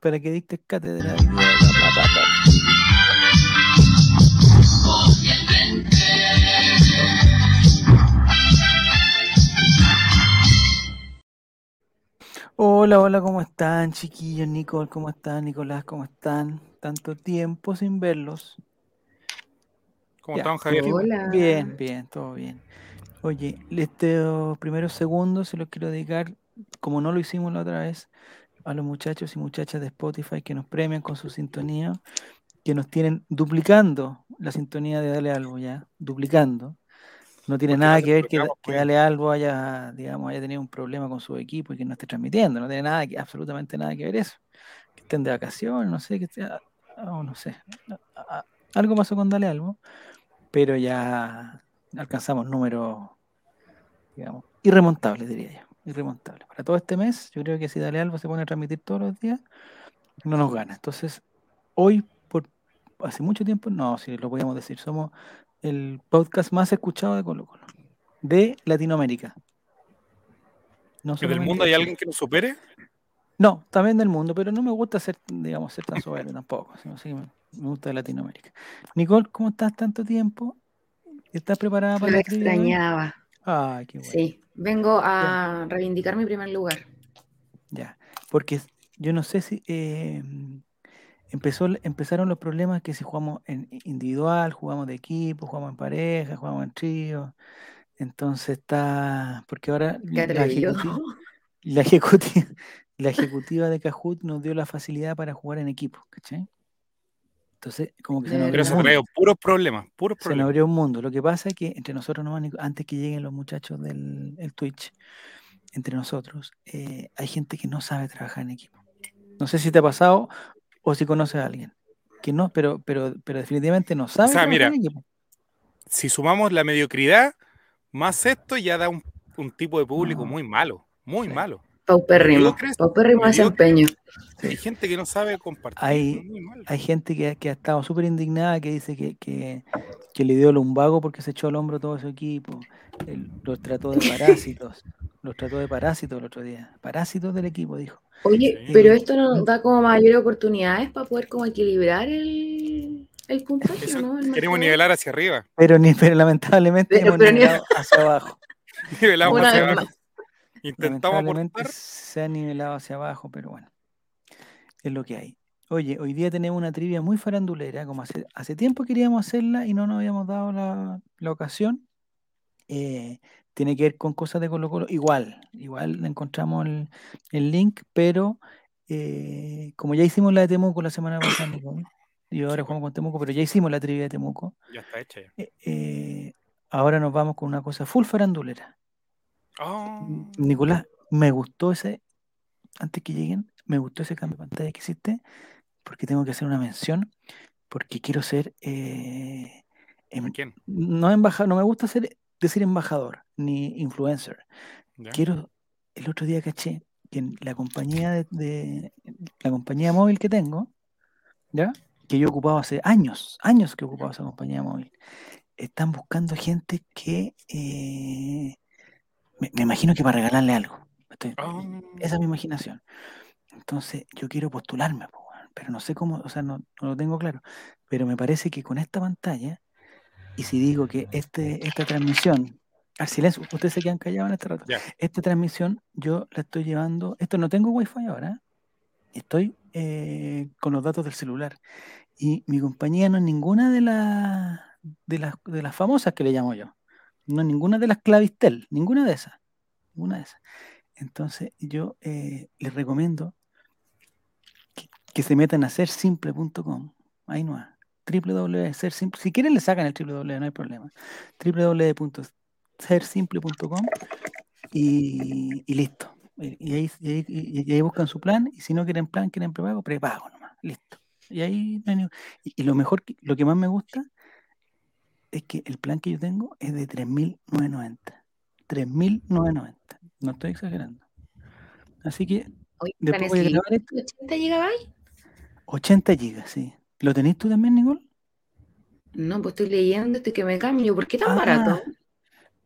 para que dictes cátedra. Hola, hola, ¿cómo están, chiquillos? Nicole, ¿cómo están? Nicolás, ¿cómo están? Tanto tiempo sin verlos. ¿Cómo Ya. están, Javier? Hola. Bien, bien, todo bien. Oye, estos primeros segundos se los quiero dedicar, como no lo hicimos la otra vez, a los muchachos y muchachas de Spotify que nos premian con su sintonía, que nos tienen duplicando la sintonía de Dale Algo ya, duplicando. No tiene Porque nada que ver que. Dale Algo haya, digamos, haya tenido un problema con su equipo y que no esté transmitiendo. No tiene nada, que, absolutamente nada que ver eso. Que estén de vacaciones, no sé, que esté, ah, oh, no sé. Ah, ah, Algo pasó con Dale Algo, pero ya alcanzamos números, digamos, irremontables, diría yo. Irremontables. Para todo este mes, yo creo que si Dale Algo se pone a transmitir todos los días, no nos gana. Entonces, hoy, por hace mucho tiempo, no, si lo podíamos decir, somos el podcast más escuchado de Colo Colo, de Latinoamérica. No ¿Que del solamente mundo hay alguien que nos supere? No, también del mundo, pero no me gusta ser, digamos, ser tan soberbio tampoco. sino sí me me gusta de Latinoamérica. Nicole, ¿cómo estás tanto tiempo? ¿Estás preparada para Lo extrañaba. Ay, qué bueno. Sí, vengo a reivindicar mi primer lugar. Ya, porque yo no sé si eh, empezó, empezaron los problemas que si jugamos en individual, jugamos de equipo, jugamos en pareja, jugamos en trío. Entonces está, porque ahora la ejecutiva, la ejecutiva, la ejecutiva de Kahoot nos dio la facilidad para jugar en equipo, ¿cachai? Entonces, como que se De nos Pero abrió mundo. traído puros problemas, puros Se nos problemas. abrió un mundo. Lo que pasa es que entre nosotros nomás, antes que lleguen los muchachos del el Twitch, entre nosotros, eh, hay gente que no sabe trabajar en equipo. No sé si te ha pasado o si conoces a alguien. Que no, pero, pero, pero definitivamente no sabe sea, trabajar mira, en equipo. Si sumamos la mediocridad, más esto ya da un, un tipo de público No. muy malo, muy Sí. malo. Paupérrimo. Paupérrimo desempeño. Hay gente que no sabe compartir. Hay- gente que, que ha estado súper indignada, que dice que, que, que le dio lumbago porque se echó al hombro todo su equipo. Los trató de parásitos. Los trató de parásitos el otro día. Parásitos del equipo, dijo. Oye, Sí. pero esto nos da como mayores oportunidades para poder como equilibrar el, el puntaje, Eso, ¿no? El queremos nivelar hacia arriba. Pero, ni, pero lamentablemente Pero- hemos pero ni- nivelado hacia abajo. Nivelamos Una hacia abajo. Intentamos aportar. se ha nivelado hacia abajo, pero bueno, es lo que hay. Oye, hoy día tenemos una trivia muy farandulera, como hace, hace tiempo queríamos hacerla y no nos habíamos dado la, la ocasión. Eh, tiene que ver con cosas de Colo Colo. Igual, igual encontramos el, el link, pero eh, como ya hicimos la de Temuco la semana pasada, Nicole, y ahora Sí, jugamos con Temuco, pero ya hicimos la trivia de Temuco, Ya está hecha ya. eh, eh, ahora nos vamos con una cosa full farandulera. Oh, Nicolás, me gustó ese, antes que lleguen, me gustó ese cambio de pantalla que hiciste, porque tengo que hacer una mención, porque quiero ser, eh, ¿de em- quién? no embajador, no me gusta ser, decir embajador, ni influencer. ¿Ya? Quiero, el otro día caché que en la compañía de, de- la compañía móvil que tengo, ¿ya? Que yo he ocupado hace años, años que he ocupado esa compañía móvil, están buscando gente que, eh, me, me imagino que para regalarle algo. Estoy- Oh. esa es mi imaginación. Entonces, yo quiero postularme, pero no sé cómo, o sea, no, no lo tengo claro. Pero me parece que con esta pantalla, y si digo que este, esta transmisión, al silencio, ustedes se quedan callados en este rato. Esta transmisión yo la estoy llevando, esto no tengo wifi ahora, estoy eh, con los datos del celular. Y mi compañía no es ninguna de, las de, las, de las famosas que le llamo yo. No ninguna de las clavistel, ninguna de esas. Ninguna de esas. Entonces yo eh, les recomiendo que, se metan a sersimple.com. Ahí no www.sersimple. Si quieren le sacan el www, no hay problema. www.sersimple.com y, y listo. Y, ahí, ahí, ahí buscan su plan y si no quieren plan, quieren prepago, prepago nomás. Listo. Y ahí y, lo mejor, lo que más me gusta es que el plan que yo tengo es de 3.990. 3.990. No estoy exagerando. Así que Oye, después voy a ¿necesito grabar esto. 80 gigabytes? 80 gigas, sí. ¿Lo tenés tú también, Nicole? No, pues estoy leyendo esto y que me cambio. ¿Por qué tan Ah, barato?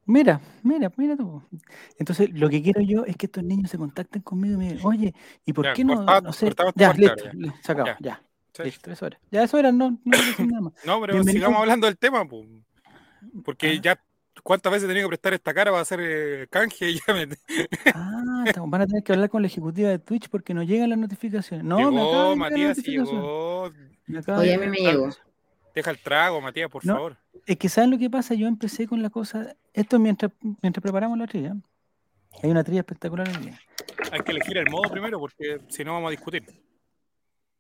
Mira, mira, mira tú. Entonces, lo que quiero yo es que estos niños se contacten conmigo y me digan, oye, ¿y por Ya, qué no? no sé, ya, listo, ya. li- se acabó, Ya. ya, Sí. listo, eso era. Ya, eso era, no, no nada más. No, pero Bienvenido. sigamos hablando del tema. Porque Ah. ya, ¿cuántas veces he tenido que prestar esta cara para hacer eh, canje? Y ya me... Ah, van a tener que hablar con la ejecutiva de Twitch porque no llegan las notificaciones. No, me acaba de llegó, llegar la Matías, llegó. Me acaba Oye, a mí llegar. me llegó. Deja el trago, Matías, por No. favor. Es que ¿saben lo que pasa? Yo empecé con la cosa, esto es mientras, mientras preparamos la trilla. Hay una trilla espectacular hoy día. Hay que elegir el modo primero porque si no vamos a discutir.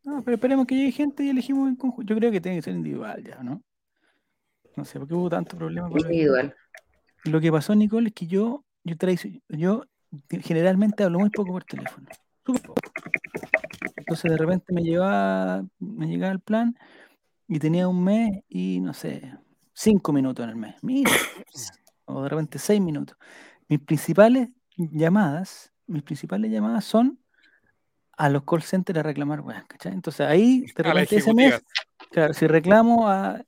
No, pero esperemos que llegue gente y elegimos en conjunto. Yo creo que tiene que ser individual ya, ¿no? No sé, porque hubo tanto problema con Individual. Lo que pasó, Nicole, es que yo, yo, yo generalmente hablo muy poco por teléfono. Súper poco. Entonces de repente me llevaba, me llegaba el plan y tenía un mes y no sé, cinco minutos en el mes. Mira, o de repente seis minutos. Mis principales llamadas, mis principales llamadas son a los call centers a reclamar weas, ¿cachai? Entonces ahí la repente ese mes, claro, si reclamo a,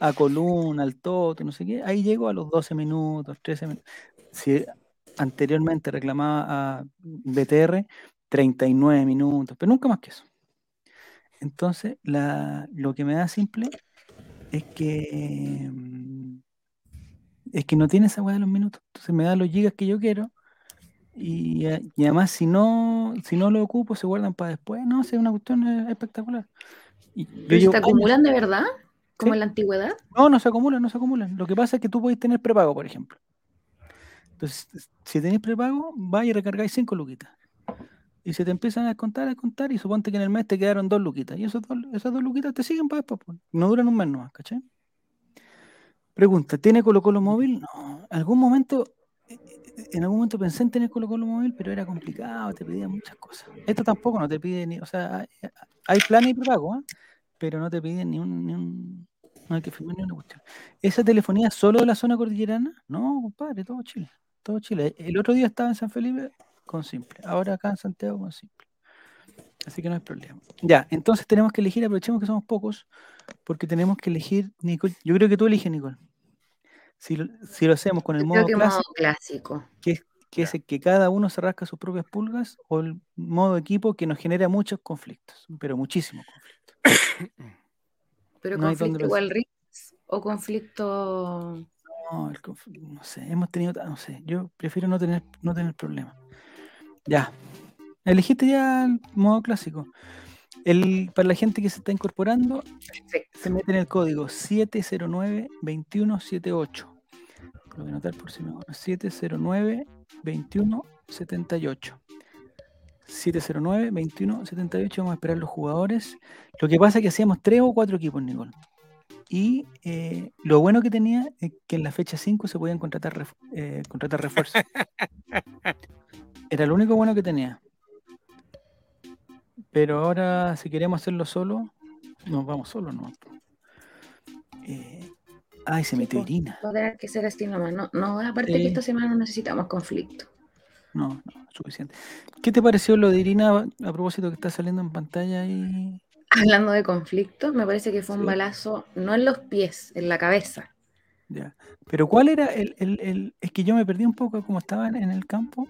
a Column, al Toto, no sé qué, ahí llego a los 12 minutos, 13 minutos. Si anteriormente reclamaba a BTR, 39 minutos, pero nunca más que eso. Entonces, la, lo que me da simple es que mm, es que no tiene esa weá de los minutos. Entonces me da los gigas que yo quiero. Y, a- y además, si no, si no lo ocupo, se guardan para después. No, es una cuestión eh, espectacular. Y yo ¿Pero se acumulan de verdad? ¿Como Sí. en la antigüedad? no, no se acumulan, no se acumulan. Lo que pasa es que tú podés tener prepago, por ejemplo. Entonces, si tenéis prepago, vais y recargáis 5 luquitas. Y se te empiezan a descontar, a descontar, y suponte que en el mes te quedaron dos luquitas. Y esos dos, esas dos luquitas te siguen para después. pues. No duran un mes nomás, ¿cachai? Pregunta, ¿tiene Colo Colo móvil? No. Algún momento, eh, eh, en algún momento pensé en tener Colo Colo móvil, pero era complicado, te pedía muchas cosas. Esto tampoco no te pide ni, o sea, hay, planes y prepago, ¿ah? pero no te piden ni un, ni un, no hay que firmar ni una cuestión. ¿Esa telefonía solo de la zona cordillerana? No, compadre, todo Chile. Todo Chile. El otro día estaba en San Felipe con simple. Ahora acá en Santiago con simple. Así que no hay problema. Ya, entonces tenemos que elegir, aprovechemos que somos pocos, porque tenemos que elegir, Nicole. Yo creo que tú eliges, Nicole. Si lo, si lo hacemos con el modo clásico, modo clásico. que es, que es el que cada uno se rasca sus propias pulgas, o el modo equipo que nos genera muchos conflictos, pero muchísimos conflictos. Pero No conflicto igual Riggs o conflicto. No, el conf- no sé, hemos tenido, no sé, yo prefiero no tener, no tener problemas. Ya. Elegiste ya el modo clásico. El, para la gente que se está incorporando, Perfecto. se mete en el código 709-2178. Lo voy a anotar por si no. 709-2178. 709-2178. Vamos a esperar los jugadores. Lo que pasa es que hacíamos tres o cuatro equipos, Nicole. Y eh, lo bueno que tenía es que en la fecha 5 se podían contratar, ref- eh, contratar refuerzos. Era lo único bueno que tenía. Pero ahora, si queremos hacerlo solo, nos vamos solos, ¿no? Eh, ay, se metió. Irina. Tener que ser así nomás. No, no aparte que esta semana no necesitamos conflicto. No, no, suficiente. ¿Qué te pareció lo de Irina a propósito que está saliendo en pantalla y Hablando de conflicto, me parece que fue un balazo, no en los pies, en la cabeza. ya? Pero ¿cuál era el, el- el- Es que yo me perdí un poco como estaba en, el campo.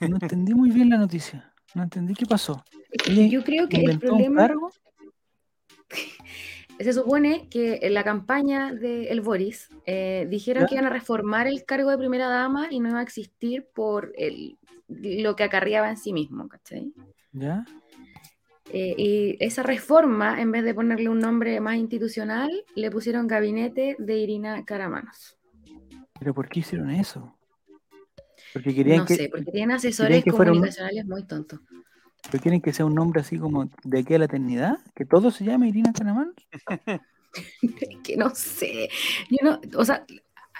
No entendí muy bien la noticia. No entendí qué pasó. Yo creo que el ¿Inventó un problema cargo? se supone que en la campaña de el Boris eh, dijeron ¿Ya? que iban a reformar el cargo de primera dama y no iba a existir por el, lo que acarreaba en sí mismo, ¿cachai? ¿Ya? Eh, y esa reforma, en vez de ponerle un nombre más institucional, le pusieron gabinete de Irina Caramanos. ¿Pero por qué hicieron eso? Porque querían No que, sé, porque tienen asesores que comunicacionales muy tontos. Pero quieren que sea un nombre así como de aquí a la eternidad, que todo se llame Irina Canamán. que no sé. Yo no, o sea,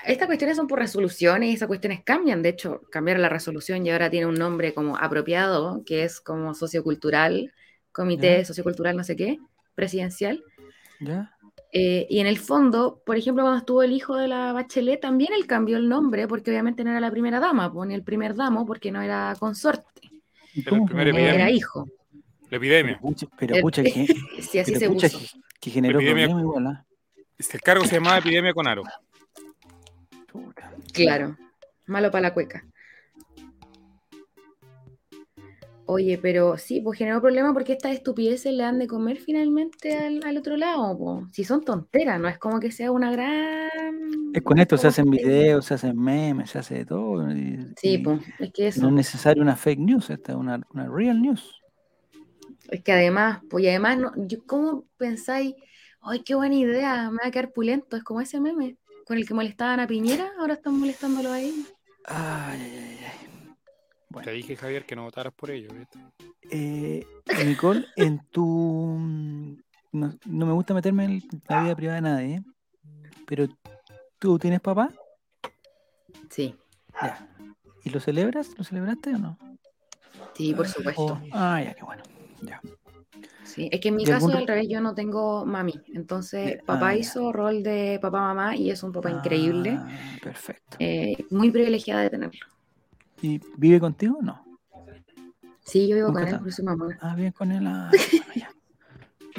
estas cuestiones son por resoluciones y esas cuestiones cambian. De hecho, cambiaron la resolución y ahora tiene un nombre como apropiado, que es como sociocultural, comité Ya. sociocultural, no sé qué, presidencial. ¿Ya? Eh, y en el fondo, por ejemplo, cuando estuvo el hijo de la Bachelet, también él cambió el nombre, porque obviamente no era la primera dama, ni el primer damo, porque no era consorte, ¿Y Pero cómo fue? epidemia. era hijo. La epidemia. Pero pucha, pucha, que, Si así pero se pucha que- que generó Epidemia- problema igual, ¿ah? El cargo se llamaba epidemia con aro. Claro, malo para la cueca. Oye, pero sí, pues generó problema porque estas estupideces le han de comer finalmente al, al otro lado. po. Si son tonteras, no es como que sea una gran. Es con esto se hacen videos, se hacen memes, se hace de todo. y- Sí, y pues, es que no eso. es necesario una fake news, esta es una, una real news. Es que además, pues y además, no, yo, ¿cómo pensáis? Ay, qué buena idea, me va a quedar pulento. Es como ese meme con el que molestaban a Piñera, ahora están molestándolo ahí. Ay, ay, ay, Te dije, Javier, que no votaras por ello. ¿viste? eh, Nicole, en tu. No, no me gusta meterme en la vida privada de nadie, pero ¿tú tienes papá? Sí, Ya. ¿Y lo celebras? ¿Lo celebraste o no? sí, por supuesto. ah, ya, qué bueno. Ya. Sí, es que en mi ¿Y caso algún- al revés, yo no tengo mami. Entonces, papá ah, ya. hizo rol de papá-mamá y es un papá increíble. Ah, perfecto. eh, muy privilegiada de tenerlo. ¿Y vive contigo? No. Sí, yo vivo con él, por su mamá. Ah, bien con él. ah, bueno, ya.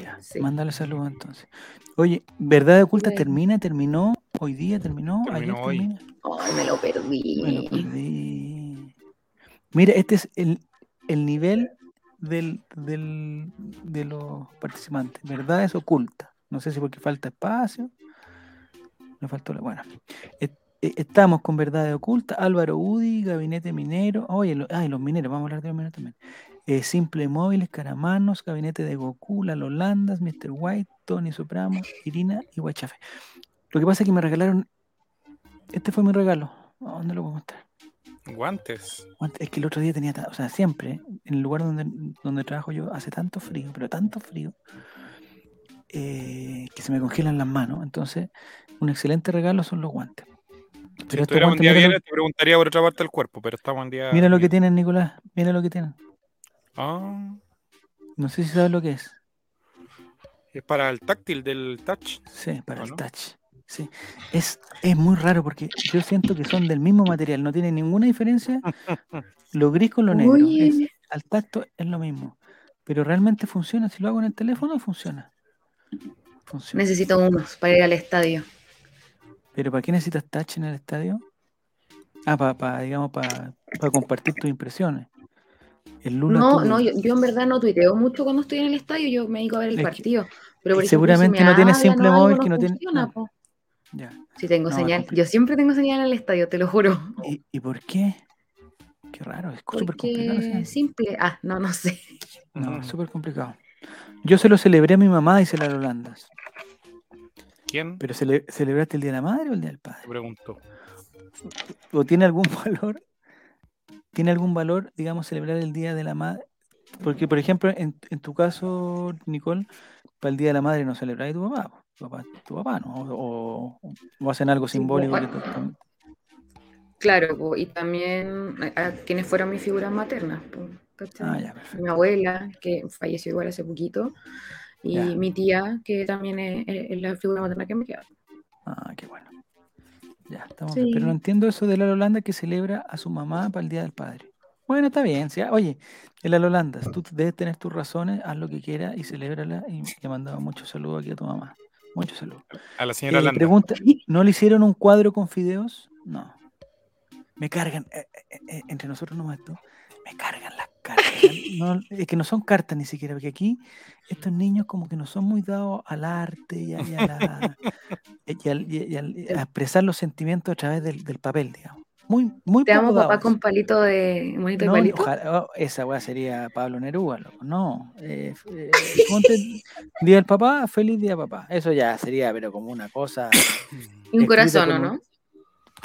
Ya, Sí. Mándale saludos entonces. Oye, ¿Verdad Oculta Bueno. termina? ¿Terminó? ¿Hoy día terminó? Terminó ¿Ayer hoy. termina? Ay, me lo perdí. Me lo perdí. Mira, este es el, el nivel del, del- de los participantes. Verdad es oculta. No sé si porque falta espacio. Me faltó la. Bueno. Eh, Estamos con Verdad Oculta, Álvaro Udi, Gabinete Minero. Oye, lo- ay, los mineros, vamos a hablar de los mineros también. Eh, Simple Móviles, Caramanos, Gabinete de Goku, La Lolandas, Mr. White, Tony Soprano, Irina y Guachafe. Lo que pasa es que me regalaron. Este fue mi regalo. ¿A ¿Dónde lo puedo mostrar? Guantes. Guante- Es que el otro día tenía, o sea, siempre, en el lugar donde, donde trabajo yo, hace tanto frío, pero tanto frío, eh, que se me congelan las manos. Entonces, un excelente regalo son los guantes. Si Pero estuviéramos un día lo, te preguntaría por otra parte del cuerpo, pero estamos en día. mira lo que tienen, Nicolás, mira lo que tienen. Ah, No sé si sabes lo que es. es para el táctil del touch. Sí, para ¿O el no? touch. Sí. Es, es muy raro porque yo siento que son del mismo material, no tienen ninguna diferencia lo gris con lo negro. Es- al tacto es lo mismo. Pero realmente funciona. Si lo hago en el teléfono, funciona. Funciona. Necesito unos para ir al estadio. ¿Pero para qué necesitas touch en el estadio? Ah, para, digamos, para compartir tus impresiones. El Lula No, tuvo- no, yo, yo en verdad no tuiteo mucho cuando estoy en el estadio, yo me dedico a ver el Es partido. Pero por y ejemplo, seguramente si me no tienes simple móvil que no tiene- funciona, po. Ya. Sí tengo No, señal. Yo siempre tengo señal en el estadio, te lo juro. ¿Y, y por qué? Qué raro, es súper complicado. Ese- simple. Ah, no, no sé. No, es súper complicado. Yo se lo celebré a mi mamá y se la Holandas. ¿Quién? ¿Pero cele- celebraste el Día de la Madre o el Día del Te Padre? pregunto. ¿O tiene algún valor? ¿Tiene algún valor, digamos, celebrar el Día de la Madre? Porque, por ejemplo, en, en tu caso, Nicole, para el Día de la Madre no celebráis tu papá. Tu papá, tu papá ¿no? O, o- o hacen algo simbólico. que tú- Claro, y también a, a quienes fueron mis figuras maternas. Ah, ya. Mi abuela, que falleció igual hace poquito, y Ya. mi tía, que también es, la figura materna que me queda. Ah, qué bueno. Ya, estamos Sí. bien. Pero no entiendo eso de la Holanda que celebra a su mamá para el Día del Padre. Bueno, está bien. sí, ah, Oye, en la Holanda, tú debes tener tus razones, haz lo que quieras y celébrala. Y le mandaba muchos saludos aquí a tu mamá. Muchos saludos. A la señora Eh, Landa. pregunta, ¿no le hicieron un cuadro con fideos? No. Me cargan, eh, eh, eh, entre nosotros nomás esto, me cargan las cartas. No, es que no son cartas ni siquiera, porque aquí estos niños como que no son muy dados al arte y a, y a la- y al- y- a expresar los sentimientos a través del, del papel, digamos. Muy, muy Te amo, papá, dados. con palito de. monito de No, palito. ojalá- oh, esa weá sería Pablo Neruda, loco. No. eh, eh, ponte Día del papá, feliz día papá. Eso ya sería, pero como una cosa. Y un corazón, ¿o como- no?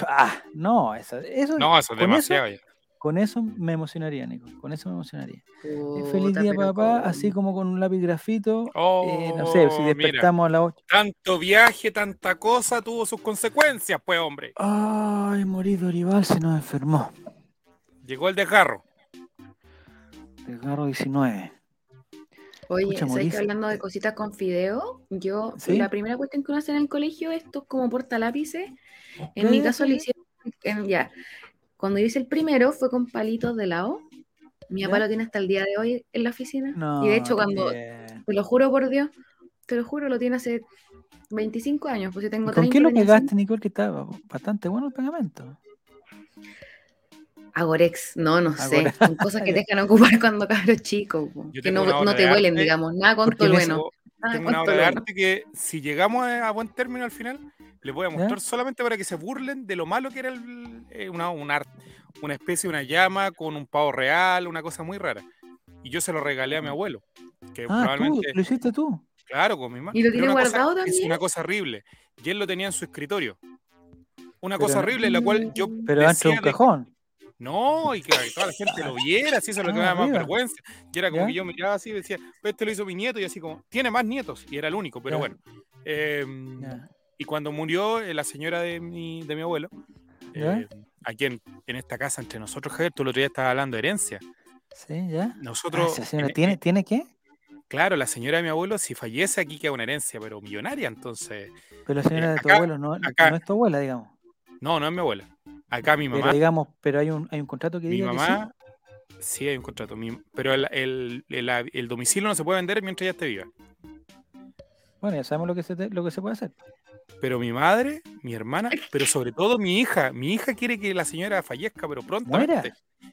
Ah, no, eso, eso, No, eso es demasiado ya. Con eso me emocionaría, Nico. Con eso me emocionaría. Eh, feliz día papá, así como con un lápiz grafito. Oh, eh, no sé, si mira. despertamos a las 8. Tanto viaje, tanta cosa tuvo sus consecuencias, pues, hombre. Ay, morí Dorival se nos enfermó. Llegó el desgarro. Desgarro 19. Oye, ¿sabes que hablando de cositas con fideo? Yo, ¿Sí? la primera cuestión que uno hace en el colegio, esto es como portalápices. En mi caso ya. hicieron, en- ya. Cuando yo hice el primero fue con palitos de helado. Mi papá lo tiene hasta el día de hoy en la oficina. No, y de hecho, cuando, te lo juro por Dios, te lo juro, lo tiene hace 25 años, pues yo tengo ¿Y ¿Con 30. qué lo pegaste, Nicole? Que estaba bastante bueno el pegamento. Agorex, no, no sé. Son cosas que te dejan ocupar cuando cabros chicos. Que no, te huelen, digamos. Nada con todo bueno. Tengo una obra de arte que si llegamos a buen término al final, les voy a mostrar solamente para que se burlen de lo malo que era el- eh, una, un art- una especie de una llama con un pavo real, una cosa muy rara. Y yo se lo regalé a mi abuelo, que Ah, tú, probablemente, lo hiciste tú. claro, con mi mamá. ¿Y lo tiene una cosa- guardado Es también? una cosa horrible. Y él lo tenía en su escritorio. Una Pero cosa horrible, la cual yo Pero dentro de decía un cajón. No, y que toda la gente lo viera, si eso es lo que Ah, me da más vergüenza. Y era como ¿Ya? que yo miraba así y decía, pues este lo hizo mi nieto, y así como, tiene más nietos, y era el único, pero Ya. bueno. Ya. Y cuando murió eh, la señora de mi, de mi abuelo, eh, aquí en, en esta casa entre nosotros, Javier, tú el otro día estabas hablando de herencia. Sí, ya. Ah, Nosotros, esa señora en- ¿tiene, eh, ¿Tiene qué? claro, la señora de mi abuelo, si fallece aquí queda una herencia, pero millonaria, entonces, Pero la señora de tu abuelo no, acá- no es tu abuela, digamos. no, no es mi abuela. Acá mi Pero mamá, digamos, pero hay un, hay un contrato que mi diga que mamá, sí hay un contrato, mi- pero el, el- el- el domicilio no se puede vender mientras ella esté viva. Bueno, ya sabemos lo que se, te- lo que se puede hacer. Pero mi madre, mi hermana, pero sobre todo mi hija, mi hija quiere que la señora fallezca, pero prontamente.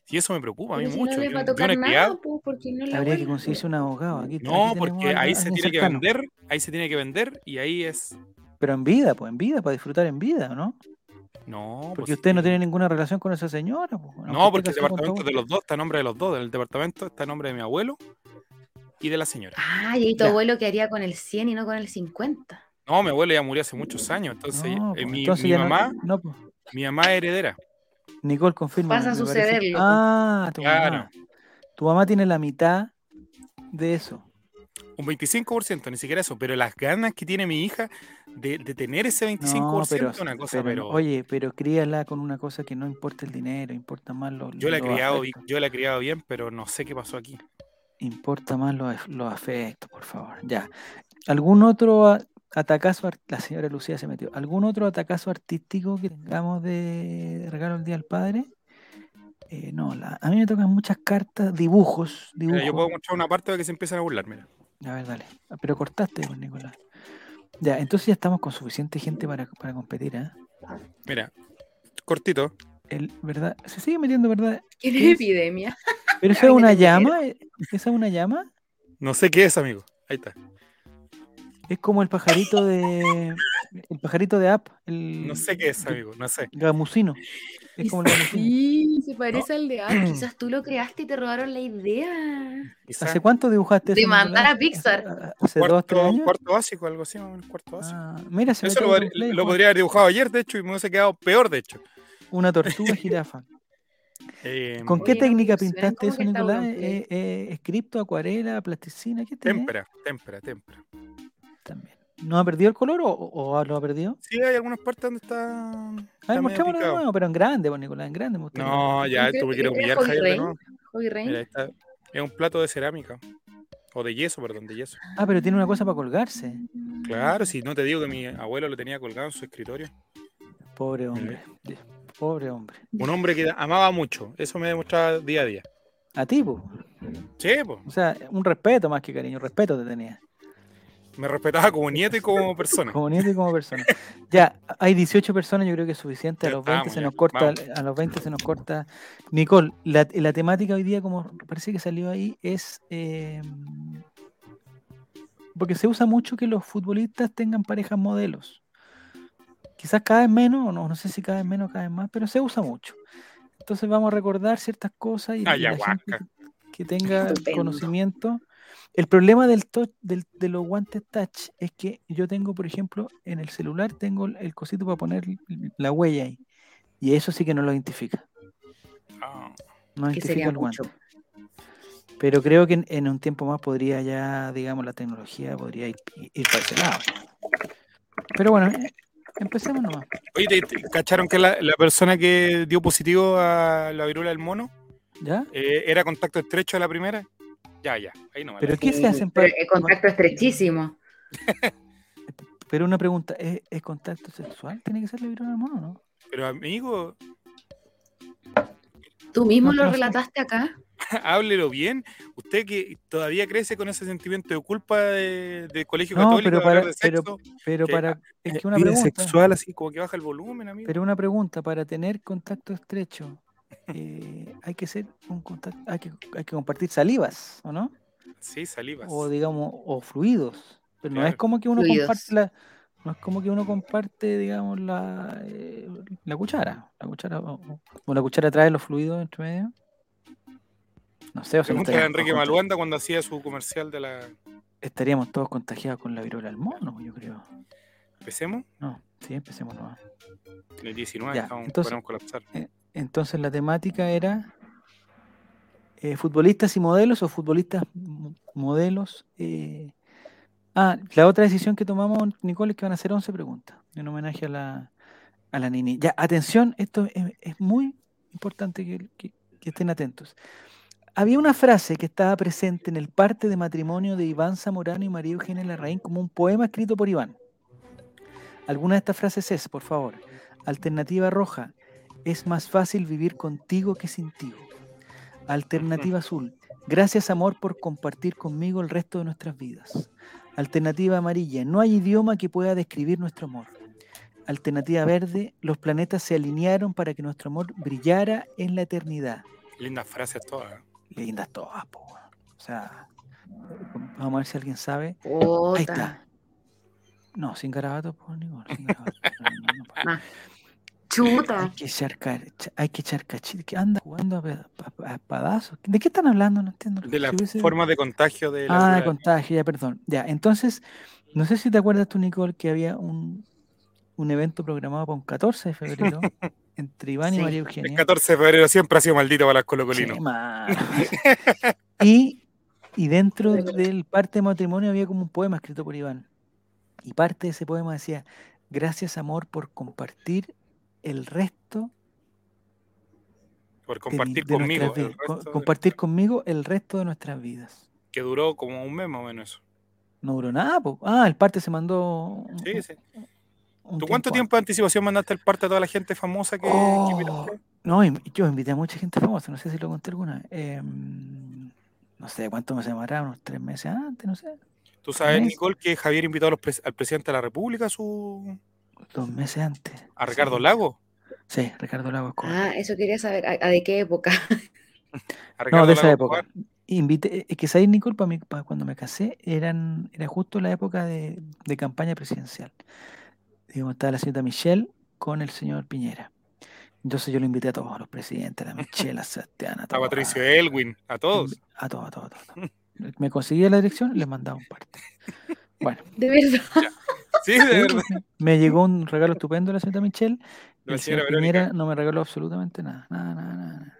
Y eso me preocupa a mí si mucho. no les yo, va a yo no tocar nada, criado- pues, porque no la Habría que conseguirse un abogado. Aquí, No, aquí porque ahí se tiene que vender, ahí se tiene que vender y ahí es. Pero en vida, pues en vida, para disfrutar en vida, ¿no? No, Porque pues, usted no tiene ninguna relación con esa señora. Pues, No, porque el departamento de los dos está a nombre de los dos. El departamento está a nombre de mi abuelo y de la señora. Ah, y tu Ya. abuelo quedaría con el 100 y no con el 50. No, mi abuelo ya murió hace muchos años. Entonces, No, eh, pues, mi, entonces mi mamá, no, pues. mi mamá es heredera. Nicole confirma. Pasa a sucederlo. Ah, tu Claro. mamá. Tu mamá tiene la mitad de eso. Un 25%, ni siquiera eso. Pero las ganas que tiene mi hija de, de tener ese 25% No, pero, es una cosa, pero, pero. oye, pero críala con una cosa que no importa el dinero, importa más los Yo la he criado, afectos. yo la he criado bien, pero no sé qué pasó aquí. Importa más los, los afectos, por favor. Ya. ¿Algún otro a- atacazo? La señora Lucía se metió. ¿Algún otro atacazo artístico que tengamos de regalo el Día del Padre? Eh, no, la- a mí me tocan muchas cartas, dibujos, dibujos. Mira, yo puedo mostrar una parte de que se empiezan a burlar, mira. A ver, dale. Ah, Pero cortaste, pues, Nicolás. Ya, entonces ya estamos con suficiente gente para, para competir, ¿eh? Mira, cortito. El, ¿verdad? Se sigue metiendo, ¿verdad? ¿Qué epidemia? ¿Pero esa es una llama? ¿Esa es una llama? No sé qué es, amigo. Ahí está. Es como el pajarito de. El pajarito de App. El No sé qué es, amigo. No sé. Gamusino. Es como el gamusino. Sí, se parece al de App. Quizás tú lo creaste y te robaron la idea. ¿Hace cuánto dibujaste eso? Demandar a? Pixar. ¿Hace- ¿Hace dos, tres cuarto, años? cuarto básico, algo así, menos, cuarto básico. Ah, mira, se Eso lo, podría- Play, lo podría haber dibujado ayer, de hecho, y me hubiese quedado peor, de hecho. Una tortuga jirafa. Eh, ¿Con qué Oye, técnica pintaste ¿cómo eso, Nicolás? Eh, eh, ¿Escripto, acuarela, plasticina? ¿Qué témpera, témpera, témpera. También. ¿No ha perdido el color o, o lo ha perdido? Sí, hay algunas partes donde está. A ver, mostrémoslo de nuevo, pero en grande, pues, Nicolás, en grande. No, ya, tú me que quieres humillar, Javier, está. Es un plato de cerámica. O de yeso, perdón, de yeso. Ah, pero tiene una cosa para colgarse. Claro, si no te digo que mi abuelo lo tenía colgado en su escritorio. Pobre hombre. Pobre hombre. Un hombre que amaba mucho. Eso me demostraba día a día. A ti, pues. Sí, pues. O sea, un respeto más que cariño. Respeto te tenía. Me respetaba como nieto y como persona. Como nieto y como persona. Ya, hay 18 personas, yo creo que es suficiente. A los 20 estamos, se ya, nos corta, vamos. a los 20 se nos corta. Nicole, la, la temática hoy día, como parece que salió ahí, es eh, porque se usa mucho que los futbolistas tengan parejas modelos. Quizás cada vez menos, o no, no sé si cada vez menos, cada vez más, pero se usa mucho. Entonces vamos a recordar ciertas cosas y, y la gente Ayahuasca. que, que tenga Estupendo. conocimiento. El problema del touch, del, de los guantes touch es que yo tengo, por ejemplo, en el celular tengo el- el cosito para poner la huella ahí. Y eso sí que no lo identifica. Ah, No identifica el guante. mucho. Pero creo que en, en un tiempo más podría ya, digamos, la tecnología podría ir, ir para ese lado. Pero bueno, eh, empecemos nomás. Oye, ¿te, te cacharon que la, la persona que dio positivo a la viruela del mono ¿Ya? eh, era contacto estrecho a la primera? Ya, ya. Ahí no me Pero ¿qué se hacen para- el contacto estrechísimo. Pero una pregunta, ¿es, es contacto sexual? ¿Tiene que ser la viruela del mono, no? Pero amigo, ¿Tú mismo No, lo no sé. relataste acá? háblelo bien. Usted que todavía crece con ese sentimiento de culpa de, colegio católico, pero para, pero, para es que una pregunta, sexual así como que baja el volumen, amigo. Pero una pregunta, para tener contacto estrecho, eh, hay que ser un contacto, hay que, hay que compartir salivas, ¿o no? Sí, salivas. O digamos, o fluidos. Pero no es como que uno comparte la, no es como que uno comparte, digamos, la, eh, la cuchara. La cuchara o, la cuchara trae los fluidos entre medio. No sé, o sea, Pregunta a Enrique Maluanda cuando hacía su comercial de la. Estaríamos todos contagiados con la viruela del mono, yo creo. ¿Empecemos? No, sí, empecemos nomás. En el 19 estamos, entonces, colapsar. Eh, entonces la temática era eh, futbolistas y modelos o futbolistas modelos eh, Ah, la otra decisión que tomamos, Nicole, es que van a hacer 11 preguntas en homenaje a la, a la Nini. Ya, atención, esto es, muy importante que, estén atentos. Había una frase que estaba presente en el parte de matrimonio de Iván Zamorano y María Eugenia Larraín como un poema escrito por Iván. Alguna de estas frases es, por favor, alternativa roja, es más fácil vivir contigo que sin ti. Alternativa azul, gracias amor por compartir conmigo el resto de nuestras vidas. Alternativa amarilla, no hay idioma que pueda describir nuestro amor. Alternativa verde, los planetas se alinearon para que nuestro amor brillara en la eternidad. Lindas frases todas. Lindas todas, po. O sea, vamos a ver si alguien sabe. Ahí está. No, sin garabato, por ningún. Sin garabato. Chuta. Hay que echar, hay que echar cachito. anda jugando a, espadazos. ¿De qué están hablando? No entiendo. De la forma de contagio de la. Ah, de contagio, ya, perdón. Ya, entonces, no sé si te acuerdas tú, Nicole, que había un, un evento programado para un 14 de febrero entre Iván y María Eugenia. El 14 de febrero siempre ha sido maldito para las colocolinos. y, y dentro del parte de matrimonio había como un poema escrito por Iván. Y parte de ese poema decía: Gracias, amor, por compartir el resto. Por compartir conmigo. compartir conmigo el resto de nuestras vidas. Que duró como un mes más o menos eso. No duró nada, ah, el parte se mandó. Sí, sí. ¿Tú cuánto tiempo de anticipación mandaste el parte a toda la gente famosa que, oh, No, yo invité a mucha gente famosa, no sé si lo conté alguna. Em, no sé cuánto me llamará, unos tres meses antes, no sé. ¿Tú sabes, Nicole, que Javier invitó al presidente de la República a su, Dos meses antes. ¿A Ricardo Lago? Sí, Ricardo Lago. Ah, eso quería saber. ¿A, de qué época? no, de esa época. Invité, es que sabéis, Nicole, para, cuando me casé, eran, era justo la época de, campaña presidencial. Digamos, estaba la señora Michelle con el señor Piñera. Entonces yo lo invité a todos, a los presidentes, a la Michelle, a Sebastián, a todos. A Patricio Elwin, a todos. A todos, a todos, a todos. Me conseguía la dirección y les mandaba un parte. Bueno. De verdad. Sí, de verdad. Me llegó un regalo estupendo de la señorita Michelle. La señora Piñera no me regaló absolutamente nada. Nada, nada, nada.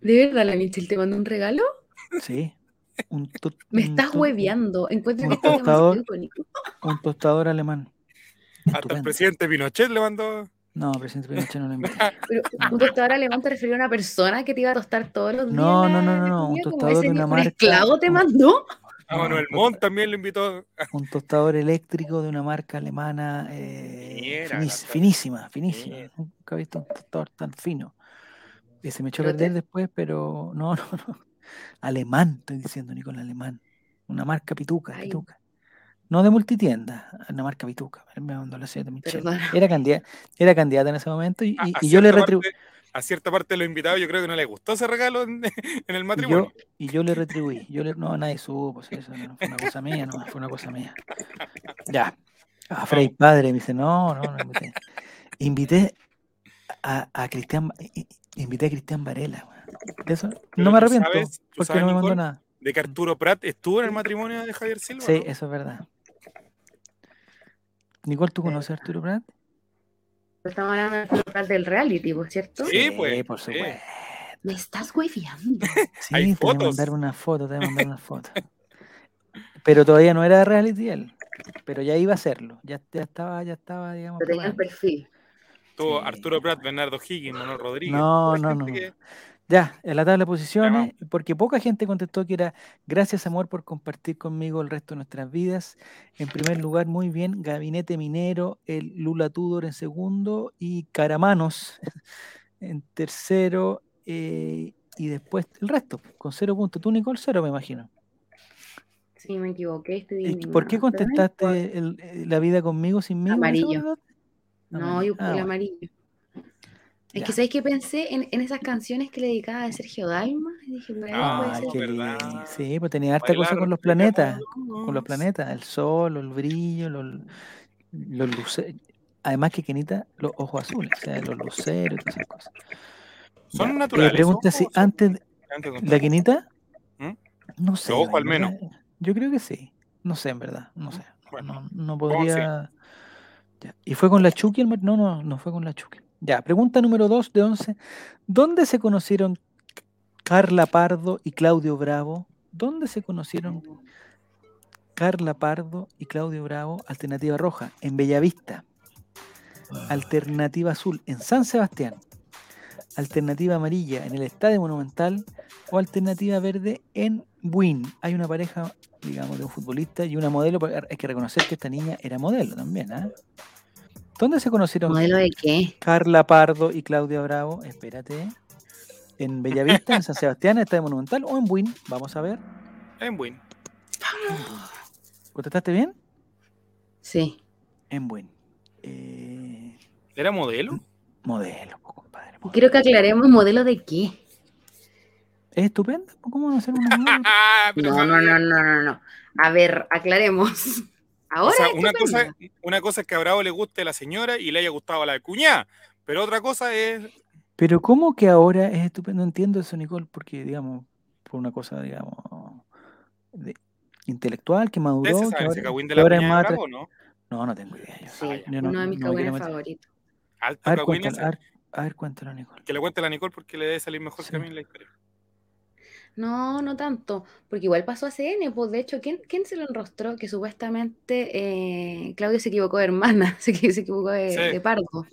¿De verdad la Michelle te mandó un regalo? Sí. me estás hueveando. Encuentro un tostador, un tostador alemán. Hasta el presidente Pinochet le mandó. No, presidente Pinochet no le invitó. Pero un tostador alemán te refería a una persona que te iba a tostar todos los días. No, no, no, no, no. Un tostador de una marca. ¿Un esclavo te mandó? Ah, Manuel Montt también lo invitó. Un tostador eléctrico de una marca alemana eh, finísima, finísima. Nunca he visto un tostador tan fino. Y se me echó a perder después, pero no, no, no. Alemán, estoy diciendo, Nicolás, alemán. Una marca pituca, pituca. No de multitienda, una marca pituca. Me mandó la Era candidata, era candidata en ese momento y, yo le retribuí a cierta parte de los invitados yo creo que no les gustó ese regalo en, el matrimonio. Y yo, le retribuí. Yo le, no, nadie supo, pues eso no fue una cosa mía, no, fue una cosa mía. Ya. A Frey Padre me dice, no, no, no invité. Invité a, a Cristian, invité a Cristian Varela. De eso no me arrepiento, porque no me mandó nada. De que Arturo Prat estuvo en el matrimonio de Javier Silva. Sí, eso es verdad. Nicole, ¿tú conoces a Arturo Prat? Estamos hablando del reality, ¿por cierto? Sí, pues. por supuesto. Me estás hueviando. Sí, Hay te fotos. voy a mandar una foto, te voy a mandar una foto. Pero todavía no era reality él. Pero ya iba a serlo. Ya, ya estaba, ya estaba, digamos. Pero tenía el perfil. Tuvo Arturo Prat, Bernardo Higgins, Manuel Rodríguez. No, no, no. Ya, en la tabla de posiciones, porque poca gente contestó que era gracias amor por compartir conmigo el resto de nuestras vidas. En primer lugar, muy bien, Gabinete Minero, el Lula Tudor en segundo y Caramanos en tercero. Eh, y después el resto, con cero puntos. Tú, Nicole, cero, me imagino. Sí, me equivoqué. Estoy ¿Y ¿Por qué contestaste el- eh, la vida conmigo sin mí? Amarillo. No, yo Ah, el bueno. amarillo. Es Ya. que, ¿sabéis que pensé en, en esas canciones que le dedicaba a Sergio Dalma? Y dije, ahí Ah, puede Ay, ser. qué ¿verdad? Sí, pues tenía harta cosa Bailar con los planetas. Con los planetas, el sol, el brillo, los, los luceros. Además que Kenita, los ojos azules, o sea, los luceros y todas esas cosas. ¿Son Ya, naturales? eh, pregunta si antes, de ¿la Kenita? ¿Mm? No sé. Los ojos en al menos. verdad, Yo creo que sí. No sé, en verdad. No sé. Bueno, no, no podría. Ya. ¿Y fue con la Chucky? el mar- No, no, no fue con la Chucky. Ya, pregunta número 2 de 11. ¿Dónde se conocieron Carla Pardo y Claudio Bravo? ¿Dónde se conocieron Carla Pardo y Claudio Bravo? Alternativa roja, en Bellavista. Alternativa azul, en San Sebastián. Alternativa amarilla, en el Estadio Monumental. O alternativa verde, en Buin. Hay una pareja, digamos, de un futbolista y una modelo. Hay que reconocer que esta niña era modelo también, ¿ah? ¿Dónde se conocieron ¿Modelo de qué? Carla Pardo y Claudia Bravo? Espérate. ¿En Bellavista, en San Sebastián, en el Estadio Monumental o en Buin? Vamos a ver. En Win. ¿Contestaste bien? Sí. En Buin. Eh, ¿Era modelo? modelo, compadre. modelo. Quiero que aclaremos modelo de qué. Es estupendo. ¿Cómo van a hacer una modelo? No, no, no, no, no, no. A ver, aclaremos. O Ahora sea, una cosa, una cosa es que a Bravo le guste a la señora y le haya gustado a la cuñada, pero otra cosa es Pero ¿cómo que ahora es estupendo? No entiendo eso, Nicole, porque, digamos, por una cosa, digamos, de- intelectual, que maduró, ¿Ustedes se que saben ahora, que es más... Bravo, no? No, no tengo idea. yo. Sí, Yo no- uno de mis no favoritos. Alto A ver, cuéntalo, ese. a ver, a ver, cuéntalo, Nicole. Que le cuente a la Nicole porque le debe salir mejor Sí. que a mí en la historia. No, no tanto, porque igual pasó a CN, pues de hecho, ¿quién, quién se lo enrostró? Que supuestamente eh, Claudio se equivocó de hermana, se, equi- se equivocó de, Sí. de pardo.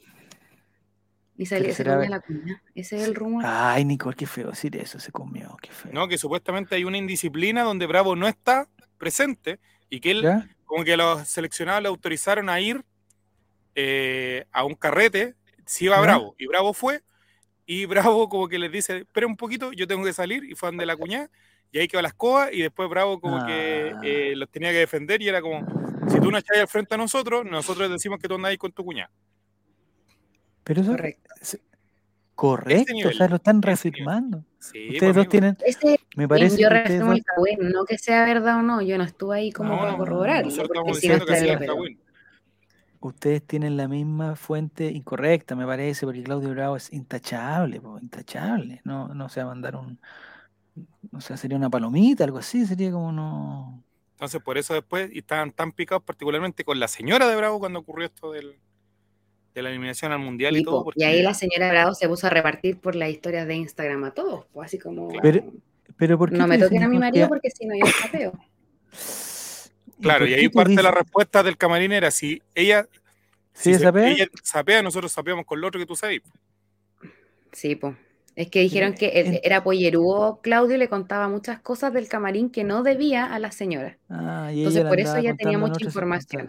Y salió, se ver- la cuña. Ese es el rumor. Ay, Nicole, qué feo decir eso, se comió, qué feo. No, que supuestamente hay una indisciplina donde Bravo no está presente y que él, ¿Ya? como que los seleccionados le autorizaron a ir eh, a un carrete, si iba ¿Ya? Bravo, y Bravo fue, y Bravo como que les dice, espera un poquito, yo tengo que salir, y fue donde la cuñada, y ahí quedó la escoba, y después Bravo como que Ah. eh, los tenía que defender, y era como, si tú no echas al frente a nosotros, nosotros decimos que tú andas ahí con tu cuñada. Pero eso, Correcto. se- correcto, o nivel, sea, lo están reafirmando. Sí, Ustedes pues, dos tienen, me parece yo dos, el cagüín, no que sea verdad o no, yo no estuve ahí como No, para no, corroborarlo, Nosotros estamos si no diciendo que era pero- cagüín. Ustedes tienen la misma fuente incorrecta, me parece, porque Claudio Bravo es intachable, po, intachable. No, no se va a mandar un, o sea, sería una palomita, algo así, sería como no. Entonces, por eso después, y estaban tan picados particularmente con la señora de Bravo cuando ocurrió esto del, de la eliminación al Mundial y todo. Porque, y ahí la señora Bravo se puso a repartir por las historias de Instagram a todos, pues así como Pero- Pero ¿por qué no me toquen a mi marido que- porque si no yo sapeo. claro, y ahí parte la dices- respuesta del camarín era si ella, ¿Sí, si se- sapea? ella sapea, nosotros sapeamos con lo otro que tú sabes. Sí, pues. Es que dijeron que era pollerúo Claudio y le contaba muchas cosas del camarín que no debía a la señora. Ah, y Entonces, ella por eso ya tenía mucha información.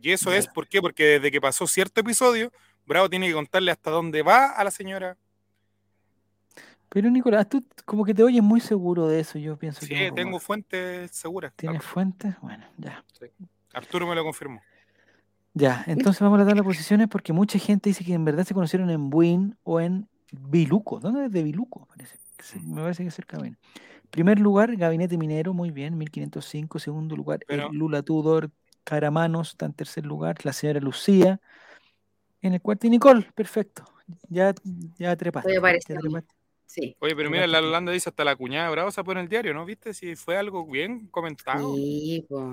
Y eso es, ¿por qué? Porque desde que pasó cierto episodio, Bravo tiene que contarle hasta dónde va a la señora. Pero Nicolás, tú como que te oyes muy seguro de eso, yo pienso Sí, que tengo fuentes seguras. ¿Tienes fuentes? Bueno, ya. Arturo me lo confirmó. Ya, entonces vamos a dar las posiciones porque mucha gente dice que en verdad se conocieron en Buin o en Biluco. ¿Dónde es de Biluco? Parece. sí, Me parece que es cerca de. Primer lugar, Gabinete Minero, muy bien, 1505. Segundo lugar, el Lula Tudor Caramanos, está en tercer lugar. La señora Lucía. En el cuarto, y Nicole, perfecto. Ya, ya trepaste. Ya trepaste. Sí. Oye, pero mira, la. Holanda dice hasta la cuñada de Bravo se pone en el diario, ¿no? ¿Viste? Si fue algo bien comentado. Sí, pues.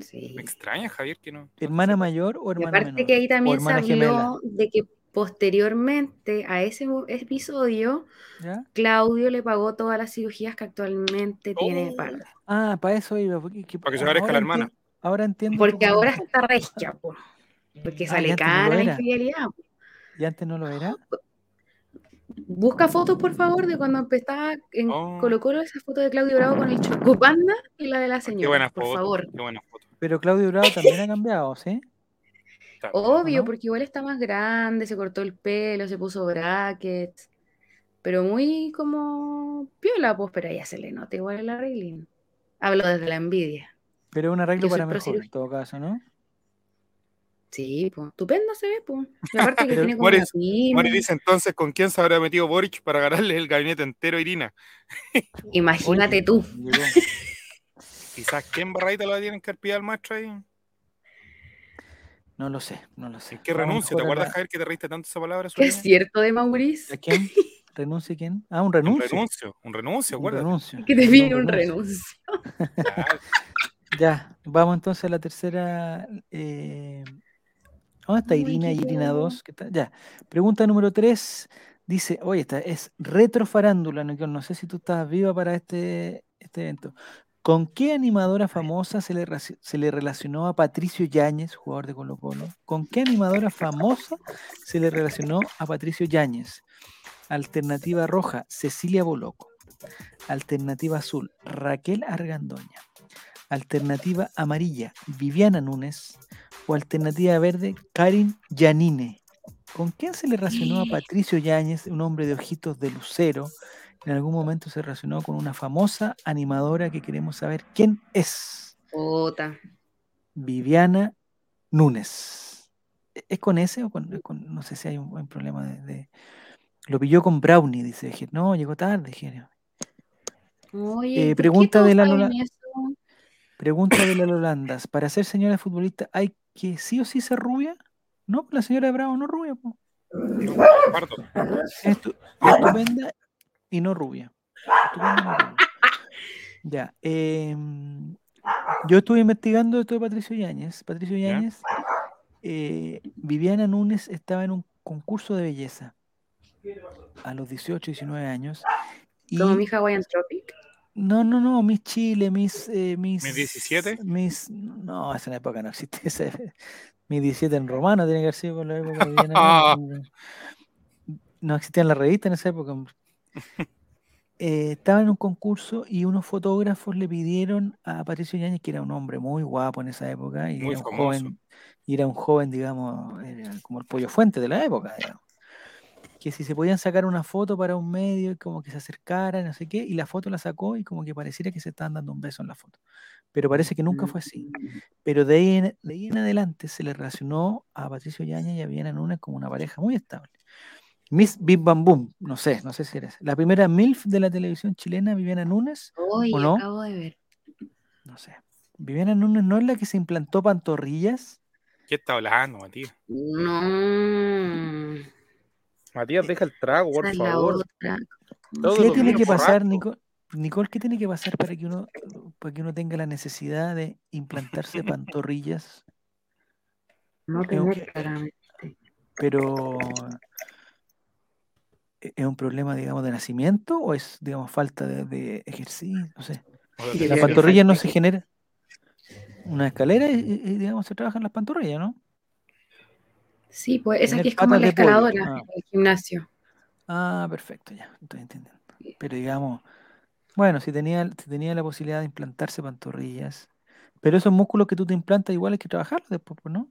Sí. Me extraña, Javier, que no. ¿Hermana mayor o hermana aparte menor? que ahí también se gemela. habló de que posteriormente a ese episodio, ¿Ya? Claudio le pagó todas las cirugías que actualmente tiene Oh. Pardo. Ah, para eso iba. Porque, que- Para que se parezca a la hermana. Ahora entiendo. Porque ahora está regia, po, porque Ah, sale cara la infidelidad. po. ¿Y antes no lo era? Busca fotos, por favor, de cuando empezaba en Oh. Colo Colo esa foto de Claudio Bravo con el Chocopanda y la de la Qué señora, buena por foto. favor. Qué buena foto. Pero Claudio Bravo también ha cambiado, ¿sí? Obvio, no? porque igual está más grande, se cortó el pelo, se puso brackets. pero muy como piola, pues, pero ella se le nota igual el arreglín. Hablo desde la envidia. Pero es un arreglo para mejor, en todo caso, ¿no? Sí, pues, estupendo se ve, pues. Y aparte que tiene como Mori- una dice entonces con quién se habrá metido Boric para ganarle el gabinete entero a Irina. Imagínate Oye, tú. Quizás qué embarradita lo tienen que haber pillado al maestro ahí. No lo sé, no lo sé. ¿En qué renuncio? ¿Te acuerdas, la- Javier, que te reíste tanto esa palabra? ¿Qué es cierto de Maurice? ¿A quién? ¿Renuncie quién? Ah, un Un renuncio. renuncio, un renuncio, Un renuncio. Que te Un pide un renuncio. renuncio. Ya, vamos entonces a la tercera. Eh... ¿Dónde está Irina y Irina feo. 2? Ya. Pregunta número 3. Dice, oye, esta es retrofarándula, Nicole. No sé si tú estás viva para este, este evento. ¿Con qué animadora famosa se le, se le relacionó a Patricio Yáñez, jugador de Colo Colo? ¿Con qué animadora famosa se le relacionó a Patricio Yáñez? Alternativa roja, Cecilia Boloco. Alternativa azul, Raquel Argandoña. Alternativa amarilla, Viviana Núñez. O alternativa verde, Karin Yanine. ¿Con quién se le relacionó a Patricio Yáñez, un hombre de ojitos de lucero? En algún momento se relacionó con una famosa animadora que queremos saber quién es. Puta. Viviana Núñez. ¿E- ¿Es con ese o con, con- no sé si hay un, un problema de, de- Lo pilló con Brownie, dice. Dije, No, llegó tarde, genio. Oye, Eh, ¿por qué pregunta de la? Pregunta de la Lolandas. ¿Para ser señora futbolista hay que sí o sí ser rubia? No, la señora de Bravo no rubia. po. Estu- estupenda y no rubia. Estupenda y no rubia. Ya. em, yo estuve investigando esto de Patricio Yáñez. Patricio. Yáñez, eh, Viviana Núñez estaba en un concurso de belleza a los 18, 19 años. Y, Como mi Hawaiian Tropic. No, no, no, Miss Chile, Miss... eh, Miss ¿Miss 17? Miss- no, esa época no existe. Ese, Miss 17 en romano tiene que haber sido por la época de Núñez. No existían las revistas en esa época. Eh, estaba en un concurso y unos fotógrafos le pidieron a Patricio Yáñez, que era un hombre muy guapo en esa época, y Muy era un famoso. joven, y era un joven, digamos, era como el pollo fuente de la época, digamos. Que si se podían sacar una foto para un medio, y como que se acercara, no sé qué, y la foto la sacó y como que pareciera que se estaban dando un beso en la foto. Pero parece que nunca fue así. Pero de ahí en, de ahí en adelante se le relacionó a Patricio Yáñez y a Viviana Núñez como una pareja muy estable. Miss Big Bam Boom, no sé, no sé si eres. La primera MILF de la televisión chilena, Viviana Núñez, Oye, ¿O no? acabo de ver. no sé. Viviana Núñez no es la que se implantó pantorrillas. ¿Qué está hablando, Matías? No. Matías, deja el trago, por favor. ¿Qué tiene que pasar, borracho. Nicole? Nicole, ¿qué tiene que pasar para que uno, para que uno tenga la necesidad de implantarse pantorrillas? No tener que- claramente. Pero ¿e- ¿es un problema, digamos, de nacimiento o es, digamos, falta de, de ejercicio? No sé. La pantorrilla no se genera. Una escalera y, y- y, digamos, se trabajan las pantorrillas, ¿no? Sí, pues esa que es como la escaladora ah. en el gimnasio. Ah, perfecto, ya, estoy entendiendo. Pero digamos, bueno, si tenía, si tenía la posibilidad de implantarse pantorrillas, pero esos músculos que tú te implantas igual hay que trabajarlos después, pues, ¿no?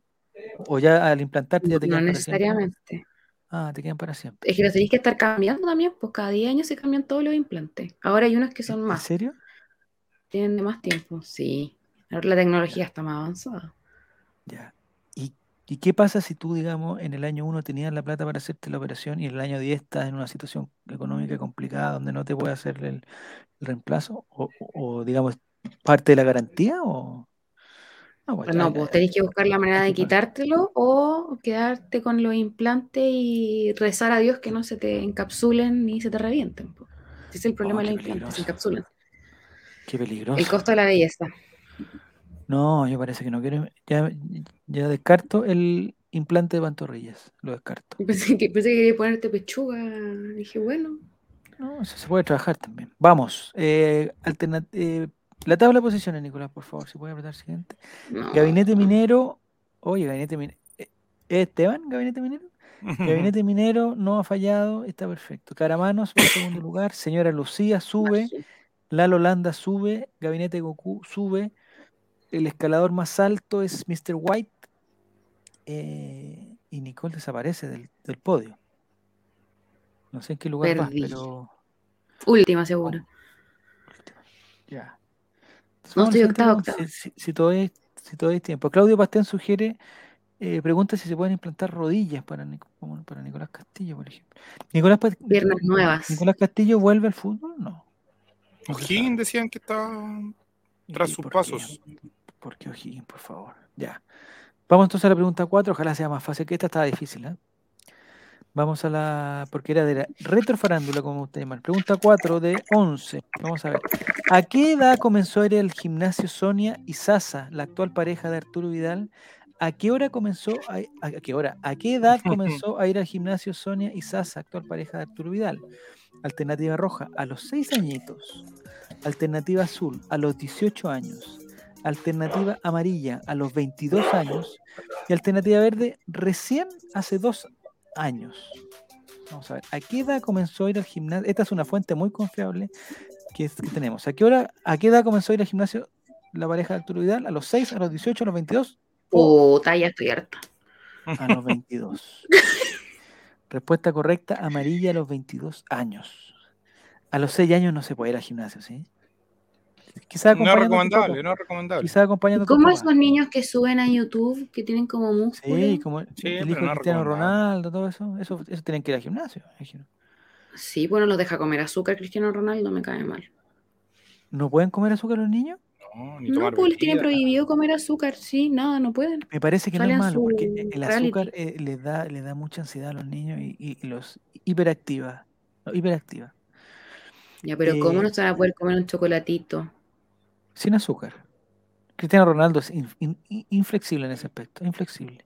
O ya al implantarte ya te No quedan para siempre. necesariamente. Ah, te quedan para siempre. Es que lo tenéis que estar cambiando también, pues cada 10 años se cambian todos los implantes. Ahora hay unos que son ¿En más, serio? tienen de más tiempo, sí. Ahora la tecnología está más avanzada. Ya. ¿Y, qué pasa si tú, digamos, en el año 1 tenías la plata para hacerte la operación y en el año 10 estás en una situación económica complicada donde no te puede hacer el, el reemplazo? O, o- digamos, parte de la garantía? O... No, pues, No, pues tenéis que buscar la manera de quitártelo o quedarte con los implantes y rezar a Dios que no se te encapsulen ni se te revienten. Ese es el problema Oh, de qué los implantes, se encapsulan. Qué peligroso. El costo de la belleza. No, yo parece que no quiero. Ya, ya descarto el implante de pantorrillas. Lo descarto. Pensé que, pensé que quería ponerte pechuga. Dije, bueno, No, eso se puede trabajar también. Vamos. eh, alterna- eh, la tabla de posiciones, Nicolás, por favor, si puede apretar siguiente. no. Gabinete minero. Oye, gabinete minero. Esteban, gabinete minero. Gabinete minero no ha fallado, está perfecto. Caramanos en segundo lugar. Señora Lucía sube. Lalo Landa sube. Gabinete Goku sube. El escalador más alto es Mr. White. eh, y Nicole desaparece del, del podio. No sé en qué lugar Perdí. pero. Última, seguro. Ya. No, estoy pregunta, octava. Si, si, si todavía, hay- si todavía hay tiempo. Claudio Pastén sugiere, eh, pregunta si se pueden implantar rodillas para, para Nicolás Castillo, por ejemplo. Nicolás, Piernas nuevas. Nicolás Castillo vuelve al fútbol, no. O'Higgins decían que estaba ¿Y tras sus pasos. qué? ¿Por qué O'Higgins, por favor? Ya. Vamos entonces a la pregunta 4, ojalá sea más fácil que esta, estaba difícil, ¿eh? Vamos a la, porque era de la retrofarándula, como usted llama. Pregunta 4 de 11. Vamos a ver. ¿A qué edad comenzó a ir al gimnasio Sonia y Sasa, la actual pareja de Arturo Vidal? ¿A qué hora comenzó a, qué hora? ¿A qué edad comenzó a ir al gimnasio Sonia y Sasa, actual pareja de Arturo Vidal? Alternativa roja, a los 6 añitos. Alternativa azul, a los 18 años. Alternativa amarilla, a los 22 años. Y alternativa verde, recién hace dos años. Vamos a ver, ¿a qué edad comenzó a ir al gimnasio? Esta es una fuente muy confiable que, tenemos. ¿A qué, hora, ¿A qué edad comenzó a ir al gimnasio la pareja de Arturo Vidal? ¿A los 6, a los 18, a los 22? Puta, ya estoy harta. A los 22. Respuesta correcta, amarilla a los 22 años. A los 6 años no se puede ir al gimnasio, ¿sí? Quizás No recomendable, no es recomendable. Quizás acompañando ¿Cómo esos niños que suben a YouTube que tienen como músculo? Sí, como el hijo no Cristiano. Ronaldo, todo eso, eso, eso tienen que ir al gimnasio. imagino. Sí, bueno, los deja comer azúcar Cristiano Ronaldo, me cae mal. ¿No pueden comer azúcar los niños? No, ni No, pues les tienen prohibido comer azúcar, sí, nada, no pueden. Me parece que no es malo, porque su el reality. azúcar eh, les da, les da mucha ansiedad a los niños y, los hiperactiva. no, hiperactiva. Ya, pero ¿cómo Eh, no se van a poder comer un chocolatito? Sin azúcar. Cristiano Ronaldo es in- in- in- inflexible en ese aspecto, inflexible.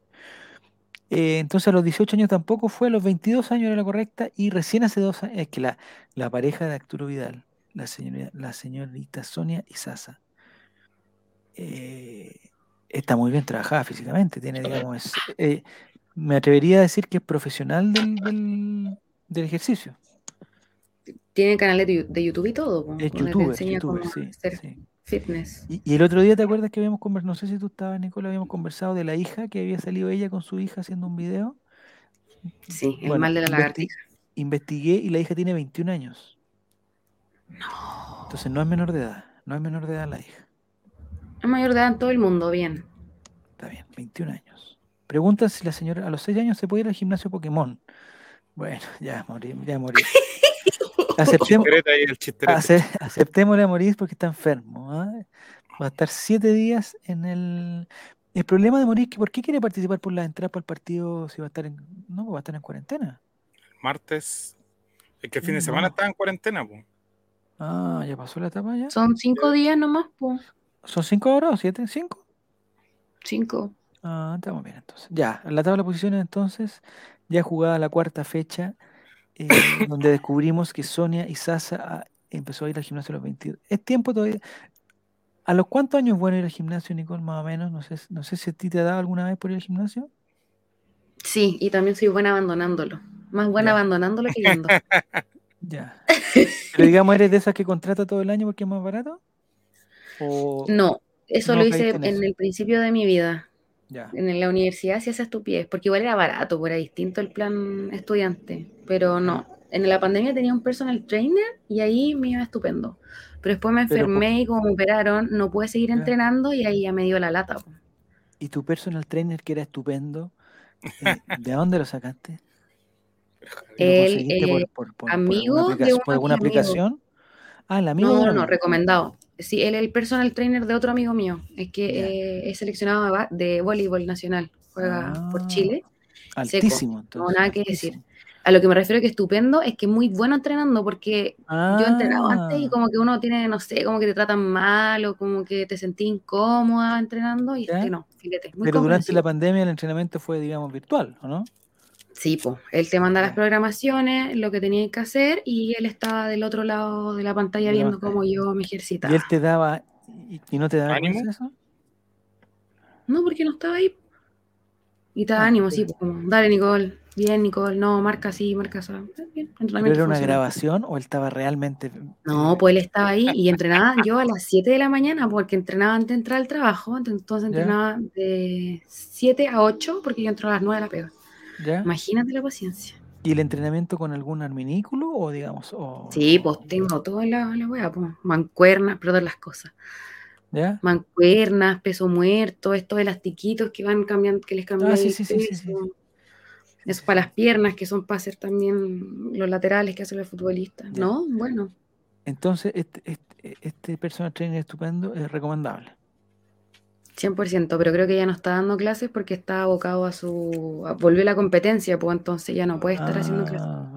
Eh, entonces a los 18 años tampoco fue, a los 22 años era la correcta y recién hace dos años, es que la, la pareja de Arturo Vidal, la, señora, la señorita Sonia y Sasa, eh, está muy bien trabajada físicamente, tiene, digamos, es, eh, me atrevería a decir que es profesional del, del, del ejercicio. Tienen canales de, de YouTube y todo, Es cómo sí, sí. Fitness. Y, y el otro día, ¿te acuerdas que habíamos conversado? No sé si tú estabas, Nicola, habíamos conversado de la hija, que había salido ella con su hija haciendo un video. Sí, el Bueno, mal de la lagartija. Investigué y la hija tiene 21 años. No. Entonces no es menor de edad. No es menor de edad la hija. Es mayor de edad en todo el mundo, bien. Está bien, 21 años. Preguntan si la señora a los 6 años se puede ir al gimnasio Pokémon. Bueno, ya morí, ya morí. Aceptemos, ace- aceptémosle a morir porque está enfermo. ¿ah? Va a estar 7 días en el. El problema de que ¿por qué quiere participar por la entrada para el partido si va a estar en. No, va a estar en cuarentena. Martes. Es que el fin de No. semana estaba en cuarentena, pues. Ah, ya pasó la etapa ya. Son cinco días nomás, pues. ¿Son 5 horas o 7? ¿5? Cinco. Ah, estamos bien entonces. Ya, en la tabla de posiciones entonces, ya jugada la cuarta fecha, eh, donde descubrimos que Sonia y Sasa ah, empezó a ir al gimnasio a los 22. ¿Es tiempo todavía? ¿A los cuántos años es bueno ir al gimnasio, Nicole, más o menos? No sé, no sé si a ti te ha dado alguna vez por ir al gimnasio. Sí, y también soy buena abandonándolo. Más buena Ya. abandonándolo que yendo. Ya. Pero digamos, ¿eres de esas que contrata todo el año porque es más barato? ¿O No, eso No lo hice en el principio de mi vida. En la universidad hacía esa estupidez, porque igual era barato, pues era distinto el plan estudiante. Pero no, en la pandemia tenía un personal trainer y ahí me iba estupendo. Pero después me Pero enfermé y como me operaron, no pude seguir entrenando y ahí ya me dio la lata. ¿Y tu personal trainer que era estupendo? eh, ¿De dónde lo sacaste? ¿Lo conseguiste por, eh, por- por- por amigo de por alguna aplicación? Ah, el amigo No, no, no, recomendado. Sí, él es el personal trainer de otro amigo mío. Es que eh, es seleccionado de, voleibol nacional. Juega por Ah, Chile. Altísimo, No, entonces. nada que decir. A lo que me refiero que estupendo es que muy bueno entrenando porque yo he entrenado antes y Ah, como que uno tiene, no sé, como que te tratan mal o como que te sentís incómoda entrenando y ¿Ya? este no, fíjate, muy Pero durante la pandemia el entrenamiento fue, digamos, virtual, ¿o no? Sí, pues, él te manda las programaciones, lo que tenías que hacer y él estaba del otro lado de la pantalla viendo cómo yo me Y ejercitaba. él te daba, y, y no te daba ¿Ánimo? eso? No, porque no estaba ahí. Y te da Ah, ánimo, pero- sí, pues, como, dale Nicole, bien Nicole, no, marca así, marca así. Bien, ¿Pero entrenamiento era una grabación o él estaba realmente... No, pues él estaba ahí y entrenaba yo a las 7 de la mañana porque entrenaba antes de entrar al trabajo, ent- entonces Ya. entrenaba de 7 a 8 porque yo entro a las 9 de la pega. ¿Ya? Imagínate la paciencia. ¿Y el entrenamiento con algún arminículo o digamos? O, Sí, pues tengo toda la, la weá, pues, mancuernas, pero todas las cosas. ¿Ya? Mancuernas, peso muerto, estos elastiquitos que van cambiando, que les cambian Ah, sí, el sí, sí. Eso para las piernas, que son para hacer también los laterales que hacen los futbolistas. Ya. No, bueno. Entonces, este, este, este personal trainer estupendo es recomendable. 100%, pero creo que ya no está dando clases porque está abocado a su... volvió la competencia, pues entonces ya no puede estar haciendo clases. Ah.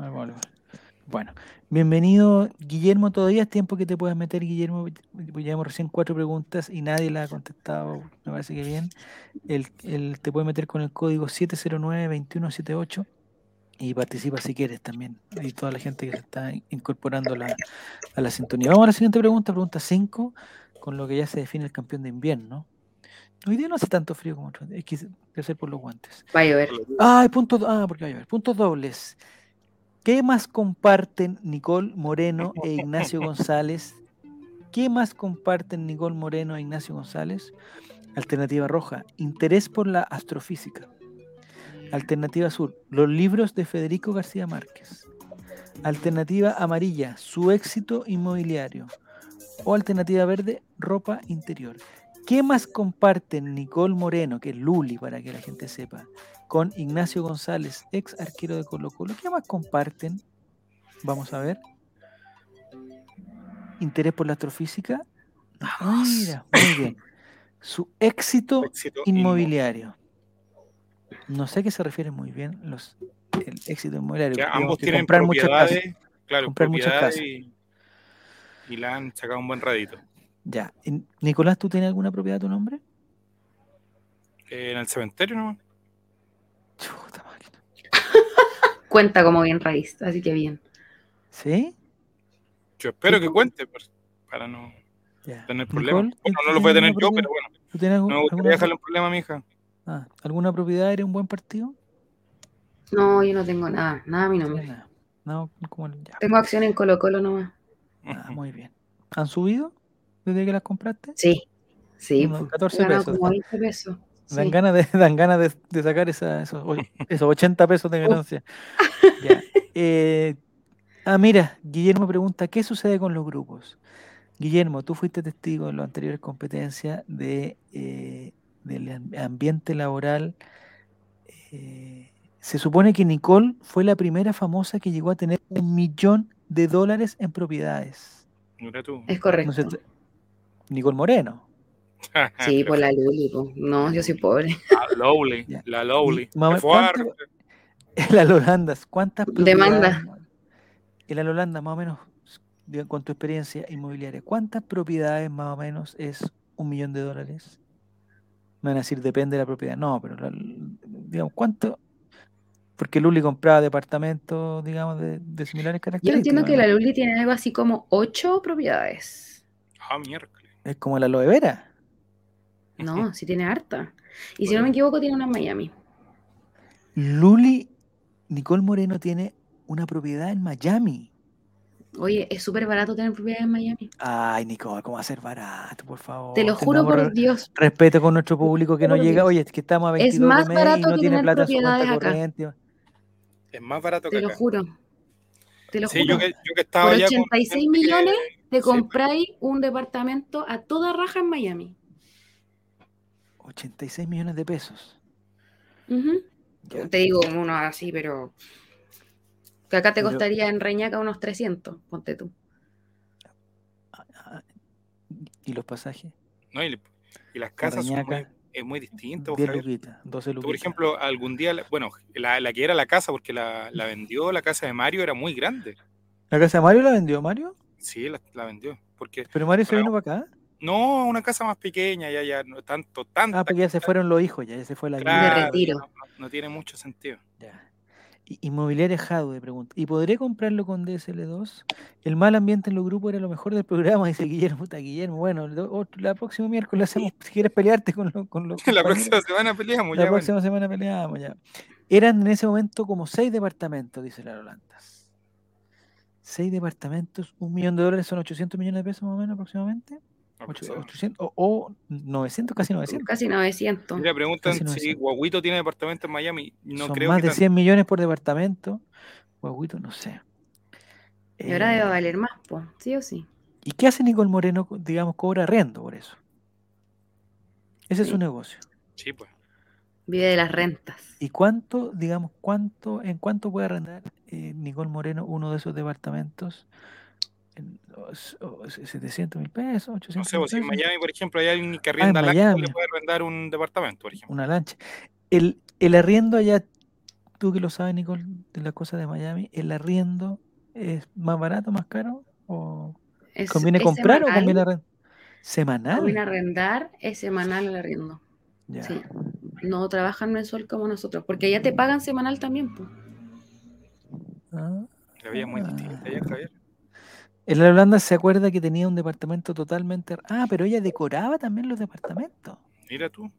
Bueno, bienvenido Guillermo. Todavía es tiempo que te puedas meter, Guillermo. Llevamos recién cuatro preguntas y nadie la ha contestado. Me parece que bien. El, el- te puedes meter con el código 709-2178 y participa si quieres también. Y toda la gente que se está incorporando la, a la sintonía. Vamos a la siguiente pregunta, pregunta 5, con lo que ya se define el campeón de invierno. Hoy día no hace tanto frío como otro. Es que debe ser por los guantes. Va a llover. Ay, puntos, ah, porque va a llover. Puntos dobles. ¿Qué más comparten Nicole Moreno e Ignacio González? ¿Qué más comparten Nicole Moreno e Ignacio González? Alternativa roja, interés por la astrofísica. Alternativa azul, los libros de Federico García Márquez. Alternativa amarilla, su éxito inmobiliario. O alternativa verde, ropa interior. ¿Qué más comparten Nicole Moreno, que es Luli, para que la gente sepa, con Ignacio González, ex arquero de Colo Colo? ¿Qué más comparten? Vamos a ver. ¿Interés por la astrofísica? Vamos. Mira, muy bien. Su éxito Éxito inmobiliario. No sé a qué se refieren muy bien los el éxito inmobiliario. Que ambos que tienen comprar muchas casas. claro, comprar muchas propiedades casas. y, y la han sacado un buen radito. Ya. Nicolás, ¿tú tienes alguna propiedad a tu nombre? Eh, en el cementerio, ¿no? Chuta máquina. Cuenta como bien raíz, así que bien. ¿Sí? Yo espero ¿Sí, que cuente para no Ya. tener problemas. Nicole, Bueno, ¿tú no lo voy a tener yo, pero bueno, ¿Tú tienes algún- no me gustaría dejarle un problema a mi hija. ah, ¿alguna propiedad? ¿Eres un buen partido? No, yo no tengo nada, nada a mi nombre. Nada. No, como el- ya. Tengo acción en Colo Colo nomás. Ah, muy bien. ¿Han subido desde que las compraste? Sí, sí. Unos pues, 14 he ganado pesos. como 20 pesos. Dan Sí. ganas de, dan ganas de, de sacar esa- esos, esos 80 pesos de ganancia. Ya. Eh, ah, mira, Guillermo pregunta, ¿qué sucede con los grupos? Guillermo, tú fuiste testigo en las anteriores competencias de, eh, del am- ambiente laboral. eh, se supone que Nicole fue la primera famosa que llegó a tener un millón de dólares en propiedades. Mira tú. Es No correcto. Nicole Moreno. Sí, por la Luli. po. No, yo soy pobre. La Lowly, la Lowly. Mamá, Se fue a- ¿cuánto- En la Lolandas, ¿cuántas Demanda. En la Lolanda, más o menos, con tu experiencia inmobiliaria, ¿cuántas propiedades más o menos es un millón de dólares? Me van a decir, depende de la propiedad. No, pero la- digamos, ¿cuánto? Porque Luli compraba departamentos, digamos, de, de similares Yo características. entiendo que ¿no? la Luli tiene algo así como ocho propiedades. Ah, miércoles. Es como la aloe vera. No, sí tiene harta. Y si no me equivoco, tiene una en Miami. Luli, Nicole Moreno tiene una propiedad en Miami. Oye, es súper barato tener propiedades en Miami. Ay, Nicole, ¿cómo va a ser barato, por favor? Te lo juro Tengamos por Dios. respeto con nuestro público que no llega. Dios. Oye, es que estamos a Es 22 más de mes y barato no que tiene tener plata en su cuenta propiedades acá. corriente. Es más barato que Te lo juro. Te lo Sí, juro. yo que, yo que estaba Por allá con 86 gente que- millones Te sí, compráis un departamento a toda raja en Miami. 86 millones de pesos. Ya. Te digo uno así, pero. Que acá te Pero- costaría en Reñaca unos 300, ponte tú. ¿Y los pasajes? ¿no? Y, y las casas son muy, Reñaca, es muy distinto. 10 Javier. luquitas, 12 Tú, luquitas. por ejemplo, algún día, bueno, la, la que era la casa, porque la, la vendió, la casa de Mario era muy grande. ¿La casa de Mario la vendió Mario? Sí, la, la vendió. Porque, ¿Pero Mario se Pero- vino para acá? no, una casa más pequeña, ya, ya, no tanto, tanto. Ah, porque ya se fueron los hijos, ya, ya se fue la Claro, De retiro. No, no- no tiene mucho sentido. Ya. Inmobiliaria Jadwe pregunta, ¿y podré comprarlo con DSL2? El mal ambiente en los grupos era lo mejor del programa, dice Guillermo. Puta, Guillermo, bueno, lo- otro- la próxima miércoles hacemos, si quieres pelearte con, lo- con los La próxima semana peleamos la ya. bueno. próxima semana peleamos ya. Eran en ese momento como seis departamentos, dice la Rolandas. Seis departamentos, un millón de dólares son 800 millones de pesos más o menos aproximadamente. 800 o, o 900, casi 900. Casi 900. Mira, preguntan si 900. Guaguito tiene departamento en Miami. No Son creo más que de tanto. 100 millones por departamento. Guaguito, no sé. Y ahora Eh, debe valer más, po, sí o sí. ¿Y qué hace Nicole Moreno? Digamos, cobra arriendo por eso. Ese es su negocio. Sí, pues. Vive de las rentas. ¿Y cuánto, digamos, cuánto, en cuánto puede arrendar eh, Nicole Moreno uno de esos departamentos? En los- o- 700 mil pesos, 800 No sé, pues, si en pesos, Miami, por ejemplo, hay alguien que arrienda en la Miami. le puede arrendar un departamento, por ejemplo. una lancha. El, el arriendo allá, tú que lo sabes, Nicole, de las cosas de Miami, ¿el arriendo es más barato, más caro? ¿O Es, conviene es comprar o conviene arrendar? ¿Semanal? Conviene arrendar, es semanal el arriendo. Ya. Sí. No trabajan mensual como nosotros, porque allá te pagan semanal también, po. Ah. La vida es muy Ah. distinta allá, Javier. En la Holanda se acuerda que tenía un departamento totalmente... Ah, pero ella decoraba también los departamentos. Mira tú.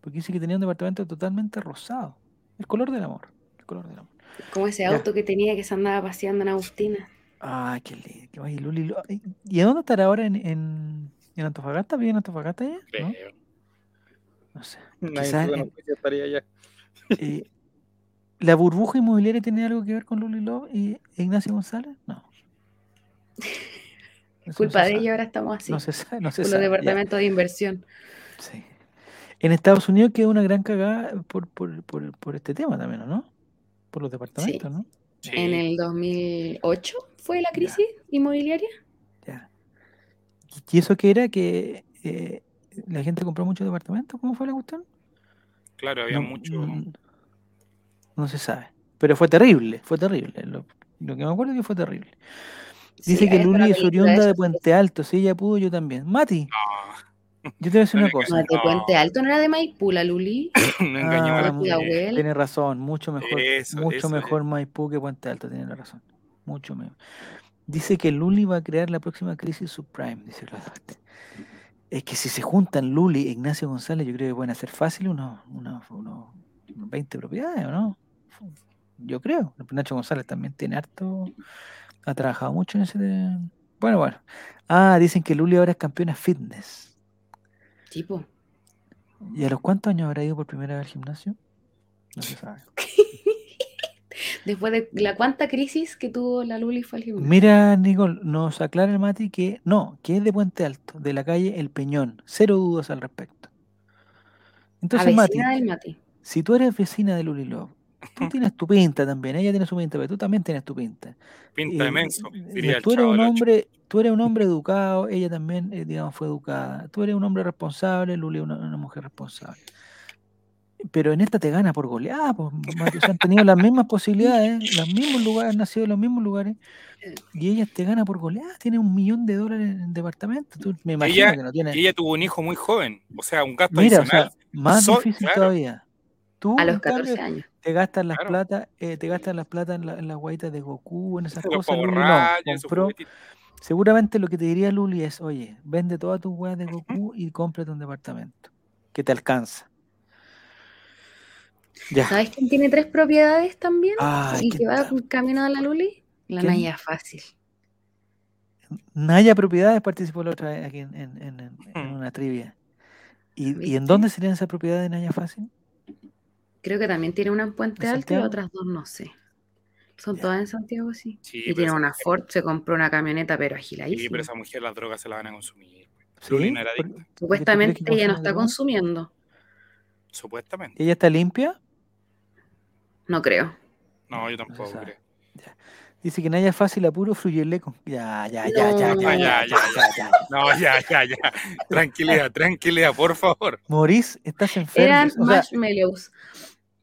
Porque dice que tenía un departamento totalmente rosado. El color del amor. El color del amor. Como ese Ya. auto que tenía que se andaba paseando en Agustina. Ah, qué lindo. Ay, Luli, Lo- ay, ¿Y a dónde estará ahora? ¿En, en, en Antofagasta? ¿Vive en Antofagasta ella? ¿No? Creo. No sé. Nadie en- no sé si estaría allá. Eh, ¿La burbuja inmobiliaria tiene algo que ver con Luli Love y e Ignacio González? No. Culpa no se de ellos ahora estamos así. No se sabe, no se por los sabe, ya. departamentos de inversión. Sí. En Estados Unidos quedó una gran cagada por, por, por, por este tema también, ¿o ¿no? Por los departamentos, ¿no? Sí. En el 2008 fue la crisis inmobiliaria. Ya. ¿Y eso qué era? ¿Que eh, la gente compró muchos departamentos? ¿Cómo fue la cuestión? Claro, había No, mucho. no- no se sabe. Pero fue terrible, fue terrible. Lo, lo que me acuerdo es que fue terrible. Sí, Dice que Luli es oriunda de. Puente Alto. Si ella pudo, yo también. Mati, No, yo te voy a decir No una cosa. No, de. Puente Alto no era de Maipú, la Luli. no engañó a la Ah, abuela. Tiene razón, mucho mejor, Eso, mucho eso mejor Maipú que Puente Alto, tiene la razón. Mucho mejor. Dice que Luli va a crear la próxima crisis subprime, dice la Es que si se juntan Luli e Ignacio González, yo creo que pueden hacer fácil unos, unos, unos 20 propiedades, ¿o no? Yo creo. Nacho González también tiene harto, ha trabajado mucho en ese... de- Bueno, bueno. Ah, dicen que Luli ahora es campeona fitness. Tipo. ¿Y a los cuántos años habrá ido por primera vez al gimnasio? No se sabe. Después de la cuánta crisis que tuvo la Luli fue al gimnasio. Mira, Nicole, nos aclara el Mati que no, que es de Puente Alto, de la calle El Peñón. Cero dudas al respecto. Entonces, Mati, vecina del Mati. si tú eres vecina de Luli Love, tú tienes tu pinta también, ella tiene su pinta, pero tú también tienes tu pinta. Pinta de Eh, menso, eh, diría el tú eres chavo un hombre, tú eres un hombre educado, ella también, eh, digamos, fue educada. Tú eres un hombre responsable, Luli es una, una mujer responsable. Pero en esta te gana por goleada, pues, o sea, han tenido las mismas posibilidades, los mismos lugares, han nacido en los mismos lugares, y ella te gana por goleada, tiene un millón de dólares en el departamento. Tú, me imagino Ella- que no tiene. Y ella tuvo un hijo muy joven. O sea, un gasto Mira, o sea, más difícil claro. todavía. Tú, A los cambio, 14 años. Te gastas las Claro. plata, eh, te gastas las plata en, la- en las guaitas de Goku, en esas los cosas. Luli no, compró, seguramente lo que te diría Luli es, oye, vende todas tus weas de Goku y cómprate un departamento que te alcanza. Ya. ¿Sabes quién tiene tres propiedades también? Ay, y ¿qué que va camino a la Luli. La. Naya Fácil. Naya Propiedades participó la otra vez aquí en, en- en- en- en Hmm. una trivia. ¿Y, ¿Y en dónde serían esas propiedades de Naya Fácil? Creo que también tiene una en Puente ¿En Alto y otras dos no sé. Son Ya. todas en Santiago, sí. Sí, y tiene una mujer- Ford, se compró una camioneta, pero Sí, agiladísima. pero esa mujer las drogas se las van a consumir. ¿Sí? Luli no era ¿Por- adicta. porque tú crees Supuestamente ella no está consumiendo. Supuestamente. ¿Ella está limpia? No creo. No, yo tampoco creo. Dice que Naya Fácil a puro fruyele con... Ya, ya, ya, ya, No. ya, ya, Ya, ya, ya, ya, ya. No, ya, ya, ya. Tranquilidad, tranquilidad, por favor. Maurice, estás enfermo. Eran o sea,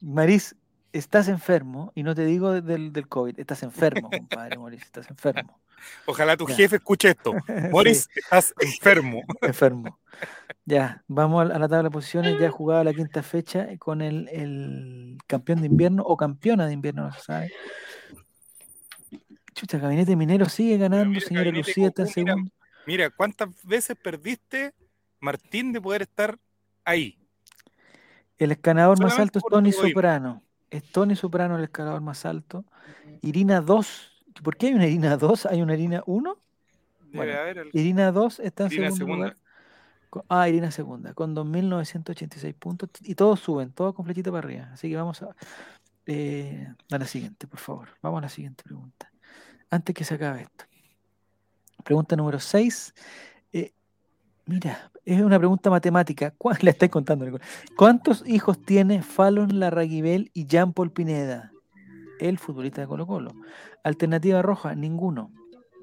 Maurice, estás enfermo, y no te digo del, del COVID, estás enfermo, compadre Maurice, estás enfermo. Ojalá tu Ya. jefe escuche esto. Morris, estás enfermo. enfermo. Ya, vamos a la- tabla de posiciones, ya jugada la quinta fecha con el, el campeón de invierno o campeona de invierno, no se sabe. Chucha, Gabinete Minero sigue ganando, mira, señora Lucía está mira, segundo. Mira, ¿cuántas veces perdiste, Martín, de poder estar ahí? El escalador más alto es Tony. Soprano. Es Tony Soprano el escalador más alto. Irina 2. ¿Por qué hay una Irina 2? ¿Hay una Irina 1? Debe Bueno, el- Irina 2 está en Irina segundo segunda. lugar. Ah, Irina segunda, con 2.986 puntos. Y todos suben, todos con flechita para arriba. Así que vamos a, eh, a la siguiente, por favor. Vamos a la siguiente pregunta. Antes que se acabe esto. Pregunta número 6. mira, es una pregunta matemática. ¿Cuál la estáis contando? Nicole? ¿Cuántos hijos tiene Fallon Larraguibel y Jean Paul Pineda? El futbolista de Colo Colo. Alternativa roja, ninguno.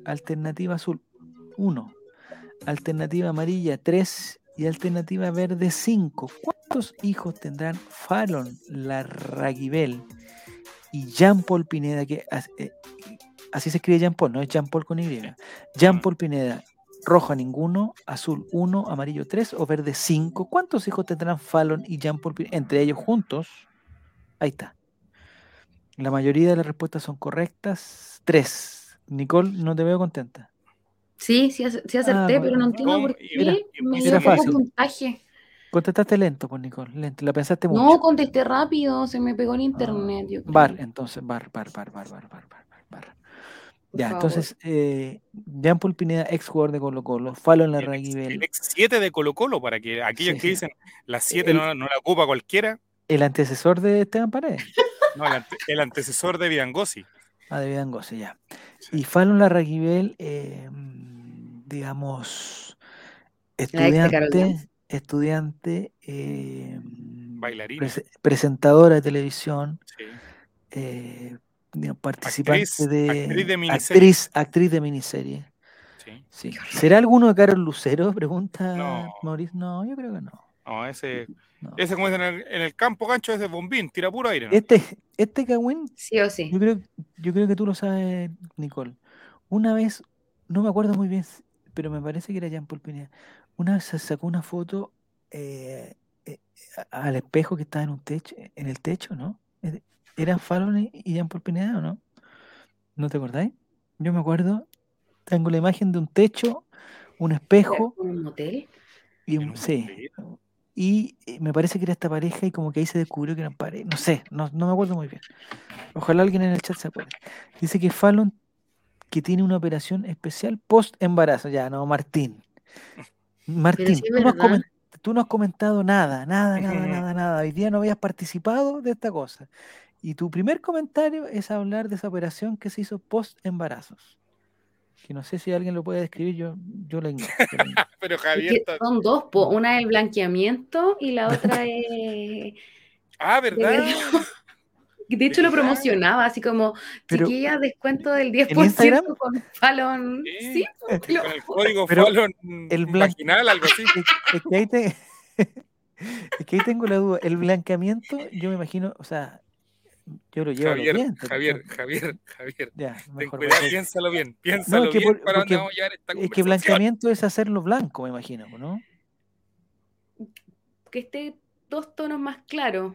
Alternativa azul, uno. Alternativa amarilla, tres. Y alternativa verde, cinco. ¿Cuántos hijos tendrán Fallon Larraguibel y Jean Paul Pineda? Que, eh, así se escribe Jean Paul, no es Jean Paul con Y. Jean Paul Pineda, roja ninguno, azul uno, amarillo tres o verde cinco. ¿Cuántos hijos tendrán Fallon y Jean Paul? Entre ellos juntos. Ahí está. La mayoría de las respuestas son correctas. Tres. Nicole, no te veo contenta. Sí, sí, sí acerté, Ah, pero no entiendo por qué mira, me era fácil. puntaje. Contestaste lento, pues Nicole, lento. La pensaste mucho. No, contesté rápido, se me pegó el internet. yo creo. Bar, entonces, bar, bar, bar, bar, bar, bar, bar, bar, Ya, favor. entonces, eh, Jean Paul Pineda, ex jugador de Colo Colo, Fallon El ex, Larraguibel, el ex 7 de Colo Colo, para que aquellos Sí, que dicen las 7 El- no, no la ocupa cualquiera, el antecesor de Esteban Paredes. no, el, ante- el antecesor de Vidangosi. Ah, de Vidangose, ya. Sí. Y Fallon Larraguibel, eh, mm, digamos, ex de Carol estudiante, estudiante, eh, Bailarina. prese- presentadora de televisión, Sí. eh, digamos, participante Actriz- de, actriz de miniserie. actriz, actriz de miniserie. sí. Sí. ¿Será alguno de Carol Lucero? Pregunta No. Mauricio. No, yo creo que no. No, ese, no. ese como dicen en el, en el campo gancho, ese bombín, tira puro aire. ¿no? Este, este Cagüín, Sí o sí. yo creo, yo creo que tú lo sabes, Nicole. Una vez, no me acuerdo muy bien, pero me parece que era Jean Paul Pineda. Una vez se sacó una foto eh, eh, al espejo que estaba en un techo, en el techo, ¿no? ¿Eran Fallon y Jean Paul Pineda o no? ¿No te acordáis? Yo me acuerdo, tengo la imagen de un techo, un espejo ¿Un motel? y En un, un sí. Y eh, me parece que era esta pareja y como que ahí se descubrió que eran pareja. No sé, no, no me acuerdo muy bien. Ojalá alguien en el chat se acuerde. Dice que Fallon que tiene una operación especial post embarazo. Ya, no, Martín. Martín, sí tú, no tú no has comentado nada, nada, nada, nada, nada. Hoy día no habías participado de esta cosa. Y tu primer comentario es hablar de esa operación que se hizo post embarazos. Que no sé si alguien lo puede describir, yo, yo la ignoro. Pero Es Javier que son dos, po. una es el blanqueamiento y la otra es... Ah, de ¿verdad? De hecho lo ¿Verdad? promocionaba así como, Pero- chiquilla, descuento del Instagram? 10% con Fallon. Sí. Sí, lo Con el código Pero Fallon el vaginal, algo así. es, es que ahí te- es que ahí tengo la duda. El blanqueamiento, yo me imagino, o sea, yo lo llevo a los Javier, dientes. Javier, Javier, Javier. Ya, Ten mejor cuidado, piénsalo bien, piénsalo es que bien por- para porque dónde vamos a llevar esta Es que blanqueamiento es hacerlo blanco, me imagino, ¿no? Que esté dos tonos más claros.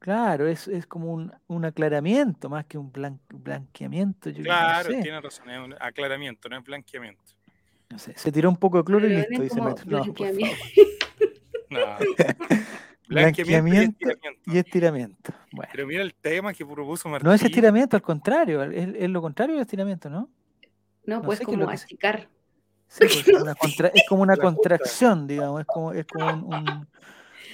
Claro, es, es como un, un aclaramiento más que un blan- blanqueamiento. Yo Claro, no sé, tiene razón, es un aclaramiento, no es blanqueamiento. no sé. Se tiró un poco de cloro y listo, como Metro. No, por favor. blanqueamiento. No. Blanqueamiento y estiramiento. y estiramiento. Bueno, Pero mira el tema que propuso Martín. no es estiramiento, al contrario, es, es lo contrario del estiramiento, ¿no? No, No pues como achicar. Sí, pues, es, una contra- es como una contracción, digamos, es como, es como un, un-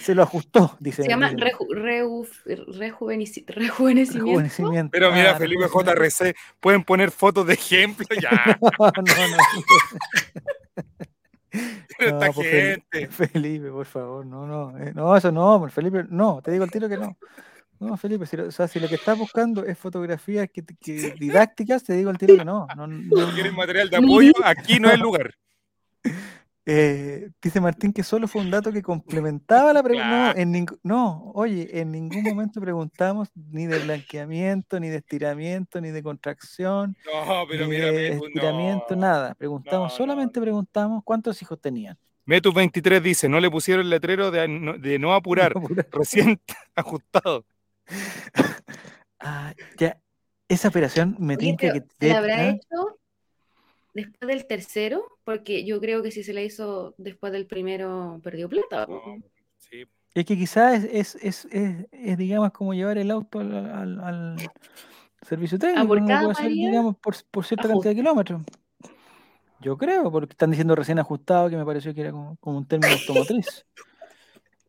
Se lo ajustó, dice. Se llama dice- reju- reju- rejuvenici- rejuvenecimiento. rejuvenecimiento. Pero mira, Ah, Felipe. JRC, pueden poner fotos de ejemplo ya. No, no, no. Esta No, pues, gente. Felipe, por favor, no, no, eh, no, eso no, por Felipe, no, te digo el tiro que no. No, Felipe, si lo, o sea, si lo que estás buscando es fotografías que, que didácticas, te digo el tiro que no. no, no, Si quieren no. material de apoyo, aquí no es el lugar. Eh, dice Martín que solo fue un dato que complementaba la pregunta. No, en no, oye, en ningún momento preguntamos ni de blanqueamiento, ni de estiramiento, ni de contracción, No, pero ni mira, de estiramiento, no. nada. Preguntamos, no, solamente preguntamos cuántos hijos tenían. Metus 23 dice, no le pusieron el letrero de, no- de no apurar, recién ajustado. Ah, ya, esa operación me Oye, que ¿se te- la habrá ¿ah? hecho después del tercero? Porque yo creo que si se la hizo después del primero, perdió plata. No, sí. Es que quizás es, es, es, es- es, digamos, como llevar el auto al, al- al servicio técnico. por cada puede hacer, María, digamos, por, por cierta ajuste. cantidad de kilómetros. Yo creo, porque están diciendo recién ajustado, que me pareció que era como, como un término automotriz.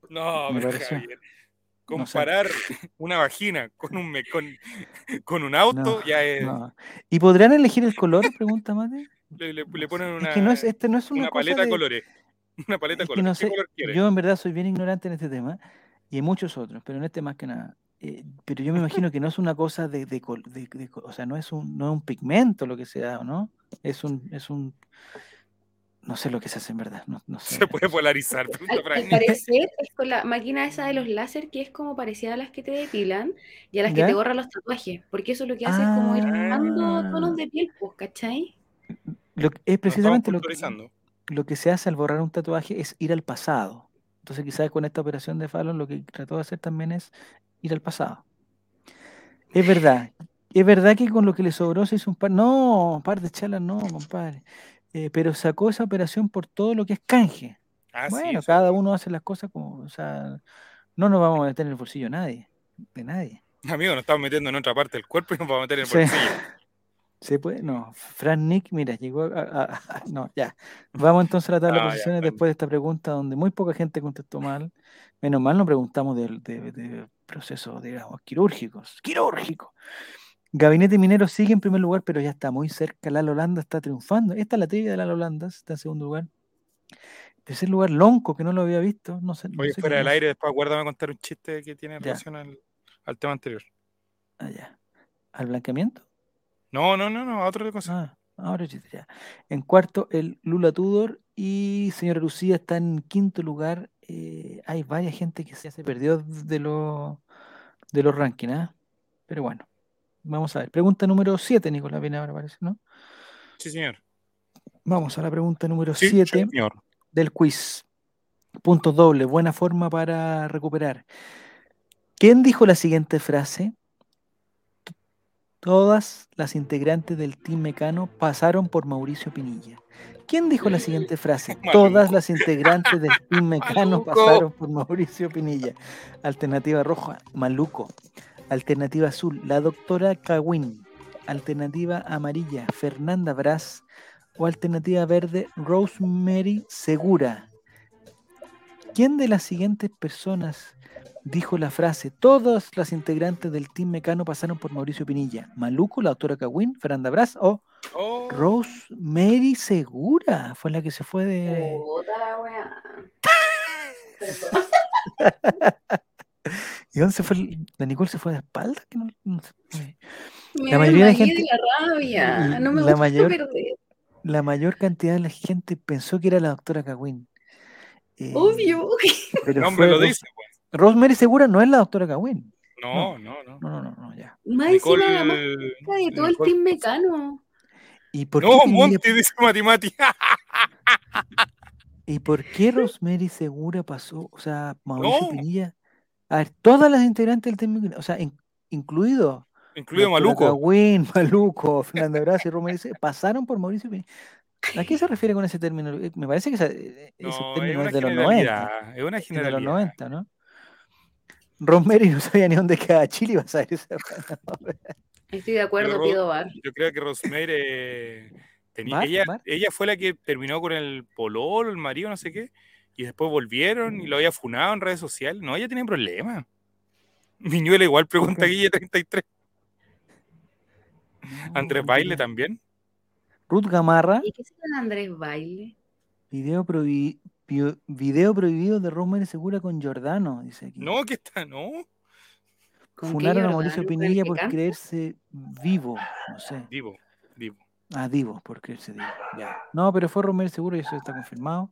No, Me pero pareció. Javier, comparar una vagina con un, con, con un auto No, ya es. no. ¿Y podrán elegir el color? Pregunta Mate. Le, le- le No ponen una, Es que no es, este no es una, paleta de colores. Una paleta de colores. no ¿Qué sé, color quieres? yo en verdad soy bien ignorante en este tema y en muchos otros, pero en este más que nada. Eh, pero yo me imagino que no es una cosa de, de o sea, no es un, no es un pigmento lo que se da, ¿no? Es un, es un, no sé lo que se hace en verdad, no, no sé. Se puede polarizar. Al, al parecer es con la máquina esa de los láser que es como parecida a las que te depilan y a las que te borran los tatuajes, porque eso lo que hace es como ir dando Ah. tonos de piel, pues, ¿cachai? Lo que- es precisamente lo que, lo que se hace al borrar un tatuaje es ir al pasado. Entonces quizás con esta operación de Fallon lo que trató de hacer también es ir al pasado. Es verdad. Es verdad que con lo que le sobró se hizo un par. No, par de chalas no, compadre. Eh, pero sacó esa operación por todo lo que es canje. Ah, bueno, cada uno hace las cosas como. O sea, no nos vamos a meter en el bolsillo nadie. De nadie. Amigo, nos estamos metiendo en otra parte del cuerpo y nos vamos a meter en el Sí. bolsillo. ¿Se puede? No. Fran Nick, mira, llegó a, a- a- No, ya. Vamos entonces a la tabla de posiciones después de esta pregunta donde muy poca gente contestó mal. Menos mal no preguntamos de, de- de procesos, digamos, quirúrgicos. ¡Quirúrgicos! Gabinete Minero sigue en primer lugar, pero ya está muy cerca. La Holanda está triunfando. Esta es la trivia de la Holanda, está en segundo lugar. Tercer lugar, Lonco, que no lo había visto. No sé, no Oye, sé fuera del es. aire, después acuérdame contar un chiste que tiene Ya. relación al, al tema anterior. Ah, ya. ¿Al blanqueamiento? No, no, no, no, a otra cosa. Ah, ahora ya. En cuarto, el Lula Tudor y señora Lucía está en quinto lugar. Eh, hay varias gente que se perdió de los de los rankings, ¿ah? Pero bueno, vamos a ver. Pregunta número 7, Nicolás viene ahora, parece, ¿no? Sí, señor. Vamos a la pregunta número Sí, 7 señor. del quiz. Puntos dobles, buena forma para recuperar. ¿Quién dijo la siguiente frase? Todas las integrantes del Team Mecano pasaron por Mauricio Pinilla. ¿Quién dijo la siguiente frase? Maluco. Todas las integrantes del Team Mecano Maluco. pasaron por Mauricio Pinilla. Alternativa roja, Maluco. Alternativa azul, la doctora Cawin. Alternativa amarilla, Fernanda Brás. O alternativa verde, Rosemary Segura. ¿Quién de las siguientes personas dijo la frase todas las integrantes del Team Mecano pasaron por Mauricio Pinilla? ¿Maluco, la doctora Cawin, Fernanda Brás o Oh, Rosemary Segura? Fue la que se fue de... Puta la weá. ¿Y dónde se fue? ¿La Nicole se fue de espalda? Que no- no sé. Me La mayoría de gente- la rabia. No me la gusta mayor- perder. La mayor cantidad de la gente pensó que era la doctora Cawin. Eh, Obvio. pero el nombre fue lo dice, pues. Rosemary Segura no es la doctora Cawin. No, no, no. No, no, no, no, ya. Más encima la Nicole. marca de todo el team mecano. ¿Y por qué No, Pinilla- Monty dice Mati Mati. ¿Y por qué Rosemary Segura pasó? O sea, Mauricio No. Pinilla. A ver, todas las integrantes del Team Mecano, o sea, in- incluido Incluido Maluco. Cagüín, Maluco, Fernando Braz y Rosemary Segura, pasaron por Mauricio Pinilla. ¿A qué se refiere con ese término? Eh, Me parece que eh, ese No, término es de los 90. generalidad. Es una Es de los generalidad. 90, ¿no? Rosemary no sabía ni dónde quedaba Chile, iba a saber esa Estoy de acuerdo, pido bar. Yo creo que Rosemary eh, tenía, ella, ella fue la que terminó con el pololo, el marido, no sé qué, y después volvieron y lo había funado en redes sociales. No, ella tenía problemas. Miñuela igual pregunta? Guille 33. Andrés Baile también. Ruth Gamarra, ¿Y qué será Andrés Baile? video, pio- video prohibido de Rosemary Segura con Giordano, dice aquí. No, que está, no. ¿Con qué Funaron a? Mauricio ¿Con el Pinilla por canta? creerse vivo, no sé. Divo, Divo. Ah, Divo, por creerse Divo. Ya. No, pero fue Romero seguro y eso está confirmado.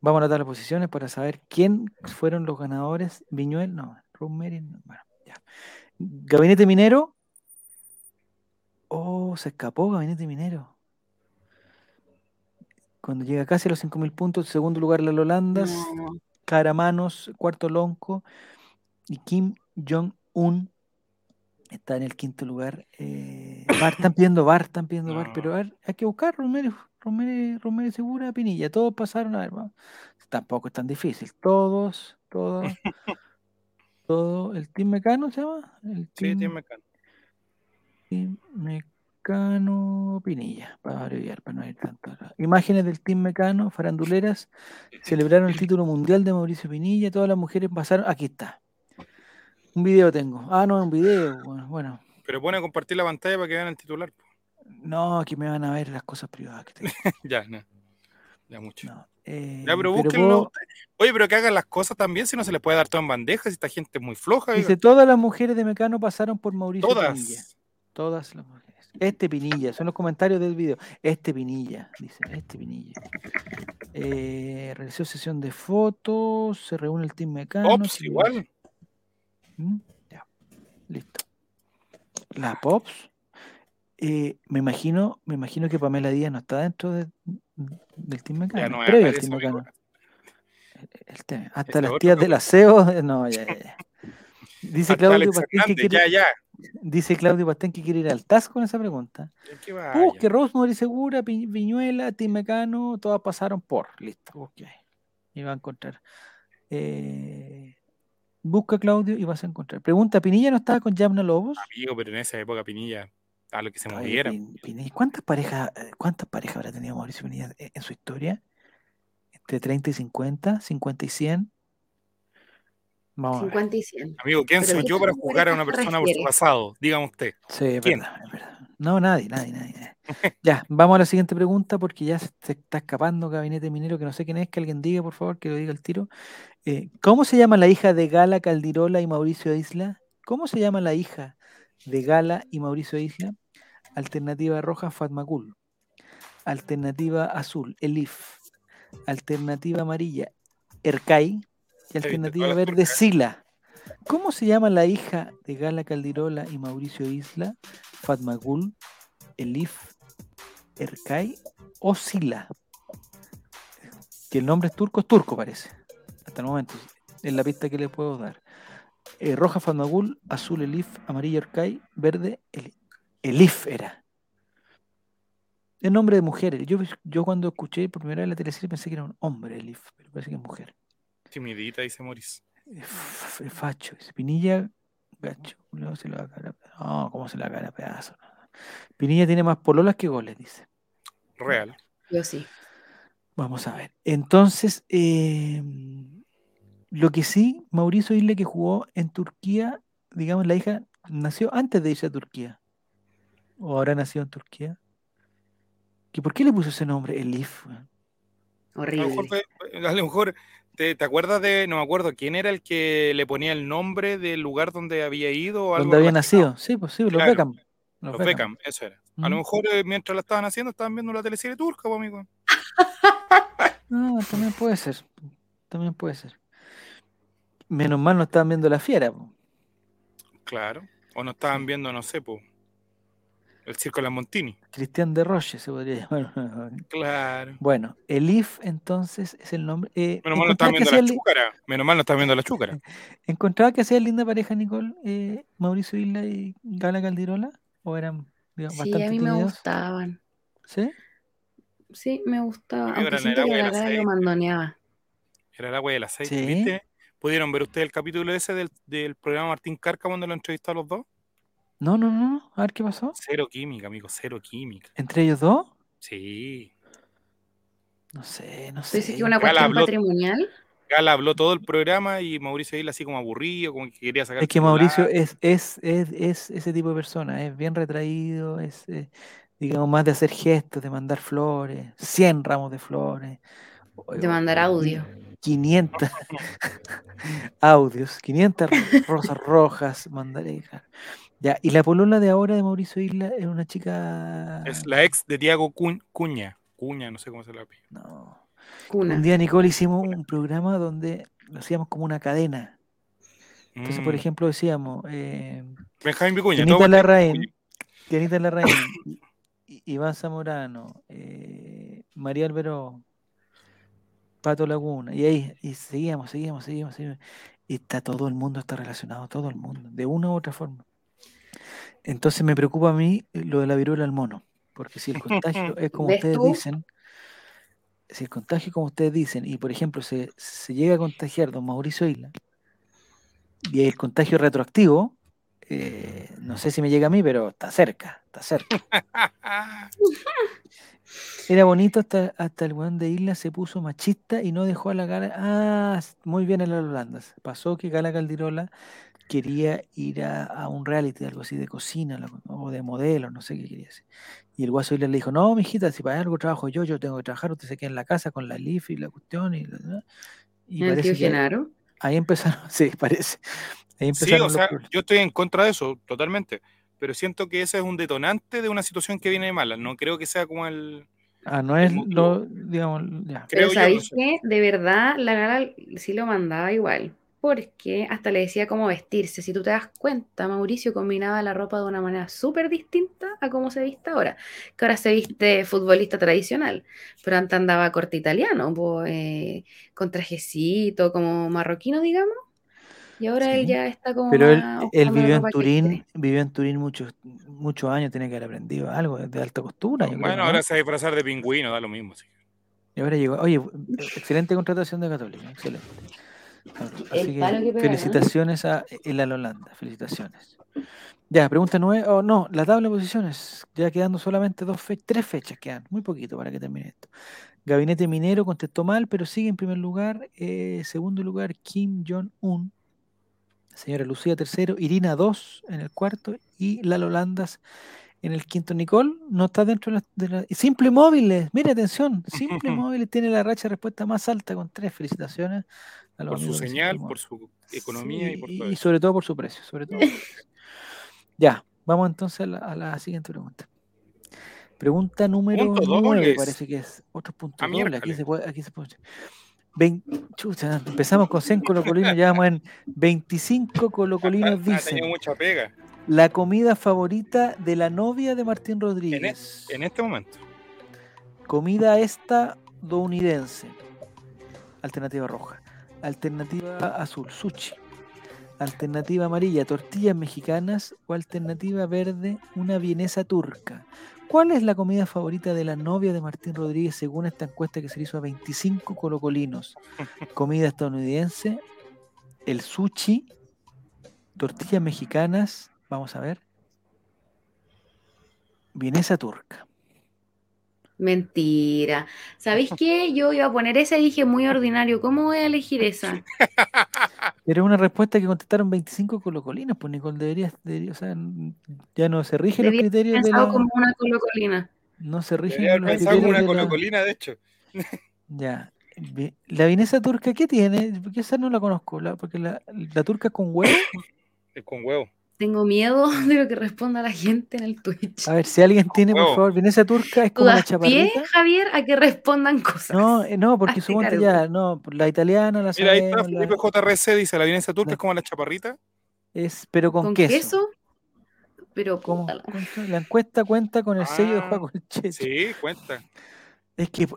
Vamos a anotar las posiciones para saber quién fueron los ganadores. Viñuel, no, Romero, no, bueno, ya. Gabinete Minero. Oh, se escapó Gabinete Minero. Cuando llega casi a los 5.000 puntos, segundo lugar las Holandas, No, Caramanos, cuarto Lonco y Kim Jong-un está en el quinto lugar. Eh, Bar, están pidiendo Bar, están pidiendo Bar, No. pero a ver, hay que buscar Romero, Romero, Romero Segura, Pinilla, todos pasaron, a ver, vamos. tampoco es tan difícil, todos, todos, todo, el Team Mecano se llama, el Sí, Team, Mecano. Team Mecano, Pinilla, para abreviar, para no ir tanto. Imágenes del Team Mecano, faranduleras, celebraron el título mundial de Mauricio Pinilla, todas las mujeres pasaron, aquí está. Un video tengo. Ah, no, un video, bueno. Pero pone a compartir la pantalla para que vean el titular. No, aquí me van a ver las cosas privadas que tengo. ya, no. Ya mucho. Eh, ya, pero búsquenlo. Oye, pero que hagan las cosas también, si no se les puede dar todo en bandeja, si esta gente es muy floja. Dice, todas las mujeres de Mecano pasaron por Mauricio todas. Pinilla. Todas las mujeres. Este Pinilla, son los comentarios del video. Este Pinilla, dice, este Pinilla. Eh, realizó sesión de fotos, se reúne el team Mecano. Ops, igual. ¿Mm? Ya, listo. La Pops. Eh, me imagino, me imagino que Pamela Díaz no está dentro de, del Team Mecano. Ya no, previo al Team. El tema. Hasta Este las tías del aseo. No, ya, ya, ya. Dice Claudio Pastén que quiere, ya, ya. Dice Claudio Pastén que quiere ir al TAS con esa pregunta. Busque Rosemary Segura, Pi- Viñuela, Team Mecano, todas pasaron por. Listo, busque ahí. Y va a encontrar. Eh, busca Claudio y vas a encontrar. Pregunta, ¿Pinilla no estaba con Yamna Lobos? Amigo, pero en esa época Pinilla, a lo que se Oye, moviera. Pin- Pinilla, ¿cuántas parejas, cuántas parejas habrá tenido Mauricio Pinilla en, en su historia? Entre 30 y 50, 50 y 100. Vamos a ver. 50 y 100. Amigo, ¿quién Pero soy ¿qué yo para tan juzgar a una persona por su pasado? Dígame usted. Sí, es ¿Quién? verdad, es verdad. No, nadie, nadie, nadie. nadie. ya, vamos a la siguiente pregunta porque ya se se está escapando Gabinete Minero, que no sé quién es, que alguien diga, por favor, que lo diga el tiro. Eh, ¿Cómo se llama la hija de Gala Caldirola y Mauricio Isla? ¿Cómo se llama la hija de Gala y Mauricio Isla? Alternativa roja, Fatmacul. Alternativa azul, Elif. Alternativa amarilla, Ercay. Y alternativa verde. Sila. ¿Cómo se llama la hija de Gala Caldirola y Mauricio Isla? Fatmagul, Elif, Erkay o Sila. Que el nombre es turco, es turco parece. Hasta el momento, en la pista que le puedo dar. Eh, roja Fatmagul, azul Elif, amarillo Erkay, verde Eli- Elif era. El nombre de mujer. Yo, yo cuando escuché por primera vez la teleserie pensé que era un hombre Elif, pero parece que es mujer. Timidita, dice Moris. F- Facho, dice Pinilla, gacho, luego se lo va a pedazo. No, ¿cómo se la va a pedazo? Pinilla tiene más pololas que goles, dice. Real. Yo sí. Vamos a ver. Entonces, eh, lo que sí, Mauricio Isle que jugó en Turquía, digamos, la hija nació antes de irse a Turquía. ¿O habrá nacido en Turquía? ¿Que ¿Por qué le puso ese nombre? Elif. weón? A lo Horrible. mejor, a lo mejor te, te acuerdas de, no me acuerdo, quién era el que le ponía el nombre del lugar donde había ido o algo ¿Dónde había nacido? Sí, pues sí, los Claro, Beckham. Los Los Beckham. Beckham, eso era. A lo Mm. mejor eh, mientras la estaban haciendo estaban viendo la teleserie turca, pues, amigo. No, también puede ser. También puede ser. Menos mal no estaban viendo la fiera. po. Claro. O no estaban viendo, no sé, pues, el circo de la Montini. Cristian de Roche se podría llamar. Claro. Bueno, Elif entonces es el nombre. eh, Menos mal no que viendo la chúcara. Menos mal no estaban viendo la chúcara. encontraba que hacía linda pareja Nicole, eh, Mauricio Isla y Gala Caldirola. ¿O eran digamos, Sí, bastante a mí me gustaban. ¿Sí? Sí, me gustaba. Aunque el siento que y el la cara lo mandoneaba. Era el agua y el aceite. Sí. ¿Viste? ¿Pudieron ver ustedes el capítulo ese del, del programa Martín Carca cuando lo entrevistó a los dos? No, no, no. A ver qué pasó. Cero química, amigo, cero química. ¿Entre ellos dos? Sí. No sé, no ¿Tú sé. dices que una Gala cuestión habló- patrimonial? Gala habló todo el programa y Mauricio Isla así como aburrido, como que quería sacar Es que Mauricio es, es, es, es ese tipo de persona, es bien retraído, es, eh, digamos, más de hacer gestos, de mandar flores, 100 ramos de flores. De mandar audio. 500 audios, 500 rosas rojas, mandaré. Ya, y la polola de ahora de Mauricio Isla es una chica... Es la ex de Tiago Cu- Cuña. Cuña, no sé cómo se la pide. No. Cuna. Un día, Nicole, hicimos un programa donde lo hacíamos como una cadena. Entonces, por Mm. ejemplo, decíamos... eh, Benjamín Vicuña. Tianita todo Larraín, Tianita Larraín, Iván Zamorano, eh, María Alberó, Pato Laguna, y ahí y seguíamos, seguíamos, seguíamos, seguíamos. Y está todo el mundo está relacionado, todo el mundo, de una u otra forma. Entonces me preocupa a mí eh, lo de la viruela al mono, porque si el contagio es como ¿Ves ustedes tú? dicen, si el contagio es como ustedes dicen, y por ejemplo se, se llega a contagiar don Mauricio Isla, y el contagio retroactivo, eh, no sé si me llega a mí, pero está cerca, está cerca. Era bonito hasta, hasta el weón de Isla se puso machista y no dejó a la gala. Ah, muy bien en las Holandas. Pasó que Gala Caldirola quería ir a, un reality, algo así de cocina o de modelo, no sé qué quería hacer. Y el guaso le dijo, no, mijita, si para algo trabajo yo, yo tengo que trabajar, usted se queda en la casa con la LIF y la cuestión. Y, y ¿El tío Genaro? Ahí empezaron, sí, parece. sí, o sea, yo estoy en contra de eso, totalmente. Pero siento que ese es un detonante de una situación que viene de mala. No creo que sea como el. Ah, no es lo, digamos, ya. Pero ¿sabéis que de verdad la gala sí lo mandaba igual? Porque hasta le decía cómo vestirse. Si tú te das cuenta, Mauricio combinaba la ropa de una manera súper distinta a cómo se viste ahora. Que ahora se viste futbolista tradicional, pero antes andaba corte italiano, pues, con trajecito, como marroquino, digamos. Y ahora él ya está como. Pero él, vivió en Turín, vivió en Turín muchos muchos años, tiene que haber aprendido algo de alta costura. bueno, ahora se va a disfrazar de pingüino, da lo mismo. Sí. Y ahora llegó. Oye, excelente contratación de Católica, excelente. Así que, felicitaciones a el Holanda, felicitaciones. Ya, pregunta nueve, oh, no, la tabla de posiciones, ya quedando solamente dos fechas, tres fechas quedan, muy poquito para que termine esto. Gabinete Minero contestó mal, pero sigue en primer lugar. Eh, segundo lugar, Kim Jong-un señora Lucía tercero, Irina dos en el cuarto y Lalo Landas en el quinto. Nicole no está dentro de la... Simple Móviles, mire atención, Simple Móviles tiene la racha de respuesta más alta con tres felicitaciones. por su señal, por su economía y por todo Y sobre todo por su precio, sobre todo. ya, vamos entonces a la, siguiente pregunta. Pregunta número nueve, parece que es. Otro punto ah, doble. Aquí se puede, aquí se puede empezamos con 100 colocolinos, ya vamos en 25 colocolinos dicen. mucha pega. La comida favorita de la novia de Martín Rodríguez. En, este momento. Comida estadounidense. Alternativa roja. Alternativa azul, sushi. Alternativa amarilla, tortillas mexicanas. O alternativa verde, una vienesa turca. ¿Cuál es la comida favorita de la novia de Martín Rodríguez según esta encuesta que se hizo a 25 colocolinos? Comida estadounidense, el sushi, tortillas mexicanas, vamos a ver, vienesa turca. Mentira. ¿Sabéis qué? Yo iba a poner esa y dije muy ordinario. ¿Cómo voy a elegir esa? Pero una respuesta que contestaron 25 colocolinas, pues Nicole debería, o sea, ya no se rigen los criterios de la... como una colocolina. No se rigen los criterios como una colocolina, de hecho. Ya. La vinesa turca, ¿qué tiene? Porque esa no la conozco, porque la, la turca es con huevo. Es con huevo. Tengo miedo de lo que responda la gente en el Twitch. A ver, si alguien tiene, por favor, Venecia turca es como la chaparrita. Pie, Javier, a que respondan cosas. No, eh, no, porque supongo ya, no, la italiana, la Mira, ahí está Felipe JRC, dice, la Venecia turca es como la chaparrita. Es, pero con, ¿Con queso. Pero ¿Cómo? La encuesta cuenta con el sello de Juan Colchete. Sí, cuenta. Es que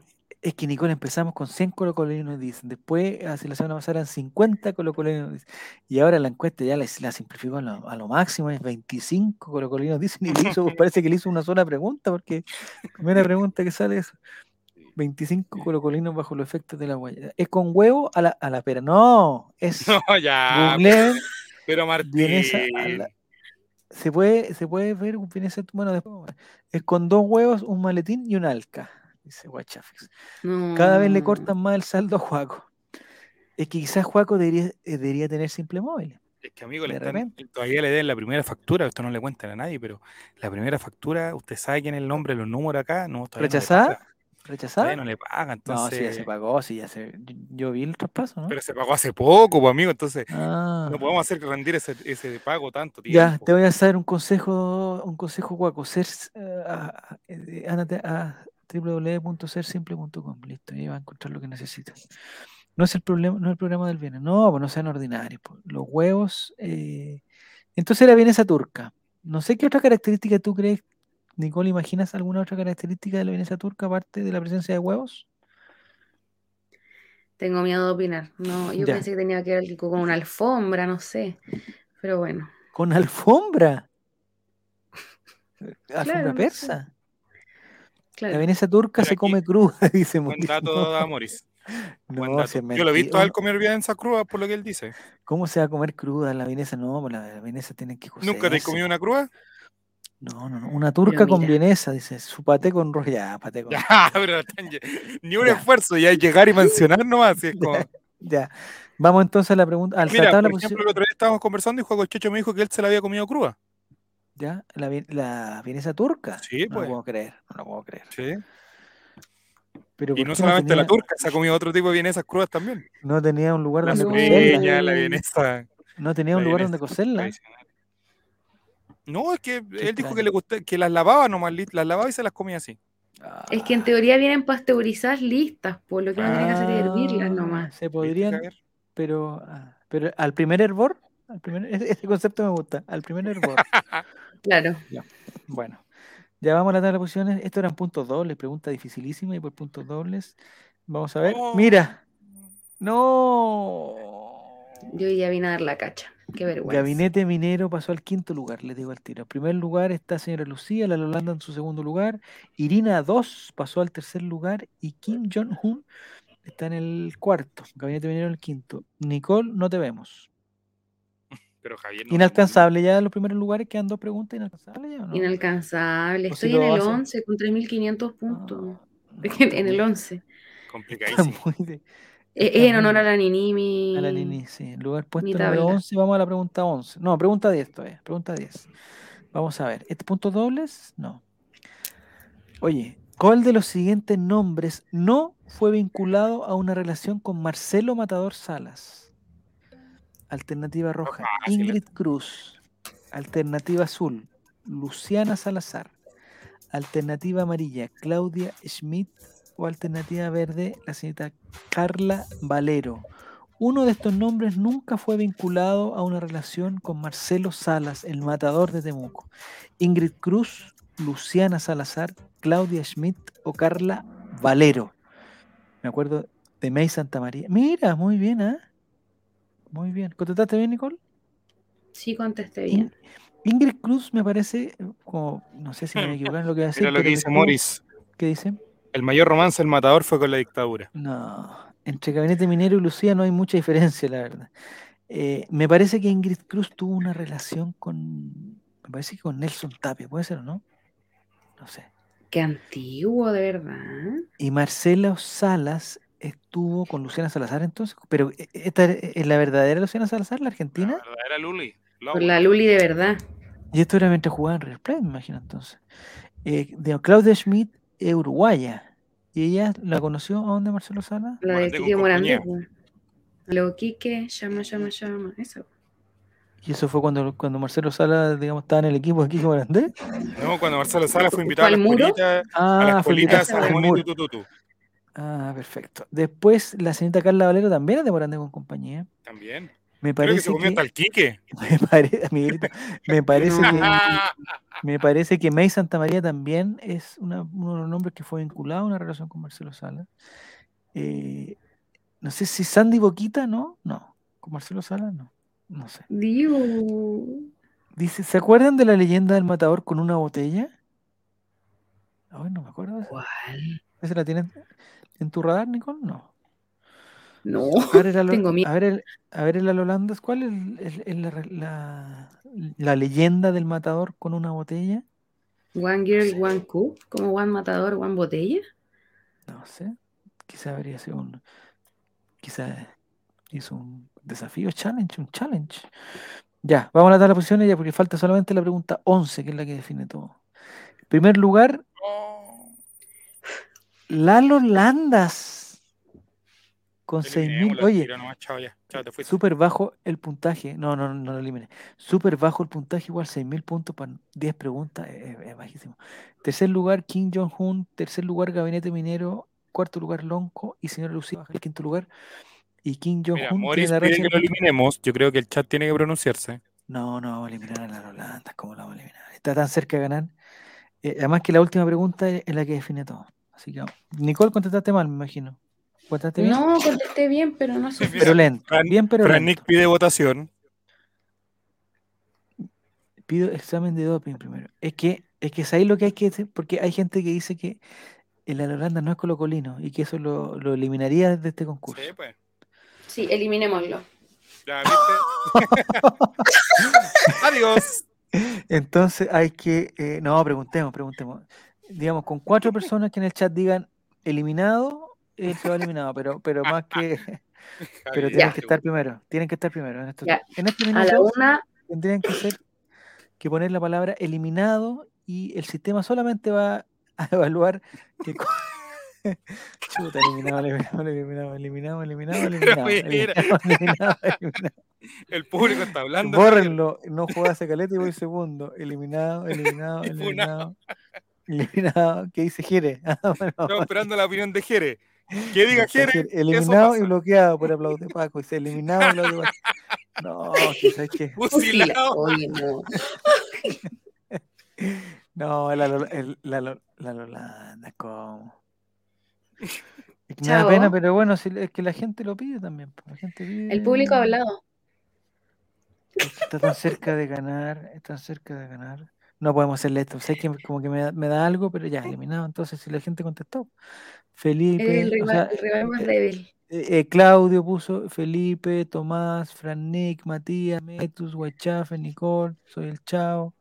es que Nicole empezamos con 100 colocolinos, dicen. Después, hace la semana pasada eran 50 colocolinos, Y ahora la encuesta ya la, la simplificó a lo, máximo, es 25 colocolinos, dicen. Y hizo, parece que le hizo una sola pregunta, porque primera pregunta que sale es 25 colocolinos bajo los efectos de la huella. ¿Es con huevo a la, a la pera? No, es. No, ya. pero Martín. se puede, se puede ver un bueno, después, es con dos huevos, un maletín y un alca dice Guachafix. Cada vez le cortan más el saldo a Juaco. Es que quizás Juaco debería, eh, debería tener simple móvil. Es que amigo, le todavía le den la primera factura, esto no le cuentan a nadie, pero la primera factura, usted sabe quién es el nombre, los números acá, no ¿Rechazada? ¿Rechazada? no le pagan, entonces... No, sí, ya se pagó, sí, ya se... Yo vi el traspaso, ¿no? Pero se pagó hace poco, pues amigo, entonces ah. no podemos hacer rendir ese, ese pago tanto tiempo. Ya, te voy a hacer un consejo, un consejo guaco, ser, uh, a, www.sersimple.com. Listo, ahí va a encontrar lo que necesita. No es el problema, no es el programa del bien. No, pues no sean ordinarios. Pues. Los huevos. Eh, entonces la vienesa turca. No sé qué otra característica tú crees, Nicole, ¿imaginas alguna otra característica de la vienesa turca aparte de la presencia de huevos? Tengo miedo de opinar. No, yo pensé que tenía que ver con una alfombra, no sé. Pero bueno. ¿Con alfombra? ¿Alfombra persa? La vienesa turca se come cruda, dice Buen dato, Amoris. Buen No, si Yo lo he visto a él comer vienesa cruda por lo que él dice. ¿Cómo se va a comer cruda la vienesa? No, pues la, la vienesa tiene que ¿Nunca te has cocerse. comido una cruda? No, no, no. Una turca con mira. vienesa, dice. Su paté con roja. Ya, paté con Ya, pero ni un Ya. esfuerzo, ya llegar y mencionar nomás. así es como- Ya. Vamos entonces a la pregunta. Al Mira, la por posición. ejemplo, el otro día estábamos conversando y Juego Checho me dijo que él se la había comido cruda. ¿Ya? La, vi- la vienesa turca. Sí, no pues. lo puedo creer. No lo puedo creer. Sí. Pero Y ¿por no solamente la turca, se ha comido otro tipo de vienesas crudas también. No tenía un lugar La donde No. cocerla. la vienesa. No tenía un lugar donde cocerla. tradicional. No, es que él dijo extraño. que le gusta, que las lavaba nomás, las lavaba y se las comía así. Es que en Ah. teoría vienen pasteurizadas listas, por lo que uno tiene que hacer es hervirlas Ah, nomás. Se ¿Viste, podrían, pero, ah, pero al primer hervor, al primer, ese concepto me gusta, al primer hervor. Claro. bueno, ya vamos a la tabla de posiciones. Esto eran puntos dobles, pregunta dificilísima y por puntos dobles. Vamos a ver. Oh. Mira, no. Yo ya vine a dar la cacha. Qué vergüenza. Gabinete Minero pasó al quinto lugar, les digo al tiro. En primer lugar está señora Lucía, la Lolanda en su segundo lugar. Irina 2 pasó al tercer lugar y Kim Jong-un está en el cuarto. Gabinete Minero en el quinto. Nicole, no te vemos. Pero Javier no- Inalcanzable ya en los primeros lugares, quedan dos preguntas inalcanzables ya o no. Inalcanzable. Si Estoy en el hace- 11 con 3.500 puntos. No, no, en el está 11. muy- Complicadísimo. de- Eh, Es en honor a la Ninimi. A la Nini, sí. Lugar puesto número tabla. 11. Vamos a la pregunta 11. No, pregunta 10 todavía. Pregunta 10. Vamos a ver. ¿Este puntos dobles? No. Oye, ¿cuál de los siguientes nombres no fue vinculado a una relación con Marcelo Matador Salas? Alternativa roja, fácil. Ingrid Cruz. Alternativa azul, Luciana Salazar. Alternativa amarilla, Claudia Schmidt. O alternativa verde, la señorita Carla Valero. Uno de estos nombres nunca fue vinculado a una relación con Marcelo Salas, el matador de Temuco. Ingrid Cruz, Luciana Salazar, Claudia Schmidt o Carla Valero. Me acuerdo de May Santa María. Mira, muy bien, ¿ah? Muy bien. ¿Contestaste bien, Nicole? Sí, contesté In- bien. Ingrid Cruz me parece, eh, como, no sé si me voy a equivocar en lo que voy a decir. Mira lo que dice Morris. ¿Qué dice? El mayor romance del matador fue con la dictadura. No, entre Gabinete Minero y Lucía no hay mucha diferencia, la verdad. Eh, me parece que Ingrid Cruz tuvo una relación con, me parece que con Nelson Tapia, ¿puede ser o no? No sé. Qué antiguo, de verdad. Y Marcela Salas estuvo con Luciana Salazar entonces, pero eh, ¿esta es la verdadera Luciana Salazar, la argentina? La verdadera Luli. Con la Luli de verdad. Y esto era mientras jugaban Real Play, me imagino entonces. Eh, de Claudia Schmidt es uruguaya. ¿Y ella la conoció a dónde Marcelo Salas? La de Quique Morandé. pues. Luego Quique, llama, llama, llama. Eso. Y eso fue cuando, cuando Marcelo Salas, digamos, estaba en el equipo de Kiko Morandé. No, cuando Marcelo Sala fue invitado a la escuelita, a la Ah, fue escuelita Salomón y. Tutututu. Ah, perfecto. Después, la señorita Carla Valero también es de Morandé con compañía. También. Me Creo que parece se que, Quique. me, pare- Miguelito, me parece que me parece que May Santa María también es una- uno de los nombres que fue vinculado a una relación con Marcelo Sala. Eh, no sé si Sandy Boquita, ¿no? No. ¿Con Marcelo Sala? No. No sé. Dios. Dice, ¿se acuerdan de la leyenda del matador con una botella? Ay, no me acuerdo. ¿Cuál? ¿Esa la tienes en tu radar, Nicole? No. No. A ver, el Tengo miedo. a ver, el, a ver el Alolandas, ¿cuál es, el- el- la, la- la leyenda del matador con una botella? One Girl, One Cup. Como One Matador, One Botella. No sé. Quizá habría sido un. Quizá hizo un desafío, challenge, un challenge. Ya, vamos a la tabla de posiciones ya porque falta solamente la pregunta 11, que es la que define todo. En primer lugar, Oh, Lalo Landas. Con eliminémoslo 6.000. al Oye, nomás, chao ya. Chao, te fuiste. súper bajo el puntaje. No, no, no lo elimine. Súper bajo el puntaje, igual 6.000 puntos para 10 preguntas. Es, es bajísimo. Tercer lugar, Kim Jong-un. Tercer lugar, Gabinete Minero. Cuarto lugar, Lonco. Y señora Lucía baja el quinto lugar. Y Kim Jong-un la pide que lo eliminemos. Yo creo que el chat tiene que pronunciarse. No, no vamos a eliminar a la Holanda. ¿Cómo la vamos a eliminar? Está tan cerca de ganar. Eh, además que la última pregunta es la que define todo. Así que, Nicole, contestaste mal, me imagino. ¿Contestaste bien? No, contesté bien, pero no sé. pero lento. Fran- bien, pero Fran lento. Nick pide votación. Pido examen de doping primero. Es que, es que es ahí lo que hay que hacer, porque hay gente que dice que el Holanda no es colocolino y que eso lo, lo eliminaría de este concurso. Sí, pues. Sí, eliminémoslo. Ya, ¿viste? Adiós. Entonces hay que, eh, no, preguntemos, preguntemos. Digamos, con cuatro personas que en el chat digan eliminado, él se va eliminado, pero, pero más que, pero tienen Ya. que estar primero, tienen que estar primero. En, estos- en este A la minuto una, tendrían que ser que poner la palabra eliminado y el sistema solamente va a evaluar que Chuta, eliminado, eliminado, eliminado, eliminado, eliminado, eliminado, eliminado, eliminado, eliminado. El público está hablando. Bórrenlo, no juega ese caleta y voy segundo. Eliminado, eliminado, eliminado. Eliminado. ¿Qué dice Jere? Ah, bueno, Estamos esperando la opinión de Jere. Que diga Jere. Eliminado y bloqueado por aplauso de Paco. Dice eliminado, de Paco. No, sabes qué. fusila. Fusilado. Oye, no. No, la, la, Lo- la Lolanda, ¿cómo? Es que me da pena, pero bueno, si, es que la gente lo pide también. La gente pide, El público ha hablado. está tan cerca de ganar, está tan cerca de ganar. No podemos hacerle esto. Sé que como que me da, me da algo, pero ya, eliminado. Entonces, si la gente contestó. Felipe, el o rival, sea, el rival más eh, débil. eh, eh, Claudio puso Felipe, Tomás, Fran Nick, Matías, Metus, Guachafe, Nicole, soy el Chao.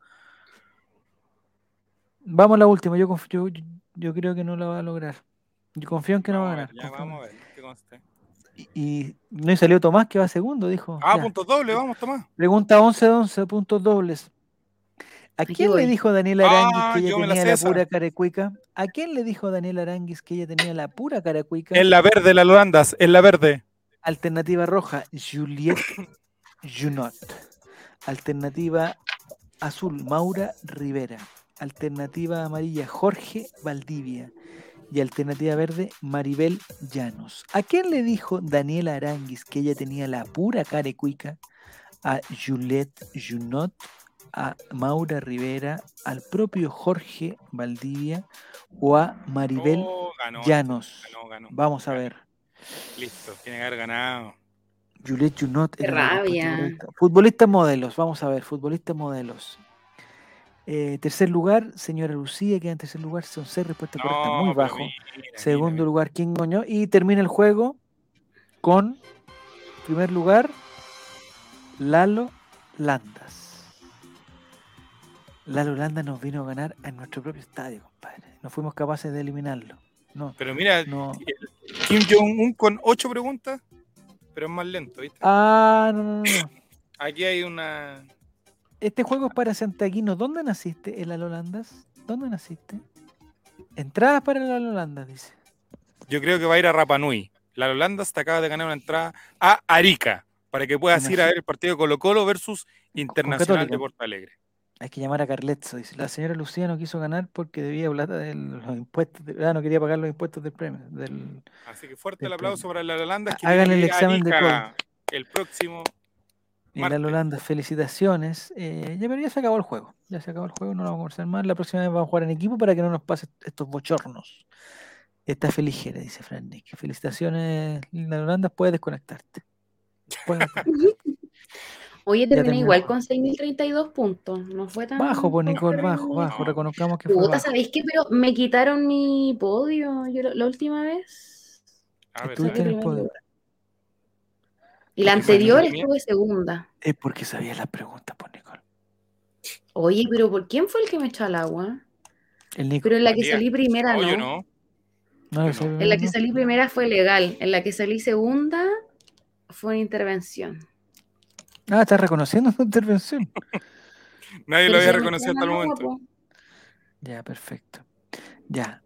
Vamos a la última, yo, yo, yo creo que no la va a lograr. Yo confío en que no va a ganar. ya, vamos a ver. que conste. Y, y no y salió Tomás que va segundo, dijo. Ah, Ya. puntos dobles, vamos, Tomás. Pregunta 11 de 11, puntos dobles. ¿A Aquí quién le voy. dijo Daniel Aranguis Ah, que ella la tenía la pura caracuica? ¿A quién le dijo Daniel Aranguis que ella tenía la pura caracuica? En la verde, la Holandas, en la verde. Alternativa roja, Juliette Junot. Alternativa azul, Maura Rivera. Alternativa amarilla, Jorge Valdivia. Y alternativa verde, Maribel Llanos. ¿A quién le dijo Daniela Aranguis que ella tenía la pura carecuica? A Juliette Junot, a Maura Rivera, al propio Jorge Valdivia o a Maribel Oh, ganó, Llanos. ganó, ganó. Vamos a ver. Listo, tiene que haber ganado. Juliette Junot. Qué rabia. futbolista. Modelos, vamos a ver, futbolistas modelos. Eh, tercer lugar, señora Lucía, queda en tercer lugar, son seis respuestas correctas, No, muy pero bajo. mira, Segundo mira, lugar, King Goñó. Y termina el juego con, primer lugar, Lalo Landas. Lalo Landas nos vino a ganar en nuestro propio estadio, compadre. No fuimos capaces de eliminarlo. No, Pero mira, no. Kim Jong-un con ocho preguntas, pero es más lento, ¿viste? Ah, no, no, no. Aquí hay una. Este juego es para Santiaguino. ¿Dónde naciste, el Lalo Landas? ¿Dónde naciste? Entradas para el Lalo Landas, dice. Yo creo que va a ir a Rapa Nui. La Holandas te acaba de ganar una entrada a Arica para que puedas ir a ver el partido Colo Colo versus Internacional de Porto Alegre. Hay que llamar a Carletzo. Dice, la señora Lucía no quiso ganar porque debía plata de los impuestos. de- ah, no quería pagar los impuestos del premio. Del... Así que fuerte el aplauso para la Holandas. que Hagan el examen de Arica El próximo. Y la. Holanda, felicitaciones. Eh, ya, pero ya se acabó el juego. Ya se acabó el juego, no lo vamos a conversar más. La próxima vez vamos a jugar en equipo para que no nos pase estos bochornos. Está feliz, dice Fran Nick. Felicitaciones, la Holanda, puedes desconectarte. Puedes Oye, terminé igual con 6.032 puntos. No fue tan. Bajo, pues Nicole, bajo, bajo. Reconozcamos que fue Puta. ¿sabéis qué? Pero me quitaron mi podio yo, la- la última vez. A ver, Estuviste en el primer podio. lugar. Y la anterior estuve segunda. Es porque sabías las preguntas, pues, Nicole. Oye, pero ¿por quién fue el que me echó al agua? El Nico. Pero en la que salí primera No, no. yo no. En la que salí primera fue legal. En la que salí segunda fue una intervención. Ah, estás reconociendo tu intervención. Nadie Pero lo había reconocido hasta el agua, momento. Ya, perfecto. Ya.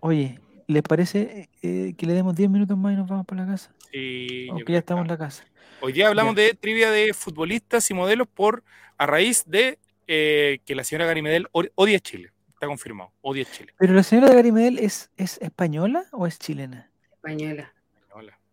Oye, ¿les parece eh, que le demos 10 minutos más y nos vamos para la casa? Sí, Aunque ya estamos en la casa. Hoy día hablamos de trivia de futbolistas y modelos por a raíz de eh, que la señora Gary Medel o- odia Chile. Está confirmado. Odia Chile. ¿Pero la señora de Garimedel es, es española o es chilena? Española.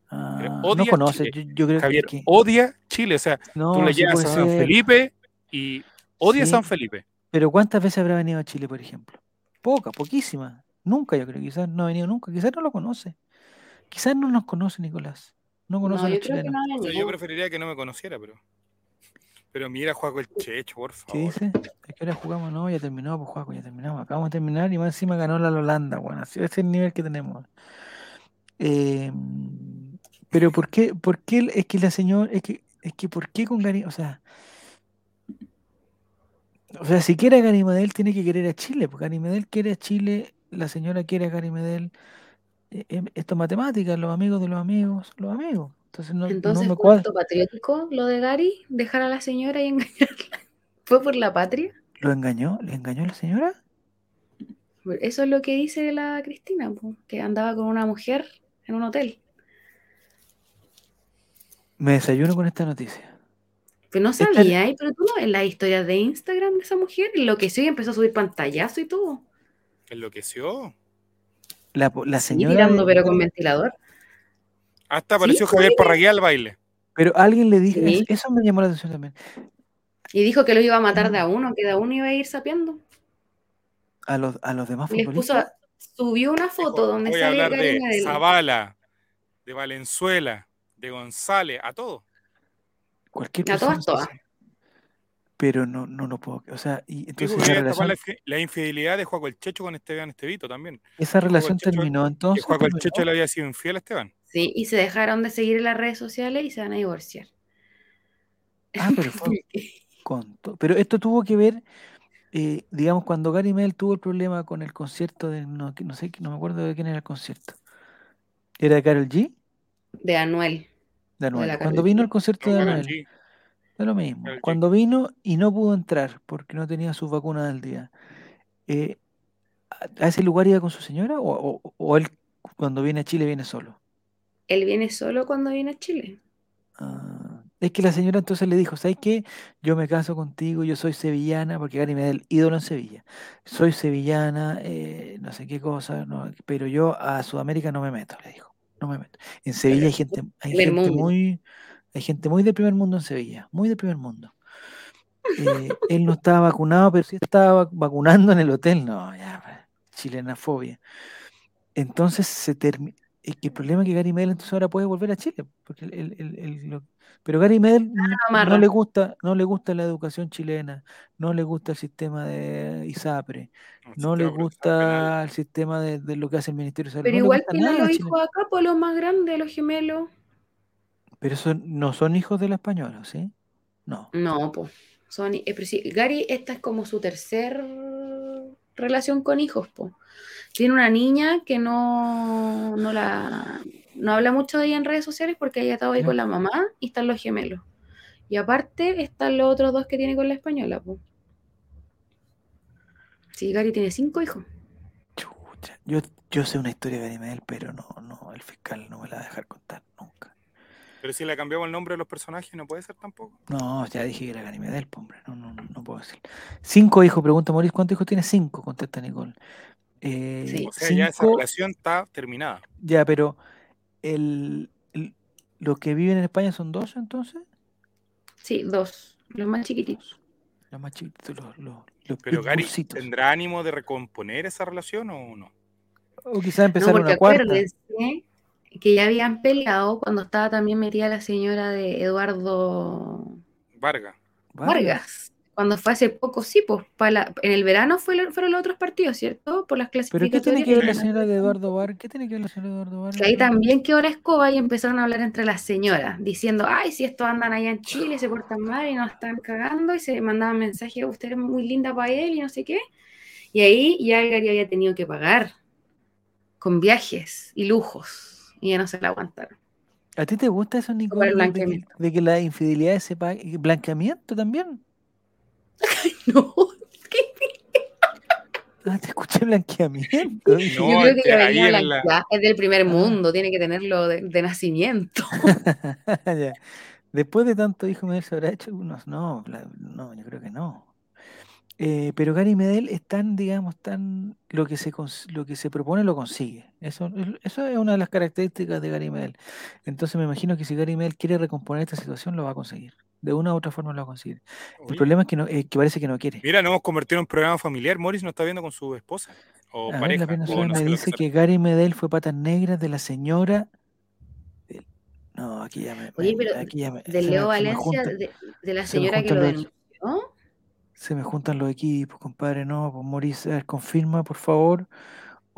Ah, no conoce, Chile. yo, yo creo Javier que... odia Chile. O sea, No, tú le sí a San ser. Felipe y odia Sí. San Felipe. Pero ¿cuántas veces habrá venido a Chile, por ejemplo? Poca, poquísima. Nunca, yo creo. Quizás no ha venido nunca. Quizás no lo conoce. Quizás no nos conoce, Nicolás. No conoce No, a los que chilenos. no O sea, ha yo preferiría que no me conociera, pero. Pero mira, Juaco el Checho, por ¿Qué favor. dice? ¿A qué hora jugamos? No, ya terminó, pues Juaco, ya terminamos. Acabamos de terminar y más encima ganó la Holanda, bueno, así ese es el nivel que tenemos. Eh, pero ¿por qué, por qué es que la señora, es que, es que ¿por qué con Gary, o sea, o sea, si quiere a Gary Medel tiene que querer a Chile, porque Gary Medel quiere a Chile, la señora quiere a Gary Medel, eh, eh, esto es matemática, los amigos de los amigos, los amigos. Entonces no, no Entonces, me ¿fue cuadra. acto patriótico lo de Gary? ¿Dejar a la señora y engañarla? ¿Fue por la patria? ¿Lo engañó? ¿Le engañó la señora? Eso es lo que dice la Cristina, po, que andaba con una mujer en un hotel. Me desayuno con esta noticia. Pero no Esta- sabía, ¿eh? pero tú no ves las historias de Instagram de esa mujer, enloqueció y empezó a subir pantallazo y todo. Enloqueció. La, la Sí, señora. tirando de- pero con ventilador. Hasta apareció Sí, Javier sí. Parragué al baile. Pero alguien le dijo, Sí. eso me llamó la atención también. Y dijo que lo iba a matar Mm. de a uno, que de a uno iba a ir sapeando. A los, a los demás Y les puso, futbolistas. subió una foto Dijo, donde Voy a sale hablar Gary de. Zavala, de Valenzuela, de González, a todos. Cualquier A todas, persona. todas. Pero no, no lo puedo. O sea, y entonces relación, la, infi- la infidelidad de Juaco el Checho con Esteban Estevito también. esa relación Checho- terminó entonces. Juaco el. Checho le había sido infiel a Esteban. Sí, y se dejaron de seguir en las redes sociales y se van a divorciar. Ah, pero fue con to- Pero esto tuvo que ver, eh, digamos, cuando Gary Mel tuvo el problema con el concierto de, no, que no sé, no me acuerdo de quién era el concierto. ¿Era de Carol G? De Anuel. De Anuel. Cuando vino el concierto de Anuel, es lo mismo. Cuando vino y no pudo entrar porque no tenía sus vacunas del día, eh, ¿a ese lugar iba con su señora o, o- o él cuando viene a Chile viene solo? Él viene solo cuando viene a Chile. Ah, es que la señora entonces le dijo, ¿sabes qué? Yo me caso contigo, yo soy sevillana, porque Gary Medel, ídolo en Sevilla. Soy sevillana, eh, no sé qué cosa, no, pero yo a Sudamérica no me meto, le dijo. No me meto. En Sevilla hay gente, hay gente mundo. muy, hay gente muy del primer mundo en Sevilla, muy del primer mundo. Eh, él no estaba vacunado, pero sí estaba vac- vacunando en el hotel. No, ya, chilenafobia. Entonces se termina. El problema es que Gary Medel entonces ahora puede volver a Chile. Porque el- el- el- lo- pero Gary Medel no le gusta, no le gusta la educación chilena, no le gusta el sistema de ISAPRE, no le gusta el sistema de, de lo que hace el Ministerio de Salud. Pero no igual que no nada lo Chile. dijo acá por los más grandes, los gemelos. Pero son, no son hijos de la española, ¿sí? No. No, pues. Son, eh, pero sí, Gary, esta es como su tercer relación con hijos, po. Tiene una niña que no, no la no habla mucho de ella en redes sociales porque ella estaba ahí con la mamá y están los gemelos. Y aparte están los otros dos que tiene con la española, po. Sí, Gary tiene cinco hijos. Chucha. Yo, yo sé una historia de Gary Medel, pero no, no, el fiscal no me la va a dejar contar nunca. Pero si le cambiamos el nombre de los personajes, no puede ser tampoco. No, ya dije que era Gary Medel, po, hombre. No, no, no, no puedo decir. Cinco hijos, pregunta Maurice, ¿cuántos hijos tiene? Cinco, contesta Nicole. Eh, Sí. O sea, ya esa relación está terminada. ya, pero el, el- los que viven en España son dos entonces, Sí, dos, los más chiquititos. los más chiquitos, los, los, los Pero Gary. ¿tendrá ánimo de recomponer esa relación o no? O quizás No, empezar porque una cuarta. acuérdense que ya habían peleado cuando estaba también metida la señora de Eduardo Vargas. Vargas. Cuando fue hace poco, sí, pues para la- en el verano fue fueron los otros partidos, ¿cierto? Por las Pero ¿qué tiene que ver la señora de Eduardo Vargas? ¿Qué tiene que ver la señora de Eduardo? Que ahí también quedó la escoba y empezaron a hablar entre las señoras, diciendo, ay, si estos andan allá en Chile, se portan mal y nos están cagando, y se mandaban mensajes, usted es muy linda para él y no sé qué. Y ahí ya el Gary había tenido que pagar con viajes y lujos, y ya no se la aguantaron. ¿A ti te gusta eso, Nicole? el de- de que la infidelidad se pague. ¿Blanqueamiento también? No, Ah, te escuché blanqueamiento. No, yo creo que este, ahí la- blanqueada, es del primer Ah. mundo, tiene que tenerlo de, de nacimiento. ya. Después de tanto hijo Medel se habrá hecho algunos. No, la- no, yo creo que no. Eh, pero Gary Medel es tan, digamos, tan lo que se cons- lo que se propone lo consigue. Eso, es- eso es una de las características de Gary Medel. Entonces me imagino que si Gary Medel quiere recomponer esta situación, lo va a conseguir. De una u otra forma lo va a conseguir. El problema es que, no, eh, que parece que no quiere. Mira, nos hemos convertido en un programa familiar. Morris nos está viendo con su esposa o A ver, pareja. la pena o no me dice que que Gary Medel fue patas negras de la señora. No, aquí ya me. Oye, pero aquí ya me- De se me- Leo me Valencia, juntan- de, de la se señora que lo denunció. Se me juntan los equipos, compadre. No, pues ver, confirma, por favor.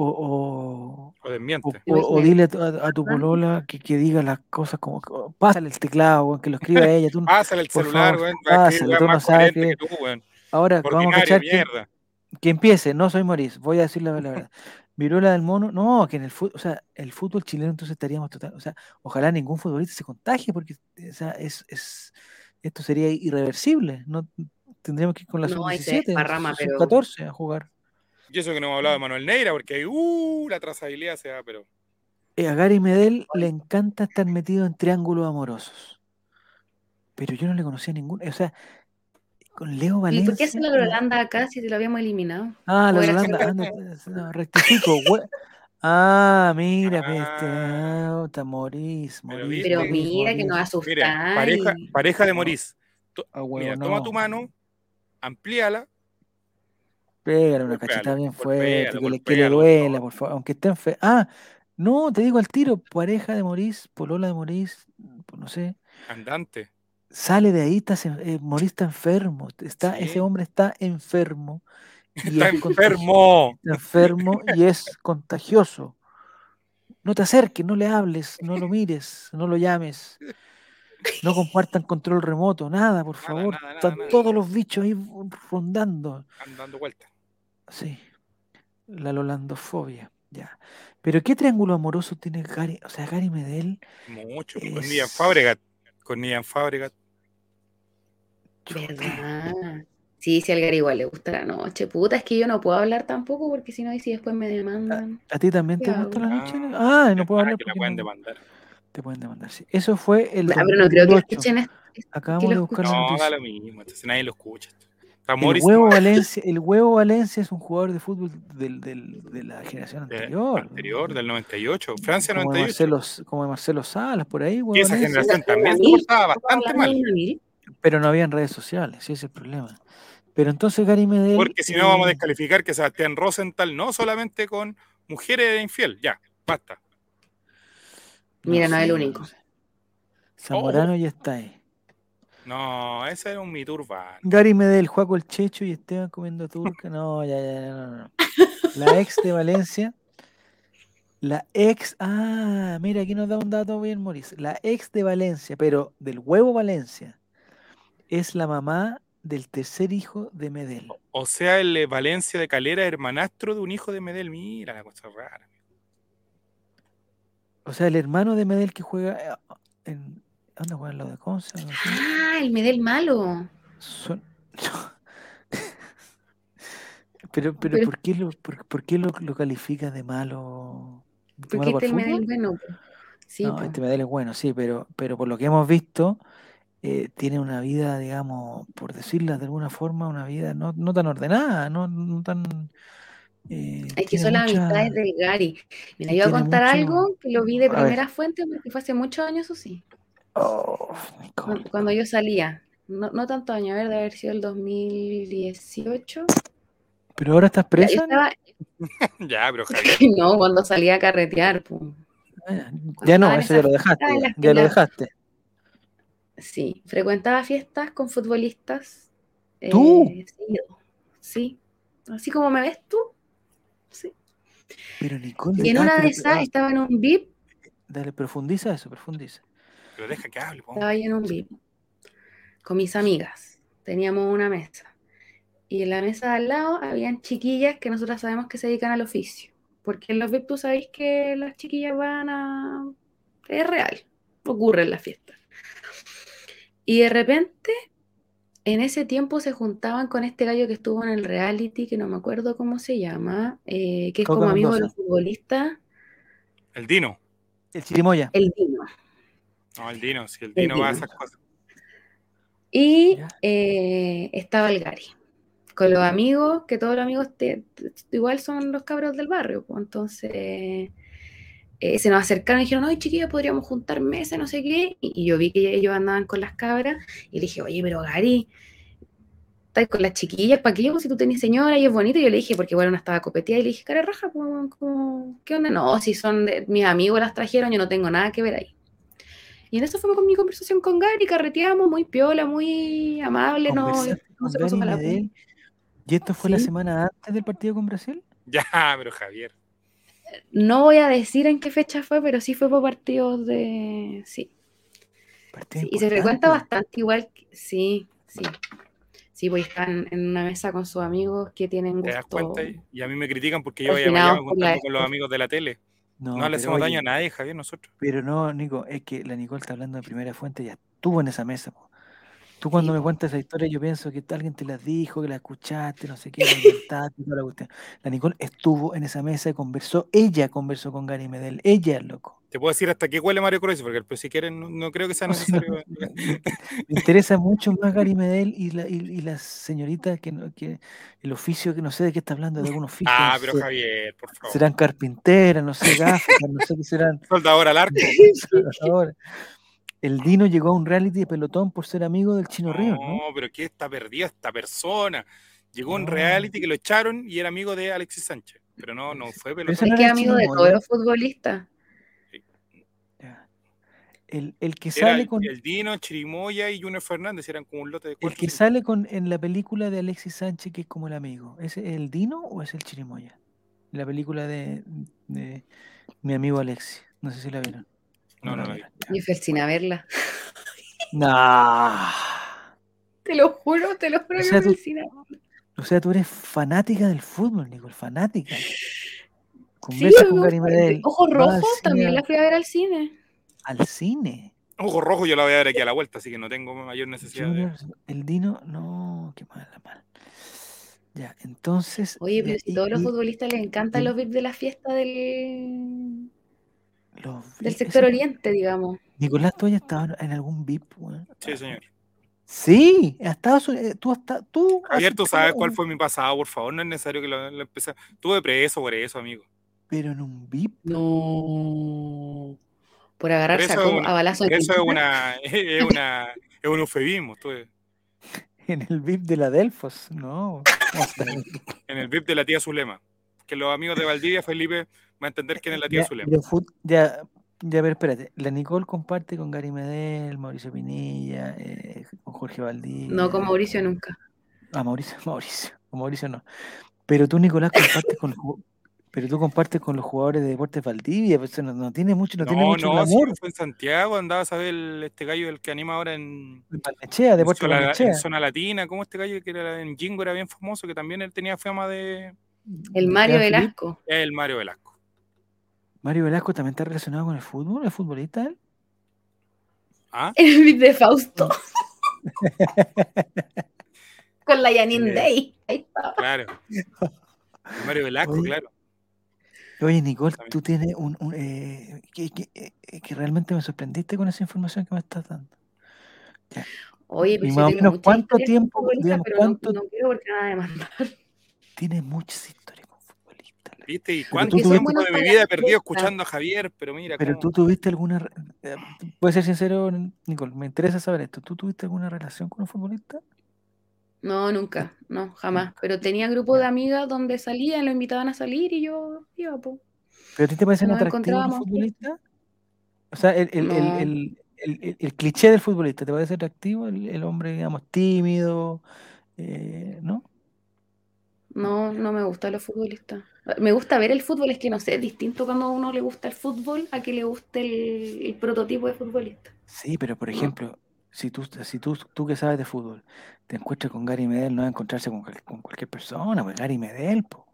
O, o, O o, desmiente. o- o dile a tu, a- tu polola que, que diga las cosas como. como- Pásale el teclado, que lo escriba ella. Tú, no- Pásale el celular, favor, pásale, tú no sabes que- que tú, weón. Ahora vamos a cachar que, empiece. No soy Maurice, voy a decir la, verdad. Viruela del mono. No, que en el fútbol, o sea, el fútbol chileno entonces estaríamos total. O sea, ojalá ningún futbolista se contagie porque o sea, es, es, esto sería irreversible. No tendríamos que ir con la No, ahí se sub-17, desparrama, pero- 14 a jugar. Y eso que no hemos hablado de Manuel Neira, porque ahí, uh, la trazabilidad se da, pero. Eh, a Gary Medel le encanta estar metido en triángulos amorosos. Pero yo no le conocía ningún. O sea, con Leo ¿Y Valencia. por qué hace la la- Holanda acá si te lo habíamos eliminado? Ah, la que- ah, no, no, rectifico. Ah, mira, pues, este, Ah. está Morís, Pero Morís. Pero Morís, mira que nos asustáis. Pareja, pareja de. Morís. Ah, huevo, Mira, no. toma tu mano, amplíala. Pégale una Golpéalo, cachetada bien fuerte, que le, que le duela, por favor, aunque esté enfe- Ah, no, te digo al tiro, pareja de Morís, polola de Morís, pues no sé, Andante. sale de ahí, está, eh, Morís está enfermo, está, Sí. ese hombre está enfermo. y Está es enfermo. está enfermo y es contagioso. No te acerques, no le hables, no lo mires, no lo llames. No compartan control remoto, nada, por Nada, favor. nada, nada, Están nada. todos los bichos ahí rondando. Anda dando vueltas. Sí, la lolandofobia, ya. Pero ¿qué triángulo amoroso tiene Gary? O sea, Gary Medel. Mucho. Con Es- Nian Fabregat. Con Nian Fabregat. ¿Verdad? Sí, si al Gary igual le gusta la noche. Puta, es que yo no puedo hablar tampoco porque si no, y si después me demandan. ¿A ti también te ¿Qué gusta la noche? Ah, no puedo Ah, hablar que la pueden no- demandar. Te pueden demandar. Sí. Eso fue el Ah, pero no creo que 2008. escuchen esto. Acabamos que de buscar No, da lo mismo. Entonces nadie lo escucha. El huevo, Valencia, el huevo Valencia es un jugador de fútbol del, del- de la generación de- anterior. anterior, del 98. Francia como, de 98. Marcelo, como de Marcelo Salas, por ahí, huevo Y esa Valencia. generación también se portaba bastante de mal. Pero no habían redes sociales, ese es el problema. Pero entonces Gary Medel. Porque si no vamos a eh, descalificar que Sebastián Rosenthal no solamente con mujeres infiel. Ya, basta. Mira, no es el único. sé. Zamorano Oh. ya está ahí. No, ese era un mito urbano. Gary Medel, Juaco el Checho y Esteban comiendo turca. No, ya, ya, ya, no, no. La ex de Valencia. La ex. Ah, mira, aquí nos da un dato bien, Maurice. La ex de Valencia, pero del huevo Valencia, es la mamá del tercer hijo de Medel. O sea, el Valencia de Calera, hermanastro de un hijo de Medel. Mira la cosa rara. O sea, el hermano de Medel que juega eh, en. ¿Dónde juega en lo de Conce? Ah, el Medel malo. Son- pero, pero, Pero- ¿por qué, lo, por, por qué lo, lo califica de malo? ¿De ¿Por malo este el Medel fútbol? bueno? Sí, no, po. este Medel es bueno, sí, pero, pero por lo que hemos visto, eh, tiene una vida, digamos, por decirla de alguna forma, una vida no, no tan ordenada, no, no tan... eh, Es que son las mucha- amistades del Gary. Mira, yo voy a contar mucho- algo que lo vi de primera fuente porque fue hace muchos años, eso sí. Oh. Cuando, cuando yo salía. No, no tanto años, a ver, de haber sido el 2018. ¿Pero ahora estás Ya, presa? estaba- ya, pero no, cuando salía a carretear. Ah, Ya no, eso ya lo dejaste, ya, ya lo dejaste. Sí, frecuentaba fiestas con futbolistas. ¿Tú? eh, sí, así como me ves tú. Sí. Pero Nicole... Y en ah, una pero- de esas ah, estaba en un VIP, Dale, profundiza eso, profundiza. Pero deja que hable, po. estaba ahí en un VIP con mis amigas. Teníamos una mesa. Y en la mesa de al lado habían chiquillas que nosotras sabemos que se dedican al oficio. Porque en los VIP tú sabéis que las chiquillas van a... Es real, ocurre en la fiesta. Y de repente, en ese tiempo se juntaban con este gallo que estuvo en el reality, que no me acuerdo cómo se llama, eh, que es Coca como amigo de Mendoza. los futbolistas, El Dino. El chirimoya. el Dino. No, el Dino. Si el El Dino va a esas cosas. Y eh, estaba el Gary, con los amigos, que todos los amigos te- te- igual son los cabros del barrio, pues entonces eh, se nos acercaron y dijeron, ay chiquillos, podríamos juntar mesa, no sé qué, y, y yo vi que ellos andaban con las cabras, y le dije, oye, pero Gary, estás con las chiquillas, ¿para qué? Pues si tú tenés señora y es bonito, y yo le dije, porque bueno, estaba copeteada, y le dije, cara raja, pues, como, ¿qué onda? No, si son de, mis amigos las trajeron, yo no tengo nada que ver ahí. Y en eso fue con mi conversación con Gary, carreteamos, muy piola, muy amable, no, ¿Conversaste no se pasó mala? ¿Y esto fue la semana antes del partido con Brasil? Ya, pero Javier. No voy a decir en qué fecha fue, pero sí fue por partidos de. Sí. Partido sí, Y se frecuenta bastante igual. que- Sí, sí. Sí, pues están en una mesa con sus amigos que tienen ¿Te das gusto. cuenta? Y a mí me critican porque yo la juntando con los amigos de la tele. No, No, le hacemos oye, daño a nadie, Javier, nosotros. Pero no, Nico, es que la Nicole está hablando de primera fuente, ya estuvo en esa mesa. po. Tú cuando Sí, me cuentas esa historia, yo pienso que alguien te la dijo, que la escuchaste, no sé qué, la inventaste, toda la cuestión. La Nicole estuvo en esa mesa y conversó, ella conversó con Gary Medel, ella, loco. Te puedo decir hasta qué huele Mario Cruz, porque si quieren, no, no creo que sea No, si no, necesario. me interesa mucho más Gary Medel y la, y, y la señorita que, no- que el oficio, que no sé de qué está hablando, de algún oficio. Ah, pero sé, Javier, por favor. serán carpinteras, no sé, gráficas, no sé qué serán. Soldador al arco. Ahora, el Dino llegó a un reality de pelotón por ser amigo del Chino Ríos, ¿no? No, pero ¿qué está perdida esta persona? Llegó un No. reality que lo echaron y era amigo de Alexis Sánchez. Pero no, no fue pelotón. Es que el amigo de todos los futbolistas. El, el que Era sale el, con el Dino, Chirimoya y Junior Fernández, eran como un lote de el cuatro. que cinco. sale con en la película de Alexis Sánchez que es como el amigo, ¿es el Dino o es el Chirimoya? La película de, de mi amigo Alexis. No sé si la vieron. No, no la vi. vieron, ya. Y Fercina verla. Nah. Te lo juro, te lo juro O que sea, tú- Fercina. O sea, tú eres fanática del fútbol, Nicole, fanática. Sí, Conversas con me Gary gusta. Medel, Ojo vas Rojo al cine también a- la fui a ver al cine. al cine. Ojo rojo yo la voy a ver aquí a la vuelta, así que no tengo mayor necesidad de... El Dino, no, qué mal, mal. Ya, entonces. Oye, pero si y- todos los y futbolistas les encantan y- los VIP de la fiesta del, los del sector ese- oriente, digamos. Nicolás, ¿tú hayas estado en algún VIP? Sí, señor. Sí, has estado, su- eh, tú has estado, tú. Javier, tú sabes cuál fue mi pasado, por favor, no es necesario que lo, lo empecé. Tuve preso por eso, amigo. Pero en un VIP. No. Por agarrarse a, una- a balazo Eso es una, es una, es un eufemismo. Tuve En el VIP de la Delfos, no. en el VIP de la tía Zulema. Que los amigos de Valdivia, Felipe, va a entender quién es la tía Ya, Zulema. ya, ya, a ver, espérate. La Nicole comparte con Gary Medel, Mauricio Pinilla, eh, con Jorge Valdivia. No, con Mauricio nunca. Ah, Mauricio, Mauricio. Con Mauricio no. Pero tú, Nicolás, compartes con pero tú compartes con los jugadores de Deportes Valdivia, pues eso no, no tiene mucho, no, tiene No, mucho no, sí, glamour. fue en Santiago, andaba a saber el- este gallo el que anima ahora en, En en Deportes zona, Barnechea. en zona latina, como este gallo que era en Jingo era bien famoso, que también él tenía fama de El ¿De Mario? Velasco. el Mario Velasco. Mario Velasco también está relacionado con el fútbol, es futbolista él. ¿Ah? El VIP de Fausto. Con la Janine Sí. Day. Ahí está. Claro. El Mario Velasco, Oye, claro. Oye, Nicole, También. tú tienes un, un, eh, que, que- eh, que realmente me sorprendiste con esa información que me estás dando. Oye, Y pero más o tengo menos, ¿cuánto tiempo, digamos, pero cuánto no, no quiero porque nada de mandar. tienes muchas historias ¿Viste? ¿Y cuánto tiempo de mi vida he perdido fiesta. escuchando a Javier? Pero mira, Pero cómo- tú tuviste alguna, re- eh, puedes ser sincero, Nicole, me interesa saber esto. ¿Tú tuviste alguna relación con un futbolista? No, nunca, no, jamás. Pero tenía grupo de amigas donde salían, lo invitaban a salir y yo iba, po. ¿Pero a ti te parecen Nos atractivos los encontrábamos. futbolistas? O sea, el, el, el, No. el, el- el- el cliché del futbolista, ¿te parece atractivo? El, el hombre, digamos, tímido, eh, ¿no? No, no me gustan los futbolistas. Me gusta ver el fútbol, es que no sé, es distinto cuando a uno le gusta el fútbol a que le guste el, el prototipo de futbolista. Sí, pero por ejemplo, si tú, si tú, tú que sabes de fútbol, te encuentras con Gary Medel, no vas a encontrarse con, con cualquier persona, pues Gary Medel, po.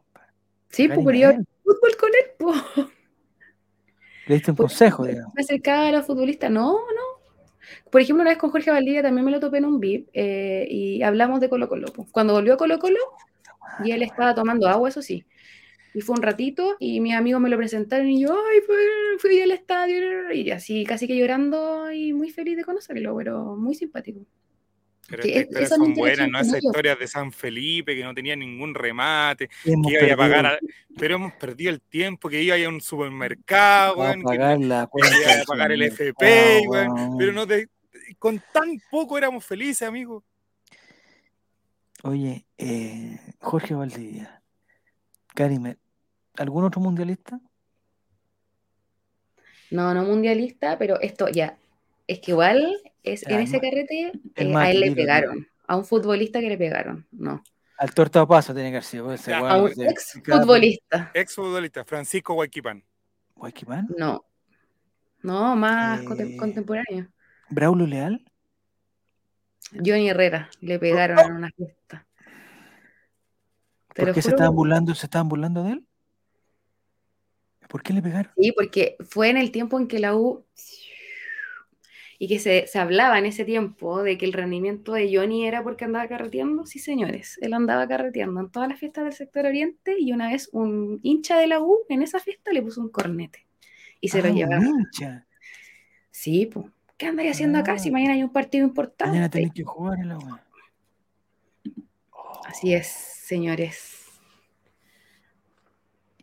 Sí, Gary yo Medel. fútbol con él, po. Le diste un Por consejo, ejemplo, digamos. Me acercaba a los futbolistas, no, no. Por ejemplo, una vez con Jorge Valdivia también me lo topé en un VIP eh, y hablamos de Colo Colo. Cuando volvió a Colo Colo, y él estaba tomando agua, eso sí. Y fue un ratito y mis amigos me lo presentaron y yo, ay, fui, fui al estadio y así casi que llorando y muy feliz de conocerlo, pero muy simpático. Pero que estas es- historias son buenas, ¿no? Esas historias de San Felipe que no tenía ningún remate, Hemos que iba a pagar, a- pero hemos perdido el tiempo, que iba a ir a un supermercado, a que pagar la que iba a pagar el FP, pero no te, con tan poco éramos felices, amigo. Oye, eh, Jorge Valdivia, Medel, ¿algún otro mundialista? No, no mundialista, pero esto ya. es que igual es, Ya, en ese carrete eh, a él le pegaron. A un futbolista que le pegaron. No. Al torta paso tiene que haber sido. pues, ese Ya, A un ex futbolista. Ex futbolista, Francisco Guayquipán. Guayquipán. No. No, más Eh, contem- contemporáneo. Braulio Leal. Johnny Herrera le pegaron en una fiesta. ¿Por qué se estaban burlando? ¿Se estaban burlando de él? ¿Por qué le pegaron? Sí, porque fue en el tiempo en que la U y que se, se hablaba en ese tiempo de que el rendimiento de Johnny era porque andaba carreteando. Sí, señores, él andaba carreteando en todas las fiestas del sector oriente y una vez un hincha de la U en esa fiesta le puso un cornete y se Ah, lo un llevaron. hincha. Sí, pues. ¿Qué andaría haciendo acá Ah. si mañana hay un partido importante? Mañana tenés que jugar en la weá. Así es, señores.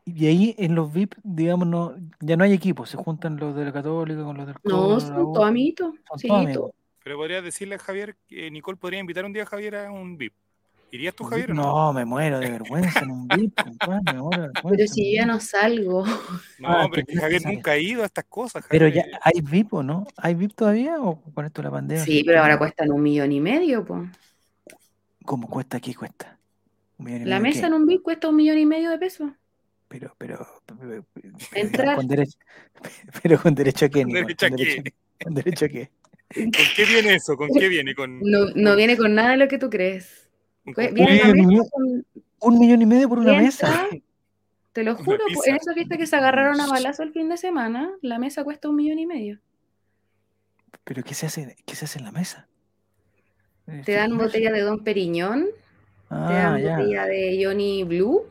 Y ahí en los VIP, digamos, no, ya no hay equipos, se juntan los de la Católica con los del No, son todos amiguitos. Sí, todos to- amigos. Pero podrías decirle a Javier que Nicole podría invitar un día a Javier a un VIP. ¿Irías tú, Javier? No? No, me muero de vergüenza en un VIP, compadre, me muero de vergüenza. Pero si yo no salgo. No, Ah, pero es que Javier nunca ha ido a estas cosas. Pero Javier. ya hay VIP o no? ¿Hay VIP todavía o con esto de la pandemia? Sí, pero ahora cuestan un millón y medio, pues. ¿Cómo cuesta aquí? Cuesta. Un millón y La medio, mesa ¿qué? en un VIP cuesta un millón y medio de pesos. Pero, pero, pero, pero, con derecho, pero con derecho a qué, ¿Con derecho a ¿Con derecho, qué? con derecho a qué? ¿Con qué viene eso? ¿Con qué viene? ¿Con, No, no viene con nada de lo que tú crees. Pues? Viene la millón con- Un millón y medio por una mesa. Te lo juro, en esa fiesta que se agarraron a balazo el fin de semana, la mesa cuesta un millón y medio. ¿Pero qué se hace, qué se hace en la mesa? Te dan botella de Don Periñón, te Ah, dan ya. botella de Johnny Blue.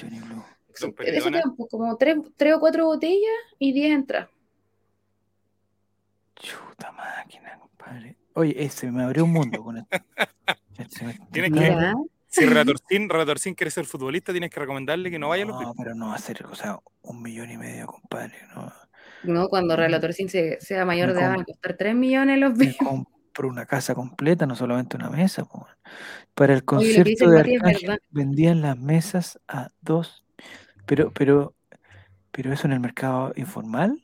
Johnny Blue. Te dan pues, como tres, tres o cuatro botellas y diez entradas. Chuta máquina, compadre. Oye, eh, se me abrió un mundo con esto. Tienes que- Si Relatorcín, Relatorcín quiere ser futbolista, tienes que recomendarle que no vaya a los no, pero no va a ser, o sea, un millón y medio, compadre. No. no, cuando Sin se- sea mayor Me de edad van a costar tres millones los Me compro una casa completa, no solamente una mesa. po. Para el concierto de Arcángel vendían las mesas a dos. Pero, pero, pero eso en el mercado informal.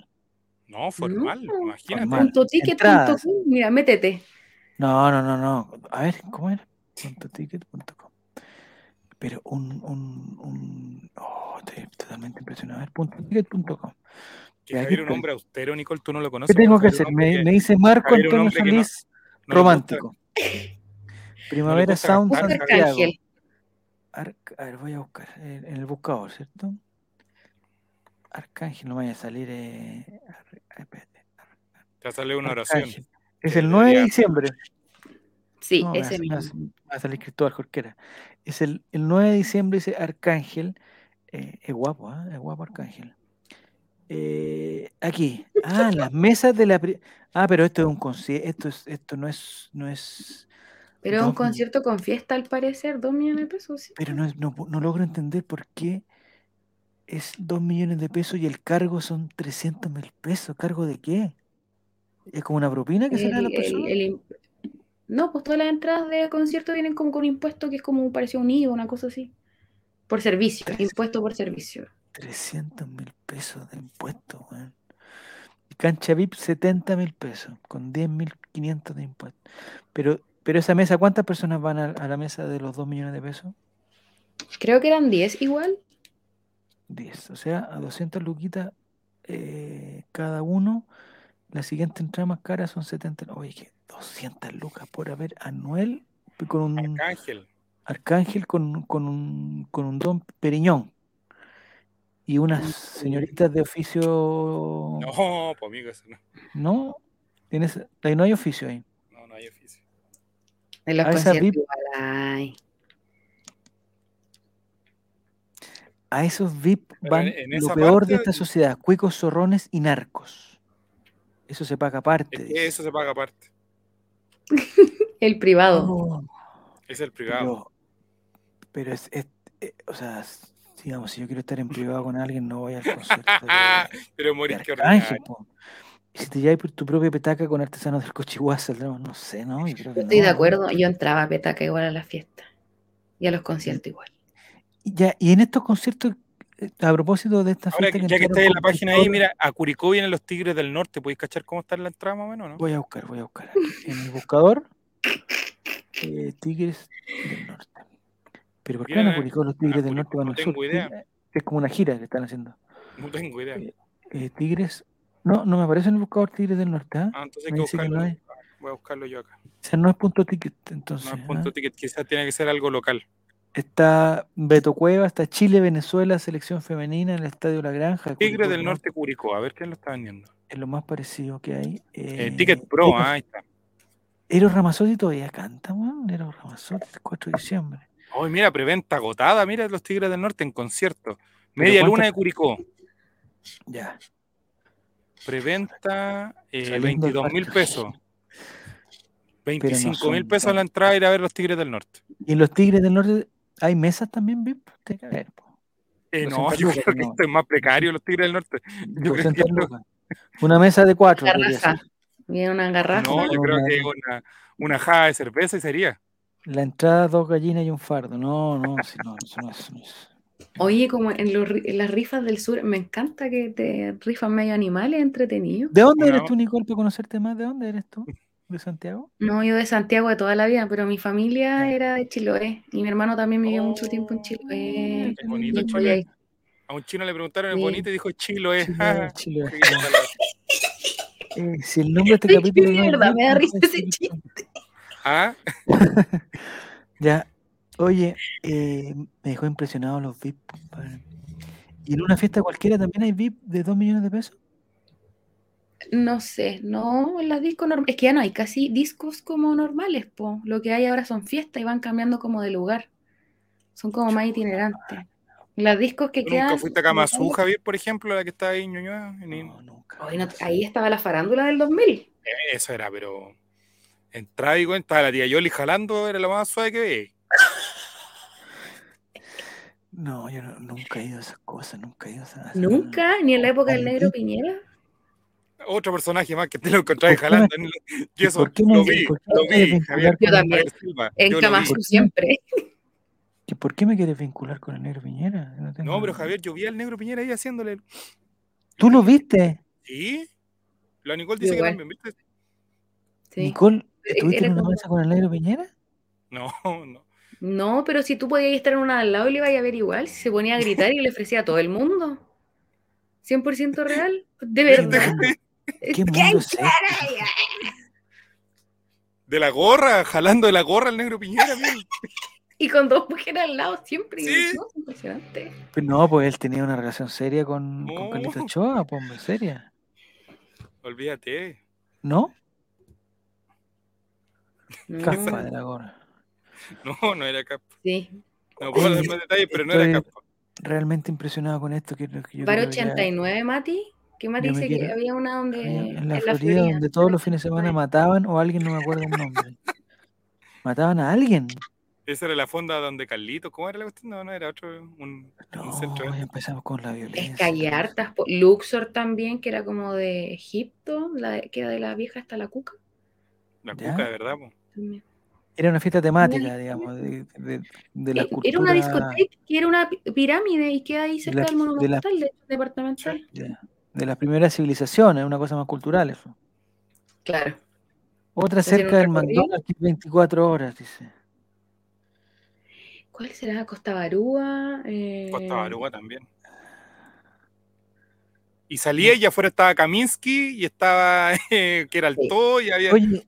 No, formal, No, imagínate. formal. Punto ticket, Entradas. punto com. Mira, métete. No, no, no, no. A ver, ¿cómo era? Puntoticket.com. Pero un, un, un. Oh, estoy totalmente impresionado. A ver, puntoticket.com. Que Ya, Javier un hombre austero, Nicole, tú no lo conoces. ¿Qué tengo que hacer? Me, que me dice Marco Javier Antonio no- Solís, no romántico. Primavera Sound. Santiago. Arcángel. Arc- a ver, voy a buscar en, en el buscador, ¿cierto? Arcángel, no vaya a salir. Eh, ar- ah, espérate, Te sale una oración. Arcángel. Es que el 9 de diciembre. Sí, No, ese mismo. va a salir Cristóbal Jorquera. Es el, el 9 de diciembre, dice Arcángel. Eh, es guapo, ¿ah? Es guapo Arcángel. Eh, aquí. Ah, las mesas de la. pri- Ah, pero esto es un concierto. Esto, es, esto no es. No es Pero es un dos- concierto con fiesta, al parecer, dos millones de pesos. sí. Pero no, no, no logro entender por qué es 2 millones de pesos y el cargo son 300 mil pesos. ¿Cargo de qué? ¿Es como una propina que se le da a la El- el- persona? el no, pues todas las entradas de concierto vienen como con un impuesto que es como parecía un IVA, una cosa así. Por servicio, impuesto por servicio. 300 mil pesos de impuestos, weón. Cancha VIP 70 mil pesos, con 10 mil 500 de impuestos. Pero, pero esa mesa, ¿cuántas personas van a, a la mesa de los 2 millones de pesos? Creo que eran 10 igual. 10. O sea, a 200 luquitas eh, cada uno. La siguiente entrada más cara son 70. Oye, que 200 lucas por haber anuel con un Arcángel. arcángel con, con un, con un don Periñón. Y unas señoritas de oficio. No, pues amigo, eso no. ¿No? Tienes, ahí no hay oficio ahí. No, no hay oficio. En los A conciertos VIP. A esos VIP Pero van en- en lo peor de esta sociedad: cuicos, zorrones y narcos. Eso se paga aparte. Es que eso se paga aparte. El privado. Oh, Es el privado. pero, pero es, es- eh, o sea, digamos, si yo quiero estar en privado con alguien, no voy al concierto de, Pero de morir que Si te llevas tu propia petaca con artesanos del Cochihuá, saldremos, no sé, ¿no? Yo creo que Yo estoy de no. acuerdo. Yo entraba a petaca igual a la fiesta. Y a los conciertos igual. Y Ya, y en estos conciertos, eh, a propósito de esta Ahora, fiesta ya que estáis en la página ahí, mira, a Curicó vienen los Tigres del Norte. ¿Podéis cachar cómo está en la entrada más o menos, no? Voy a buscar, voy a buscar. aquí. En el buscador, eh, Tigres del Norte. Pero ¿por qué van a Vienen a- Curicó los Tigres del Norte van no al sur? tengo idea. Es como una gira que están haciendo. No tengo idea. Eh, Tigres. No, no me aparece en el buscador Tigres del Norte. ¿ah? Ah, entonces hay que buscarlo. no hay. Voy a buscarlo yo acá. O sea, no es punto ticket, entonces. No es ¿ah? punto ticket, quizás tiene que ser algo local. Está Beto Cueva, está Chile, Venezuela, selección femenina en el Estadio La Granja. Curicó, del ¿no? Norte Curicó, a ver quién lo está vendiendo. Es lo más parecido que hay. Eh, Eh, Ticket Pro, Eros- ah, ahí está. Eros Ramazzotti todavía canta, weón. Eros Ramazzotti, el 4 de diciembre. Hoy mira, preventa agotada, mira los Tigres del Norte en concierto. Media ¿cuántas- luna de Curicó. Ya. Preventa eh, Saliendo el 22 mil pesos. 25 mil pesos la entrada ir a ver los Tigres del Norte. Y los Tigres del Norte, ¿hay mesas también, VIP? Eh, no, 200 yo creo que no. esto es más precario los Tigres del Norte. Yo creo 200 que esto-. Una mesa de cuatro. Garrafa. una garrafa. no, yo No, creo no, que no. una, una jada de cerveza y sería. La entrada, dos gallinas y un fardo. No, no, si no, eso no es. eso no es. Oye, como en, los ri- en las rifas del sur, me encanta que te rifan medio animales entretenidos. ¿De dónde eres tú, Nicole, para conocerte más? ¿De dónde eres tú? ¿De Santiago? No, yo de Santiago de toda la vida, pero mi familia era de Chiloé y mi hermano también vivió mucho tiempo en Chiloé. Qué bonito. Chiloé. A un chino le preguntaron, ¿es Sí. bonito? Y dijo, chilo es. Chile, Chile. Sí, ojalá. Eh, si el nombre de este capítulo de no es verdad, me da risa ese chiste. Ah, Ya, oye, eh, me dejó impresionado los VIP. compadre. ¿Y en una fiesta cualquiera también hay VIP de 2 millones de pesos? No sé, no, en las discos normales. Es que ya no hay casi discos como normales, po. Lo que hay ahora son fiestas y van cambiando como de lugar. Son como más itinerantes. Las discos que ¿tú quedan. nunca fuiste a Kamazú, Javier, por ejemplo, la que está ahí en Ñuñoa? En- No, nunca. Ay, no, ahí estaba la farándula del 2000. Eso era, pero. Entraba y estaba la tía Yoli jalando, era lo más suave que veía. No, yo no- nunca he ido a esas cosas, nunca he ido a esas Nunca, ni en la época del negro. Piñera. Otro personaje más que te lo encontrás ¿Por qué jalando. en el- ¿Y Yo eso por qué me- lo vi, lo vi, Javier, Yo también. Silva. En yo vi. siempre. ¿Y por qué me quieres vincular con el negro Piñera? Tengo- No, pero Javier, yo vi al negro Piñera ahí haciéndole. ¿Tú lo viste? ¿Sí? La Nicole dice que también, ¿viste? Sí. Nicole, Era ¿estuviste en una como- mesa con el negro Piñera? No, no. No, pero si tú podías estar en una al lado y le ibas a ver igual, si se ponía a gritar y le ofrecía a todo el mundo. 100% real. De verdad. ¿Qué ¿Quién mundo es este? De la gorra, jalando de la gorra al negro Piñera. Y con dos mujeres al lado siempre. Sí. No, impresionante. Pues no, pues él tenía una relación seria con, con No. Carlito Ochoa, pues hombre, seria. Olvídate. ¿No? No, Caspa de la gorra. No, no era capa. sí. No puedo dar más detalles, pero no estoy- era capa. Realmente impresionado con esto. Que, que yo que ya- 89, Mati. ¿Qué Mati yo dice que había una donde. en la, Florida, donde todos los fines de semana mataban o alguien, no me acuerdo el nombre. Mataban a alguien. Esa era la fonda donde Carlito, ¿cómo era la cuestión? No, no, era otro, un, No, un centro. ya empezamos con la violencia. Es que hay hartas. Luxor también, que era como de Egipto, la de- que era de la vieja hasta la cuca. La ¿Ya? cuca, de verdad, po. también. Era una fiesta temática, Una- digamos, de, de, de la Eh, Era una discoteca que era una pi- pirámide y queda ahí cerca la- del de la- monumental, de, departamental. de las primeras civilizaciones, una cosa más cultural eso. Claro. Otra ¿Hacían cerca del? McDonald's que es 24 horas, dice. ¿Cuál será? Costa Barúa. eh, Costa Baruga también. Y salía y afuera estaba Kaminsky y estaba eh, que era el Sí. todo y había. Oye,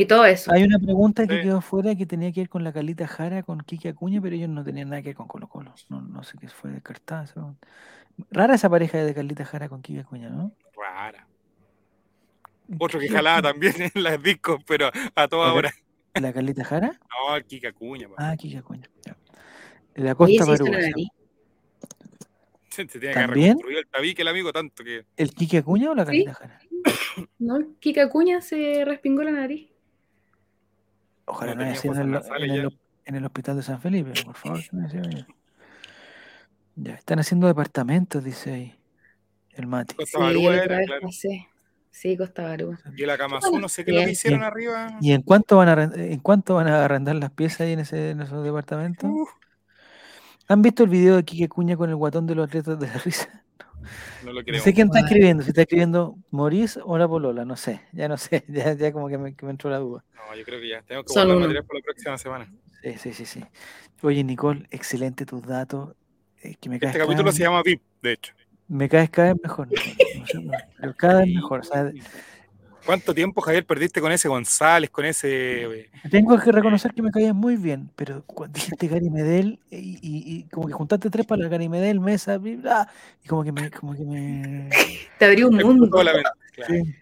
Y todo eso. hay una pregunta que Sí. quedó fuera que tenía que ver con la Calita Jara, con Kiki Acuña, pero ellos no tenían nada que ver con Colo Colo. No, no sé qué fue descartada. Rara esa pareja de Carlita Jara con Kiki Acuña, ¿no? Rara. Otro que Kiki jalaba Acuña- también en las discos, pero a toda hora. ¿La Carlita Jara? No, Kika Cuña, Ah, Kiki Acuña. ya. La Costa sí, la se tiene que ¿También? reconstruir el tabique el amigo tanto que. ¿El Kiki Acuña o la Sí. Carlita Jara? ¿No? Kika Cuña se respingó la nariz. Ojalá No no haya sido en el, nasales en el ya. hop- en el hospital de San Felipe, por favor. Ya, están haciendo departamentos, dice ahí el Mati. Costa Sí, Barúa era, claro. Sí, Costa Barúa. Y la Kamazú, no sé qué lo que hicieron bien. arriba. ¿Y en cuánto van a en cuánto van a arrendar las piezas ahí en, ese, en esos departamentos? ¿Han visto el video de Kike Cuña con el guatón de los atletas de la risa? No lo No creo. sé quién está escribiendo, si está escribiendo Maurice o la Polola, no sé, ya no sé, ya, ya como que me, que me entró la duda. No, yo creo que ya. Tengo que Son guardar material para la próxima semana. Sí, sí, sí, sí. Oye, Nicole, excelente tus datos. eh, que me caes Este cada capítulo vez- se llama VIP, de hecho. Me caes cada vez mejor, Nicole. No sé, no, pero cada vez mejor. O sea, ¿Cuánto tiempo, Javier, perdiste con ese González, con ese... eh, tengo que reconocer que me caías muy bien, pero cuando dijiste Gary Medel y, y- y como que juntaste tres para Gary Medel, Mesa, bla, bla, y como que me, como que me, Te abrió un te mundo. la mente? Claro. sí.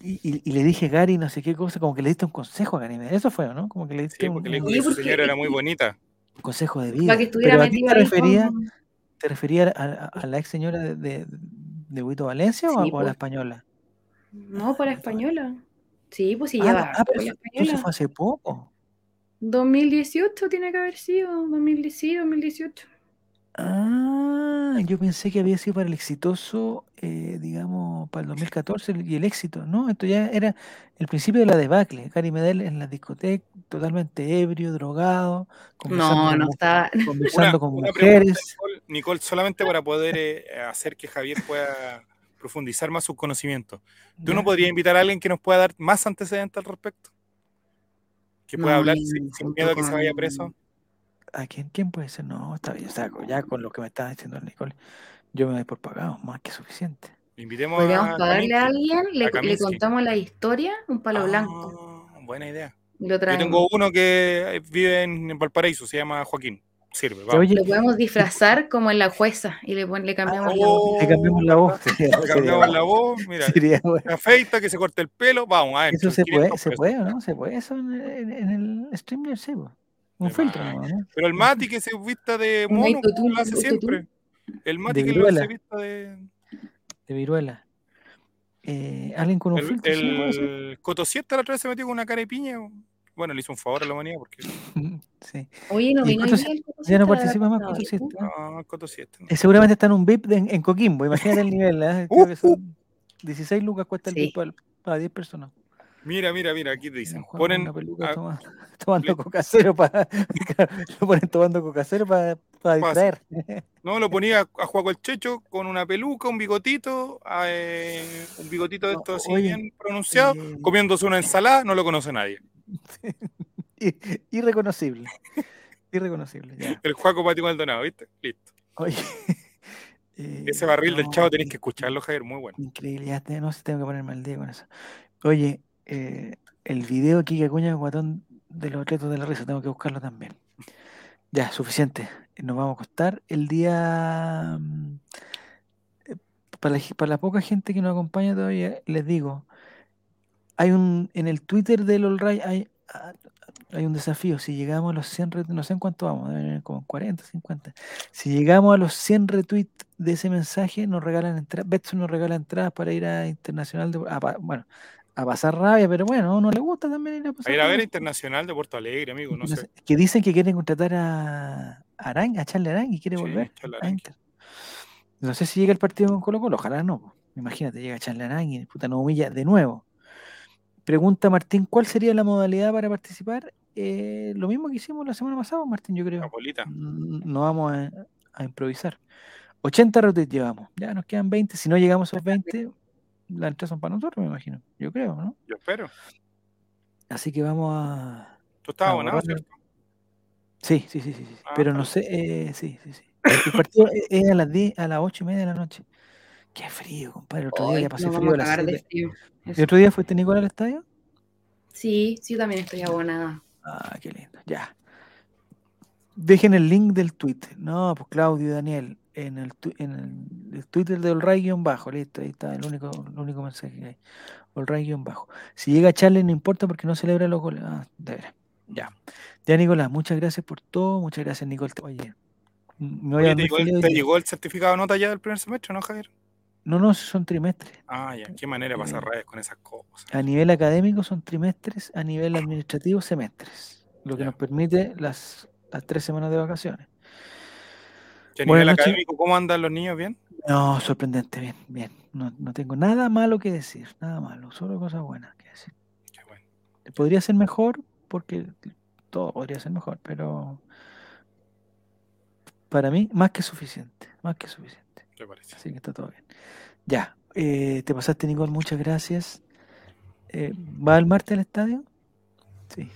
y, y- y le dije Gary no sé qué cosa, como que le diste un consejo a Gary Medel, eso fue, ¿no? Como que le diste Sí, un, porque le dijo un que su señora era muy bonita. consejo de vida. Para que estuviera Pero a ti metido te refería, con- te refería a, a- a la ex señora de, de, de Huito Valencia o, a, Sí, o a la pues. española? No, por la española. Sí, pues sí, Ah, lleva ah, pero por la eso- fue hace poco. 2018 tiene que haber sido, 2018, 2018. Ah, yo pensé que había sido para el exitoso, eh, digamos, para el 2014 y el éxito, ¿no? Esto ya era el principio de la debacle. Gary Medel en la discoteca, totalmente ebrio, drogado, conversando No, con, no está. conversando Una, con una pregunta, mujeres. Nicole, Nicole, solamente para poder eh, hacer que Javier pueda profundizar más sus conocimientos. ¿Tú no podrías invitar a alguien que nos pueda dar más antecedentes al respecto? Que pueda No, hablar sin, miedo a que se vaya preso. ¿A quién, quién puede ser? No, está bien, o sea, ya con lo que me estaba diciendo el Nicole, yo me doy por pagado, más que suficiente. Invitemos Podríamos a pagarle a Kaminsky. alguien, le, a contamos la historia, un palo Ah, blanco. Buena idea. Lo Yo tengo uno que vive en, en Valparaíso, se llama Joaquín. Sirve, vamos. Oye, Lo podemos disfrazar como en la jueza y le, pon- le cambiamos la voz. Le cambiamos la voz. Le cambiamos la voz, mira, sería bueno. se afeita, que se corte el pelo, vamos, a Eso se puede, se puede, ¿o ¿no? Se puede eso en, en- en el streamer, sí, po. Un De filtro, ¿no? Pero el Mati que se vista de mono, como lo hace siempre. El Mati De que lo se vista de. de viruela. Eh, alguien con un El, filtro, sí, puede ser. el Coto Siesta la otra vez se metió con una cara de piña. Bueno, le hizo un favor a la humanidad porque. Sí. Oye, no vino Ya no participa más Coto ¿no? Siesta. No, el Coto Siesta. no. Seguramente está en un VIP de- en, en Coquimbo. Imagínate el nivel. ¿eh? Creo que son 16 lucas cuesta el Sí. VIP para, para 10 personas. Mira, mira, mira, aquí te dicen. Juan Ponen. una peluca a- toma- tomando le- coca cero para. lo ponen tomando coca cero para, distraer. no, lo ponía a Juaco el Checho con una peluca, un bigotito, eh, un bigotito de No, esto así oye, bien pronunciado, Eh, comiéndose una ensalada, no lo conoce nadie. irreconocible. Irreconocible. Ya. El Juaco Pati Maldonado, ¿viste? Listo. Oye. eh, Ese barril del no, chavo tenés que escucharlo, Javier, muy bueno. Increíble, ya te- no sé, tengo que ponerme al día con eso. Oye, eh, el video aquí que Acuña guatón de los atletas de la risa, tengo que buscarlo también. Ya, suficiente. Nos vamos a acostar el día. mm, eh, Para la, para la poca gente que nos acompaña todavía, les digo, hay un en el Twitter del All Right hay, ah, hay un desafío. Si llegamos a los 100 retweets, no sé en cuánto vamos, como 40, 50. Si llegamos a los 100 retweets de ese mensaje, nos regalan entradas. Betson nos regala entradas para ir a Internacional de. a bueno, a pasar rabia, pero bueno, a uno le gusta también ir a pasar A ir a ver. Internacional de Puerto Alegre, amigo, no sé. Que dicen que quieren contratar a Arang, a Charlie Arang y quiere Sí, volver a. Inter. No sé si llega el partido con Colo Colo, ojalá no. Imagínate, llega Charlie Arang y puta nos humilla de nuevo. Pregunta Martín, ¿cuál sería la modalidad para participar? Eh, lo mismo que hicimos la semana pasada, Martín, yo creo. La bolita. Mm, No vamos a, a improvisar. 80 retweets llevamos. Ya nos quedan 20. Si no llegamos a esos 20, las entradas son para nosotros, me imagino. Yo creo, ¿no? Yo espero. Así que vamos a. Tú estabas a abonado, ¿cierto? Sí, sí, sí, sí. sí. Ah, Pero no sé. eh, sí, sí, sí. El partido es- es a las 10, a las 8 y media de la noche. Qué frío, compadre. El otro día ya pasé nos frío vamos a las de 7. frío. ¿El otro día fuiste Nicolás al estadio? Sí, sí, yo también estoy abonada. Ah, qué lindo. Ya. Dejen el link del Twitter. No, pues Claudio y Daniel. En el, tu- en el, el Twitter de Olray-bajo. Listo, ahí está el único, el único mensaje que hay. Olray-bajo. Si llega Charlie, no importa porque no celebra los goles. Ah, de veras. Ya. Ya, Nicolás, muchas gracias por todo. Muchas gracias, Nicole. Oye, me voy a Oye, ¿te, dormir llegó, feliz el- te llegó el certificado de nota ya del primer semestre, no, Javier? No, no, son trimestres. Ah, ya. Qué manera de pasar Eh, rayas con esas cosas. A nivel académico son trimestres, a nivel administrativo semestres, lo que Ya. nos permite las, las tres semanas de vacaciones. ¿Y a nivel académico cómo andan los niños? ¿Bien? No, sorprendente, bien, bien. No, no tengo nada malo que decir, nada malo, solo cosas buenas que decir. Qué bueno. Podría ser mejor, porque todo podría ser mejor, pero para mí, más que suficiente. Más que suficiente. Me parece. Así que está todo bien. Ya. eh, te pasaste, Nicole, muchas gracias. Eh, ¿Va el martes al estadio? Sí.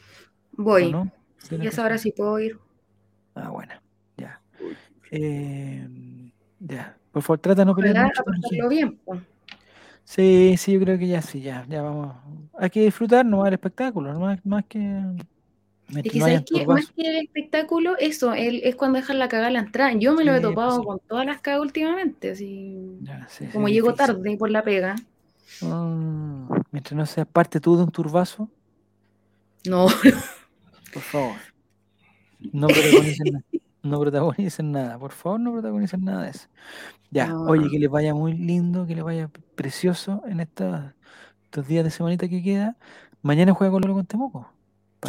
¿o Voy. no? ¿Tienes Ya que sabrás hacer? si puedo ir. Ah, bueno. Ya. Eh, ya. Por favor, trata de no pelear Ojalá mucho bien. Sí, sí, yo creo que ya sí, ya, ya vamos. Hay que disfrutar nomás del espectáculo, no más, más que. Mientras que no que más que el espectáculo, eso, el- es cuando dejan la cagada la entrada. Yo me lo he Sí, pues topado sí. con todas las cagas últimamente, así Ya, sí, sí, como llego tarde por la pega. Mm, mientras no seas parte tú de un turbazo, No, por favor. No protagonicen, na- no protagonicen nada, por favor, no protagonicen nada de eso. Ya, No. oye, que les vaya muy lindo, que les vaya precioso en esta- estos días de semanita que queda. Mañana juega Colo Colo con Temuco.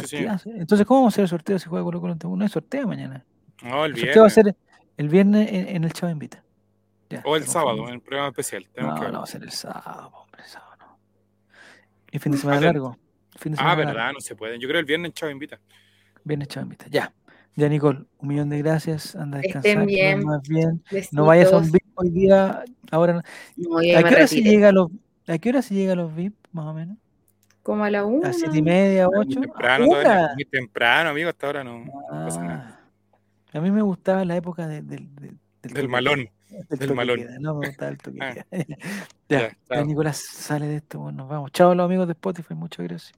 Sí, señor. Partidazo. Entonces, ¿cómo vamos a hacer el sorteo si juega Colo Colo? No hay sorteo mañana. No, el El sorteo va a viernes. ser el viernes en, en el Chavo Invita. Ya, O el sábado, en el programa especial. Tenemos No, que no va a ser el sábado, hombre, el sábado no. Y fin de semana largo. Fin de Ah, verdad, largo. no se pueden. Yo creo el viernes Chavo invita. Viernes Chavo Invita. Ya. Ya, Nicole, un millón de gracias. Anda a Estén descansar. que bien. duermas bien. No vayas a un. VIP hoy día. Ahora, no. ¿A qué hora se llega a los, a qué hora se llega a los VIP, más o menos? Como a la una. ¿A siete y media, Muy ocho? temprano ¿A todavía. Muy temprano, amigo. Hasta ahora no, no pasa nada. Ah, a mí me gustaba la época de- del- del- del Del toque malón. del malón. queda, No me gustaba el toque Ah. queda. Ya, Ya, ya chao. Nicolás sale de esto, bueno, nos vamos. Chao los amigos de Spotify, muchas gracias.